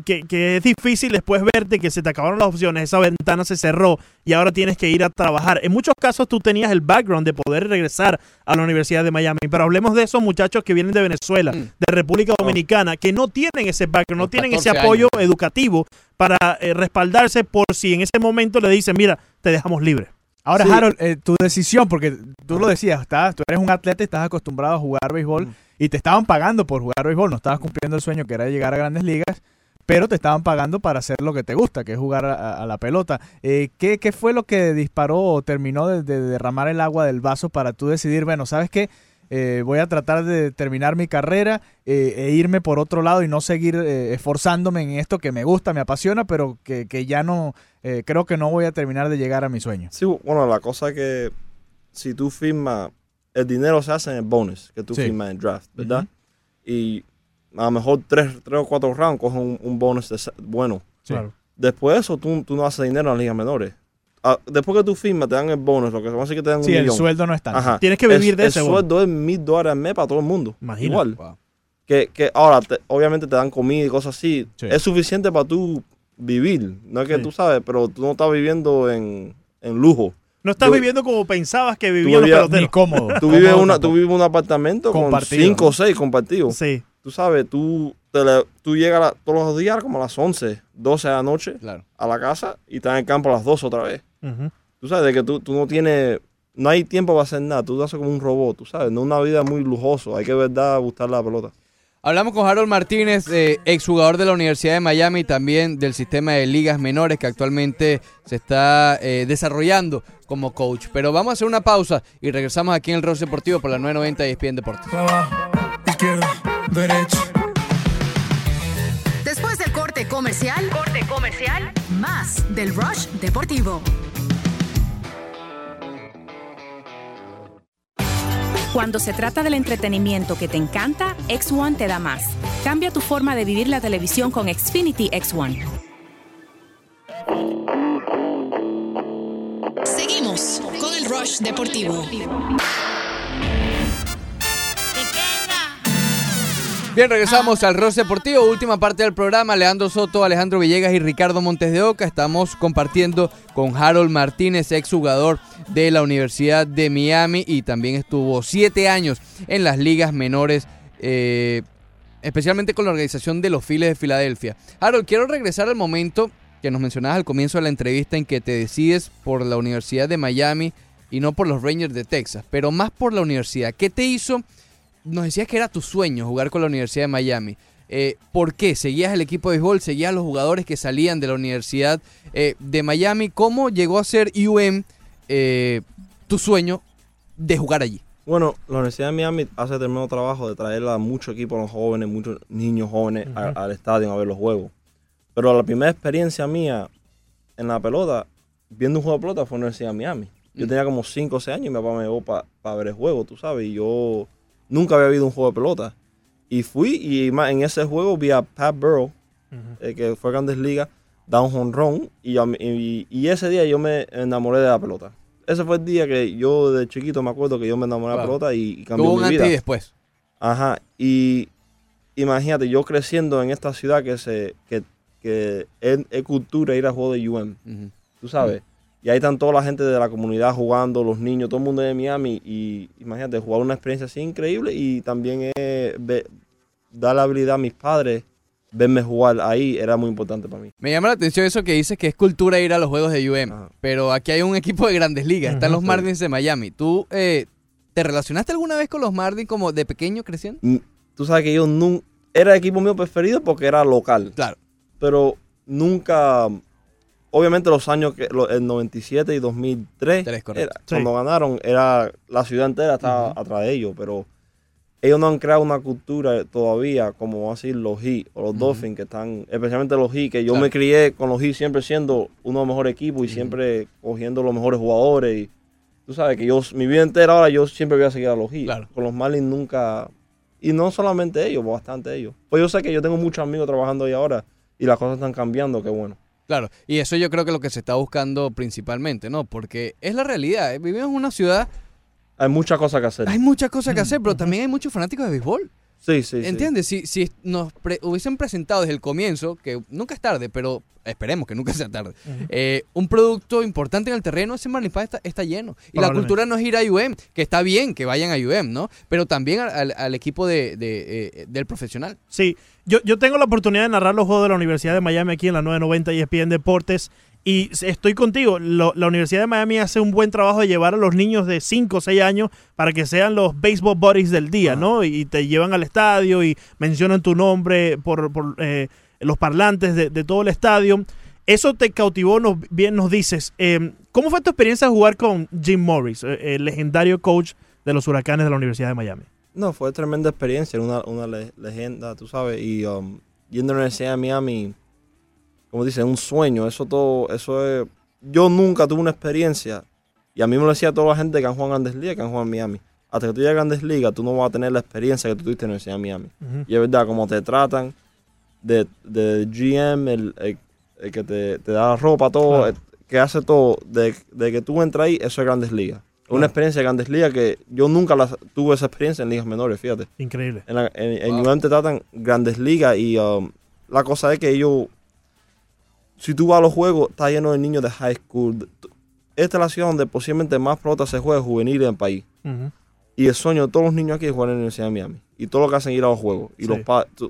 Que, que es difícil después verte que se te acabaron las opciones, esa ventana se cerró y ahora tienes que ir a trabajar. En muchos casos tú tenías el background de poder regresar a la Universidad de Miami, pero hablemos de esos muchachos que vienen de Venezuela, de República Dominicana, que no tienen ese background, no tienen ese 14 apoyo años. educativo para eh, respaldarse por si en ese momento le dicen, mira, te dejamos libre. Ahora, Sí. Harold, eh, tu decisión, porque tú lo decías, estás, tú eres un atleta y estás acostumbrado a jugar béisbol y te estaban pagando por jugar béisbol, no estabas cumpliendo el sueño que era llegar a grandes ligas, pero te estaban pagando para hacer lo que te gusta, que es jugar a, a la pelota. Eh, ¿qué, qué fue lo que disparó o terminó de, de derramar el agua del vaso para tú decidir, bueno, ¿sabes qué? Eh, voy a tratar de terminar mi carrera eh, e irme por otro lado y no seguir eh, esforzándome en esto que me gusta, me apasiona, pero que, que ya no, eh, creo que no voy a terminar de llegar a mi sueño. Sí, bueno, la cosa que si tú firmas, el dinero se hace en el bonus que tú Sí. firmas en draft, ¿verdad? Y a lo mejor tres, tres o cuatro rounds coges un, un bonus de bueno. Sí. Claro. Después de eso, tú, tú no haces dinero en las ligas menores. Ah, después que tú firmas, te dan el bonus, lo que vamos a decir que te dan Sí, un el millón. sueldo no es tanto. Ajá. Tienes que vivir El- de ese El sueldo es mil dólares al mes para todo el mundo. Imagínate. Igual. Que, que ahora, te- obviamente te dan comida y cosas así. Sí. Es suficiente para tú vivir. No es que Sí. tú sabes, pero tú no estás viviendo en, en lujo. No estás Tú- viviendo como pensabas que vivían los vivías- peloteros. Ni cómodo. Tú vives, una, tú vives en un apartamento Compartido, con cinco o seis compartidos. Sí. Tú sabes, tú, te le- tú llegas la- todos los días como a las 11, 12 de la noche Claro. a la casa y estás en el campo a las 2 otra vez. Ujú. Tú sabes, de que tú, tú no tienes, no hay tiempo para hacer nada. Tú haces como un robot, tú sabes, no una vida muy lujoso. Hay que, verdad, gustar la pelota. Hablamos con Harold Martínez, eh, exjugador de la Universidad de Miami y también del sistema de ligas menores que actualmente se está eh, desarrollando como coach. Pero vamos a hacer una pausa y regresamos aquí en el Ross Deportivo por la 990 y ESPN Deportes. Derecha. Después del corte comercial, corte comercial, más del Rush Deportivo. Cuando se trata del entretenimiento que te encanta, X1 te da más. Cambia tu forma de vivir la televisión con Xfinity X1. Seguimos con el Rush Deportivo. Bien, regresamos al Ross Deportivo, última parte del programa. Leandro Soto, Alejandro Villegas y Ricardo Montes de Oca. Estamos compartiendo con Harold Martínez, exjugador de la Universidad de Miami y también estuvo siete años en las ligas menores, eh, especialmente con la organización de los Files de Filadelfia. Harold, quiero regresar al momento que nos mencionabas al comienzo de la entrevista en que te decides por la Universidad de Miami y no por los Rangers de Texas, pero más por la universidad. ¿Qué te hizo? Nos decías que era tu sueño jugar con la Universidad de Miami. Eh, ¿Por qué? ¿Seguías el equipo de béisbol? ¿Seguías los jugadores que salían de la Universidad eh, de Miami? ¿Cómo llegó a ser UM eh, tu sueño de jugar allí? Bueno, la Universidad de Miami hace tremendo trabajo de traer a muchos equipos, a los jóvenes, muchos niños jóvenes a- al estadio a ver los juegos. Pero la primera experiencia mía en la pelota, viendo un juego de pelota, fue en la Universidad de Miami. Yo tenía como 5 o 6 años y mi papá me llevó para ver el juego, tú sabes, y yo nunca había visto un juego de pelota. Y fui y en ese juego vi a Pat Burrow, eh, que fue a Grandes Ligas, da un jonrón y, ese día yo me enamoré de la pelota. Ese fue el día que yo de chiquito me acuerdo que yo me enamoré de la pelota y, y cambió un mi vida. y después. Ajá, y imagínate, yo creciendo en esta ciudad que se que, que es, es cultura ir a juegos de UM, tú sabes. Y ahí están toda la gente de la comunidad jugando, los niños, todo el mundo de Miami. Y imagínate, jugar una experiencia así increíble y también eh, ve- dar la habilidad a mis padres, verme jugar ahí, era muy importante para mí. Me llama la atención eso que dices que es cultura ir a los juegos de UM. Pero aquí hay un equipo de grandes ligas. Están los Marlins de Miami. ¿Tú eh, te relacionaste alguna vez con los Marlins como de pequeño creciendo? Mm, Tú sabes que yo nunca... Era el equipo mío preferido porque era local. Claro. Pero nunca... Obviamente los años que... lo- El 97 y 2003. correcto. era- Sí. Cuando ganaron, era la ciudad entera estaba atrás de ellos. Pero ellos no han creado una cultura todavía como vamos a decir los Heat o los Dolphins que están... Especialmente los Heat, que yo Claro. me crié con los Heat siempre siendo uno de los mejores equipos y siempre cogiendo los mejores jugadores. Y, Tú sabes que yo, mi vida entera ahora, yo siempre voy a seguir a los Heat. Con los Marlins nunca. Y no solamente ellos, bastante ellos. Pues yo sé que yo tengo muchos amigos trabajando ahí ahora y las cosas están cambiando, qué bueno. Claro, y eso yo creo que es lo que se está buscando principalmente, ¿no? Porque es la realidad. ¿eh? Vivimos en una ciudad, Hay muchas cosas que hacer. hay muchas cosas que hacer, pero también hay muchos fanáticos de béisbol. Sí, sí, sí. ¿Entiendes? Si, si nos pre- hubiesen presentado desde el comienzo, que nunca es tarde, pero esperemos que nunca sea tarde, Ujú. eh, un producto importante en el terreno, ese Marlins Park está, está lleno. Y la cultura no es ir a UM, que está bien que vayan a UM, ¿no? Pero también al, al- al equipo de, de, eh, del profesional. Sí, yo, yo tengo la oportunidad de narrar los juegos de la Universidad de Miami aquí en la 990 y ESPN Deportes. Y estoy contigo, lo- la Universidad de Miami hace un buen trabajo de llevar a los niños de 5 o 6 años para que sean los baseball buddies del día, ¿no? Y te llevan al estadio y mencionan tu nombre por, por, eh, los parlantes de, de todo el estadio. Eso te cautivó, nos, bien nos dices. Eh, ¿Cómo fue tu experiencia jugar con Jim Morris, eh, el legendario coach de los huracanes de la Universidad de Miami? No, fue tremenda experiencia, una, una le- leyenda, tú sabes, y um, yendo a la Universidad de Miami, como dice, un sueño, eso todo, eso es, yo nunca tuve una experiencia, y a mí me lo decía toda la gente que han jugado en Grandes Ligas, que han jugado en Miami, hasta que tú llegas a Grandes Ligas, tú no vas a tener la experiencia que tú tuviste en la Universidad de Miami. Y es verdad, como te tratan, de, de GM, el, el- el que te, te da ropa, todo, Claro. el que hace todo, de, de que tú entras ahí, eso es Grandes Ligas. Claro. Una experiencia de Grandes Ligas que yo nunca la, tuve esa experiencia en ligas menores, fíjate. Increíble. En, la, en, en UM te tratan Grandes Ligas y um, la cosa es que ellos, si tú vas a los juegos, está lleno de niños de high school. Esta es la ciudad donde posiblemente más pelota se juega juvenil en el país. Y el sueño de todos los niños aquí es jugar en la Universidad de Miami. Y todo lo que hacen es ir a los juegos. Y Sí. los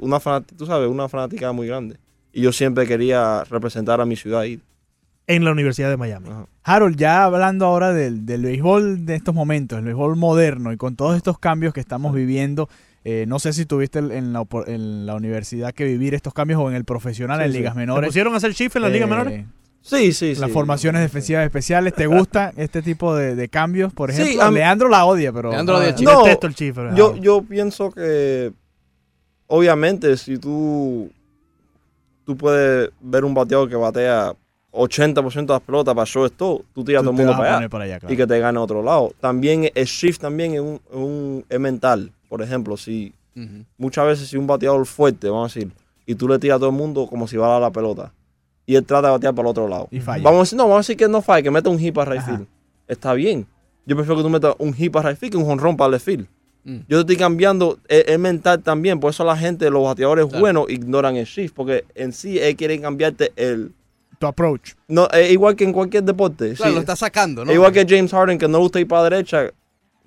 una tú sabes, una fanática muy grande. Y yo siempre quería representar a mi ciudad ahí. En la Universidad de Miami. Harold, ya hablando ahora del, del béisbol de estos momentos, el béisbol moderno y con todos estos cambios que estamos viviendo, eh, no sé si tuviste el- en la, opor- en la universidad que vivir estos cambios o en el profesional, Sí, en sí. ligas ¿Te menores. pusieron a hacer shift en las ligas menores? Sí, sí, Las sí. formaciones defensivas especiales, ¿te gusta este tipo de, de cambios? Por Sí, ejemplo, a mí- Leandro la odia, pero... Leandro odia. No, el yo, yo pienso que obviamente si tú tú puedes ver un bateador que batea 80% de las pelotas para shortstop, tú tiras Tú todo el te mundo a allá, para allá, claro. y que te gane a otro lado. También el shift también es, un, un- es mental. Por ejemplo, si muchas veces si un bateador fuerte, vamos a decir, y tú le tiras a todo el mundo como si va a la pelota, y él trata de batear para el otro lado. Y falla. Vamos a decir, no, vamos a decir que no falla, que meta un hit para right field. Está bien. Yo prefiero que tú metas un hit para right field que un jonrón para left field. Mm. Yo estoy cambiando el, el mental también. Por eso la gente, los bateadores buenos, ignoran el shift. Porque en sí, ellos quieren cambiarte el. Tu approach. No, es igual que en cualquier deporte. Claro, sí. lo está sacando, ¿no? Es igual que James Harden, que no le gusta ir para la derecha.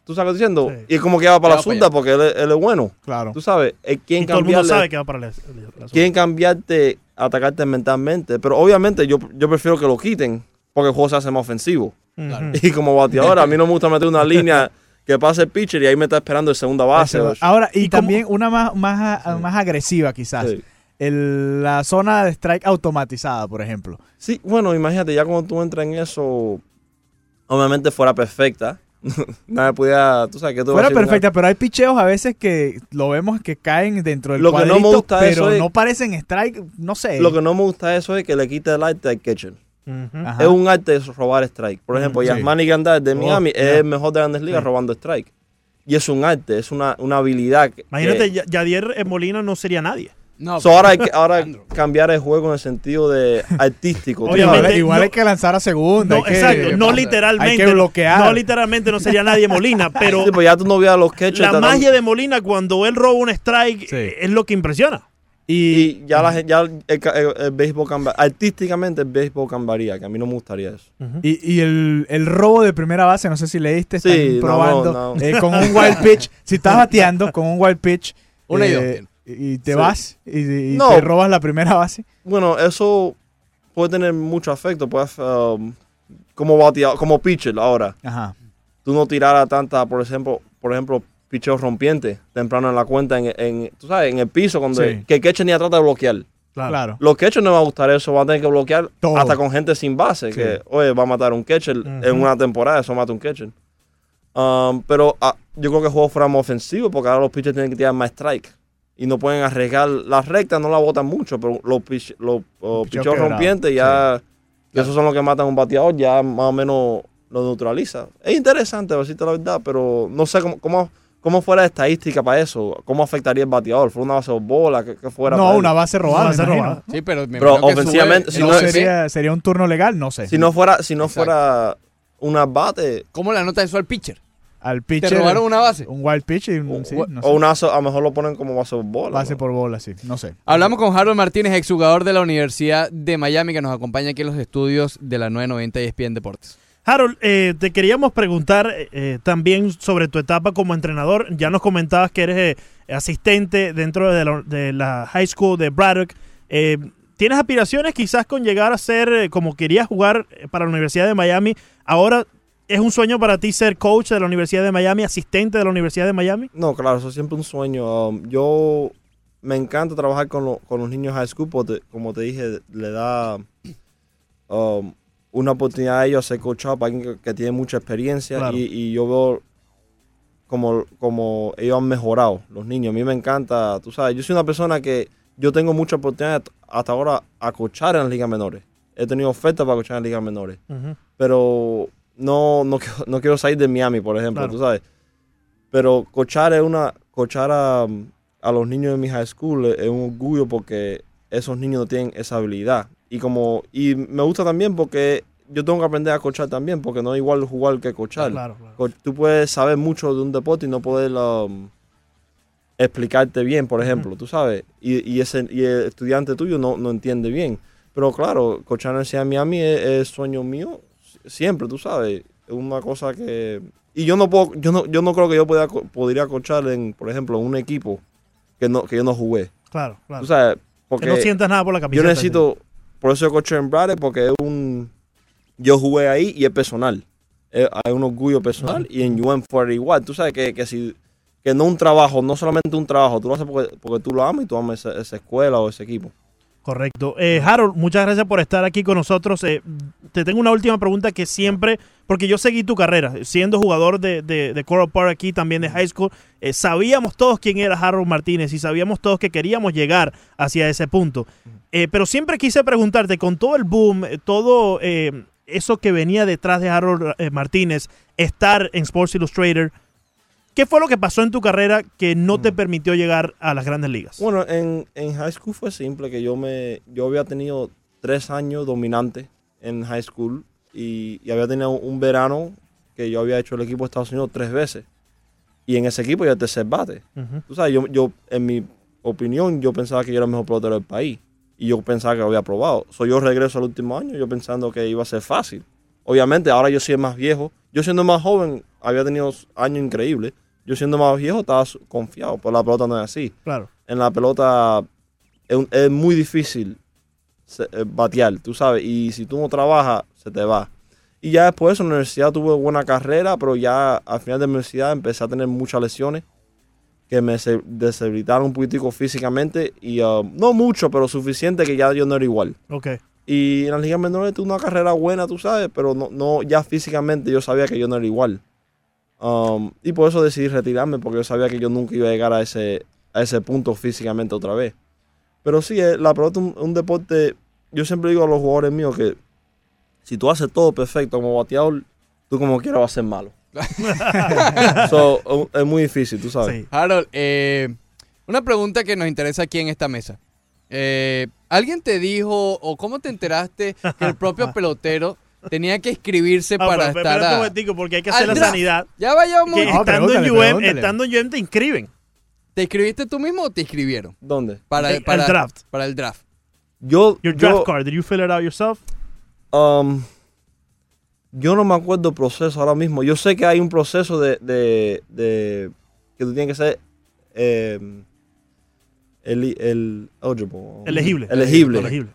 ¿Tú sabes lo que estoy diciendo? Y es como que va para la allá. porque él, es- él es bueno. Claro. Tú sabes, quieren Y todo el mundo sabe que va para la, la- quieren cambiarte, atacarte mentalmente. Pero obviamente yo, yo prefiero que lo quiten porque el juego se hace más ofensivo. Claro. Y como bateador, a mí no me gusta meter una línea que pase el pitcher y ahí me está esperando el segunda base. Ese- Ahora, y, también una más, más, más agresiva quizás. Sí. El- la zona de strike automatizada, por ejemplo. Sí, bueno, imagínate, ya cuando tú entras en eso, obviamente fuera perfecta. Nadie pudiera, tú sabes que tú vas Fuera perfecta, pero hay picheos a veces que lo vemos que caen dentro del Lo que no me gusta pero eso es- no parecen strike, no sé. Lo que no me gusta eso es que le quite el arte al catcher. Es un arte de robar strike. Por ejemplo, Sí. Yasmani Gandar de Oh, Miami es yeah. el mejor de grandes ligas Sí. robando strike. Y es un arte, es una, una habilidad. que- Imagínate, que- Ya- Yadier Molina no sería nadie. No, So, ahora hay que ahora cambiar el juego en el sentido de artístico. Obviamente, igual no- hay que lanzar a segunda. No, hay que- exacto, no literalmente. Hay que bloquear. No literalmente no sería nadie Molina, pero Sí, pues ya tú no los la tratando- magia de Molina cuando él roba un strike es lo que impresiona. Y ya, la, ya el, el- el béisbol. Artísticamente el béisbol cambiaría, que a mí no me gustaría eso. Y, y el, el robo de primera base, no sé si leíste, están Sí, probando no, no. eh, con un wild pitch. Si estás bateando con un wild pitch Una y eh, y te Sí. vas y, y No. te robas la primera base. Bueno, eso puede tener mucho efecto. Puede, um, como como pitcher ahora. Ajá. Tú no tirar tanta, por ejemplo, por ejemplo, picheo rompiente temprano en la cuenta, en, en- tú sabes, en el piso, cuando Sí. que el catcher ni trata de bloquear. Claro. Los catchers no va a gustar eso, van a tener que bloquear Todo. hasta con gente sin base, Sí. que, oye, va a matar un catcher en una temporada, eso mata un catcher. Um, pero ah, yo creo que el juego fuera más ofensivo, porque ahora los pitchers tienen que tirar más strike. Y no pueden arriesgar. Las rectas no la botan mucho, pero los, pitch- los oh, quebrados, rompientes ya, que esos son los que matan a un bateador, ya más o menos lo neutraliza. Es interesante, a decirte la verdad, pero no sé cómo, cómo, cómo fuera la estadística para eso. ¿Cómo afectaría el bateador? ¿Fue una base de bola? que fuera No, una base robada. Una base me imagino. robada. Sí, pero me Pero imagino que sube ofensivamente, si No, sería, sería un turno legal, no sé. Si no fuera, si no Exacto. fuera una bate ¿Cómo le anota eso al pitcher? Al pitcher. robaron una base? Un wild pitch y un, o, sí, no o sé. una a lo mejor lo ponen como base de bola. base ¿no? por bola, sí. No sé. Hablamos con Harold Martínez, exjugador de la Universidad de Miami, que nos acompaña aquí en los estudios de la 990 ESPN Deportes. Harold, eh, te queríamos preguntar eh, también sobre tu etapa como entrenador. Ya nos comentabas que eres eh, asistente dentro de la, de la high school de Braddock. Eh, ¿Tienes aspiraciones quizás con llegar a ser, eh, como querías jugar para la Universidad de Miami? Ahora, ¿es un sueño para ti ser coach de la Universidad de Miami, asistente de la Universidad de Miami? No, claro, eso es siempre un sueño. Um, yo me encanta trabajar con, lo- con los niños high school porque, como te dije, le da um, una oportunidad a ellos a ser coachados para alguien que, que tiene mucha experiencia Claro. y, y yo veo como, como ellos han mejorado, los niños. A mí me encanta, tú sabes, yo soy una persona que yo tengo mucha oportunidad hasta ahora a coachar en las ligas menores. He tenido ofertas para coachar en ligas menores. Pero no, no, quiero- no quiero salir de Miami, por ejemplo, Claro. tú sabes. Pero coachar es una, coachar a, a los niños de mi high school es, un orgullo porque esos niños no tienen esa habilidad. Y como, y me gusta también porque yo tengo que aprender a coachar también, porque no es igual jugar que coachar. Claro, claro. Tú puedes saber mucho de un deporte y no poder um, explicarte bien, por ejemplo, tú sabes. Y, y, ese, y el estudiante tuyo no, no entiende bien. Pero claro, coachar en Miami es, es sueño mío siempre, tú sabes. Es una cosa que... Y yo no puedo, yo no, yo no creo que yo pueda, podría coachar en, por ejemplo, un equipo que no, que yo no jugué. Claro, claro. Tú sabes, porque que no sientas nada por la yo camiseta. necesito, por eso yo en Bradley, porque es un, yo jugué ahí y es personal. Es- hay un orgullo personal y en UM fue igual. Tú sabes que, que si, que no un trabajo, no solamente un trabajo, tú lo haces porque, porque tú lo amas y tú amas esa, esa escuela o ese equipo. Correcto. Eh, Harold, muchas gracias por estar aquí con nosotros. Eh, te tengo una última pregunta que siempre, porque yo seguí tu carrera, siendo jugador de, de, de Coral Park aquí, también de high school, eh, sabíamos todos quién era Harold Martínez y sabíamos todos que queríamos llegar hacia ese punto. Eh, pero siempre quise preguntarte, con todo el boom, todo eso que venía detrás de Harold Martínez, estar en Sports Illustrated, ¿qué fue lo que pasó en tu carrera que no te permitió llegar a las grandes ligas? Bueno, en, en high school fue simple, que yo me yo había tenido tres años dominante en high school y, y había tenido un verano que yo había hecho el equipo de Estados Unidos tres veces. Y en ese equipo ya es tercer bate. Tú sabes, yo, yo, en mi opinión, yo pensaba que yo era el mejor pelotero del país. Y yo pensaba que lo había probado. So, yo regreso al último año, yo pensando que iba a ser fácil. Obviamente, ahora yo soy el más viejo. Yo siendo más joven, había tenido años increíbles. Yo siendo más viejo, estaba confiado. Pero la pelota no es así. Claro. En la pelota es, muy difícil eh, batear, tú sabes. Y si tú no trabajas, se te va. Y ya después en la universidad tuve buena carrera, pero ya al final de la universidad empecé a tener muchas lesiones que me deshabilitaron un poquitico físicamente y uh, no mucho, pero suficiente que ya yo no era igual. Ok. Y en las ligas menores tuve una carrera buena, tú sabes, pero no, no ya físicamente yo sabía que yo no era igual. Um, y por eso decidí retirarme, porque yo sabía que yo nunca iba a llegar a ese, a ese punto físicamente otra vez. Pero sí, eh, la pelota es un, un deporte, yo siempre digo a los jugadores míos que si tú haces todo perfecto como bateador, tú como quieras vas a ser malo. So, es muy difícil, tú sabes. Harold, eh, una pregunta que nos interesa aquí en esta mesa. Eh, ¿Alguien te dijo o cómo te enteraste que el propio pelotero tenía que inscribirse Ah, para pero estar espérate un a- momentico, porque hay que hacer la draft? sanidad. Ya vayamos. Que No, estando, en UM, estando en UM te inscriben. ¿Te inscribiste tú mismo o te inscribieron? ¿Dónde? Para, El- el para- draft. Para el draft. Yo, Your draft yo- card, did you fill it out yourself? Um, yo no me acuerdo el proceso ahora mismo. Yo sé que hay un proceso de, de, de- que tú tienes que ser eh, el, el eligible. Elegible. Elegible. Elegible.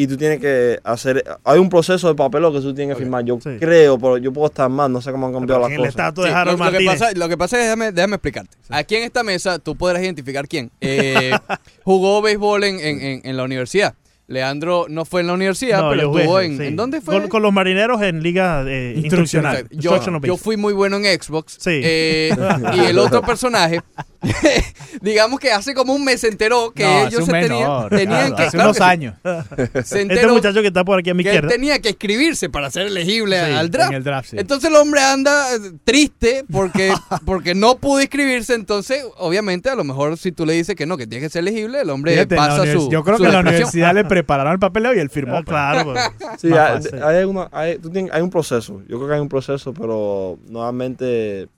Y tú tienes que hacer. Hay un proceso de papeleo que tú tienes que firmar. Yo creo, pero yo puedo estar mal. No sé cómo han cambiado las cosas. Sí, lo, lo que pasa, lo que pasa es, déjame, déjame explicarte. Aquí en esta mesa tú podrás identificar quién. Eh, jugó béisbol en, en- en- en la universidad. Leandro no fue en la universidad, No, pero yo estuvo jugué, en... sí. ¿En dónde fue? Con, con los marineros en liga eh, instruccional. Yo, fui muy bueno en Xbox. Sí. Eh, y el otro personaje, digamos que hace como un mes se enteró que No, ellos se mes tenían, no, tenían Ricardo, que... hace claro unos años. Se Este enteró muchacho que está por aquí a mi que él izquierda. tenía que escribirse para ser elegible Sí, al draft. en el draft, sí. Entonces el hombre anda eh, triste porque, porque no pudo inscribirse. Entonces, obviamente, a lo mejor si tú le dices que no, que tiene que ser elegible, el hombre Fíjate, pasa su. Yo creo su que en la universidad le prepararon el papeleo y él firmó. pues. claro, Sí, Más hay, hay una- hay- tú tienes- hay un proceso. Yo creo que hay un proceso, pero normalmente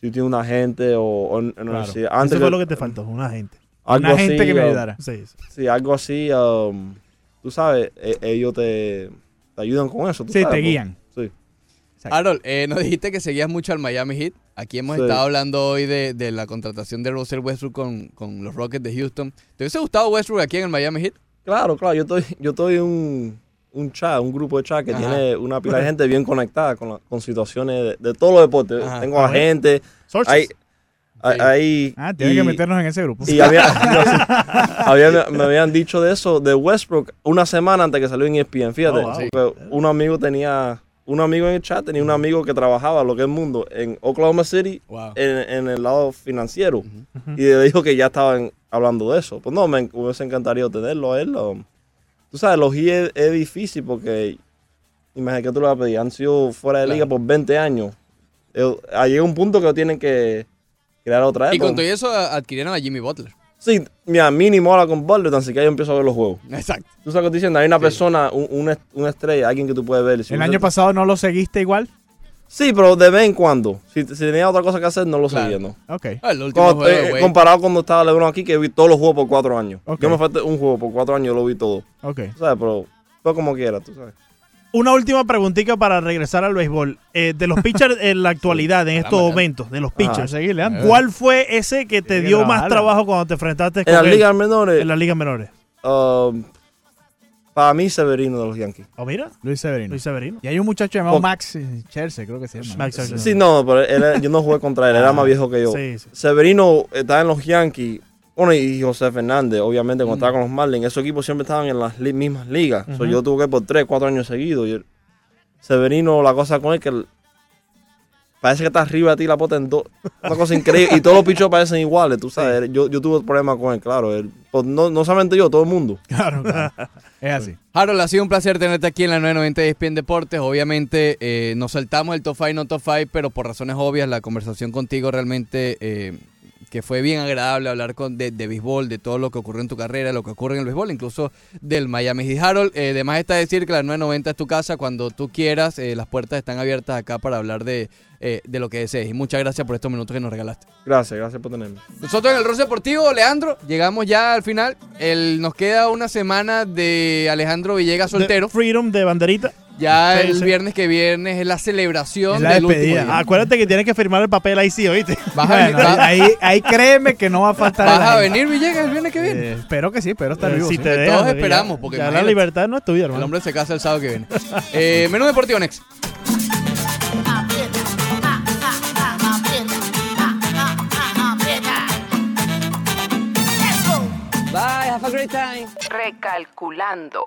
si tú tienes un agente o, o en, en la Claro. universidad- Eso antes fue que- lo que te faltó, un agente. algo Un agente así, que me um, ayudara. Sí, sí. Sí, algo así. um, tú sabes, e- ellos te, te ayudan con eso. tú Sí, sabes, te pues. guían. Sí. Harold, eh, nos dijiste que seguías mucho al Miami Heat. Aquí hemos Sí. estado hablando hoy de, de la contratación de Russell Westbrook con, con los Rockets de Houston. ¿Te hubiese gustado Westbrook aquí en el Miami Heat? Claro, claro. Yo estoy, yo estoy en un, un chat, un grupo de chat que Ajá. tiene una pila de gente bien conectada con, la- con situaciones de, de todos los deportes. Ajá. Tengo A a ver. gente. Sources. Hay, hay, hay- Ah, tienen y- que meternos en ese grupo. Y había, no, sí. Había- me habían dicho de eso, de Westbrook, una semana antes que salió en ESPN. Fíjate, Oh, wow. Sí. porque un amigo tenía, un amigo en el chat tenía un amigo que trabajaba, lo que es el mundo, en Oklahoma City, Wow. en, en el lado financiero. Y le dijo que ya estaban hablando de eso. Pues no, me hubiese encantaría tenerlo a él. Tú sabes, los Heat es, es difícil porque, imagínate que tú lo vas a pedir, han sido fuera de liga por 20 años. Eh, Llega un punto que lo tienen que crear otra vez. Y con todo eso adquirieron a Jimmy Butler. Sí, mira, mínimo ahora con Butler, tan siquiera yo empiezo a ver los juegos. Exacto. Tú sabes lo que estoy diciendo, hay una persona, un- una, una estrella, alguien que tú puedes ver. Si El usted- año pasado no lo seguiste igual. Sí, pero de vez en cuando. Si, si tenía otra cosa que hacer, no lo Claro. seguía, ¿no? Ok. Ah, el último Cuando- juego, eh, güey. comparado cuando estaba LeBron aquí, que vi todos los juegos por cuatro años. Ok. Yo me falta un juego por cuatro años, yo lo vi todo. Ok. Tú sabes, pero fue como quiera, tú sabes. Una última preguntita para regresar al béisbol. Eh, de los pitchers en la actualidad, en estos Dame, momentos, de los pitchers, Seguir, Leandro. ¿cuál fue ese que te dio más trabajo cuando te enfrentaste En con las él? ligas menores, En las ligas menores. um, para mí, Severino de los Yankees. ¿Oh, mira? Luis Severino. Luis Severino. Y hay un muchacho llamado Max Scherzer, creo que se llama. Max Scherzer. Sí, no, pero él era- yo no jugué contra él, era Ah, más viejo que yo. Sí, sí. Severino estaba en los Yankees. Bueno, y José Fernández, obviamente, cuando Mm. estaba con los Marlins, esos equipos siempre estaban en las li- mismas ligas. So, yo tuve que ir por tres, cuatro años seguidos. Y Severino, la cosa con él que parece que está arriba de ti la pota en dos. Una cosa increíble. y todos los pichos parecen iguales, tú sabes. Yo, yo tuve problemas con él, claro. Él, pues, no, no solamente yo, todo el mundo. Claro, claro. Es así. Harold, ha sido un placer tenerte aquí en la 990 de ESPN Deportes. Obviamente eh, nos saltamos el top 5, no top 5, pero por razones obvias la conversación contigo realmente eh, que fue bien agradable hablar con, de, de béisbol, de todo lo que ocurrió en tu carrera, lo que ocurre en el béisbol, incluso del Miami Heat. Harold, eh, además está decir que la 990 es tu casa, cuando tú quieras, eh, las puertas están abiertas acá para hablar de, eh, de lo que desees. Y muchas gracias por estos minutos que nos regalaste. Gracias, gracias por tenerme. Nosotros en el Roce Deportivo, Leandro, llegamos ya al final. El, nos queda una semana de Alejandro Villegas soltero. Freedom de banderita. Ya el viernes que viernes es la celebración Es la del último despedida. día. Acuérdate que tienes que firmar el papel ahí sí, ¿oíste? Vas a venir- Bueno, ahí, ahí créeme que no va a faltar. ¿Vas a venir Villegas el viernes que viene? Eh, espero que sí, espero estar Eh, vivo. si sí. te Todos dejan, porque esperamos, ya- porque ya la imagínate. libertad no es tuya, El hermano. hombre se casa el sábado que viene. Eh, menú deportivo next. Bye, have a great time. Recalculando.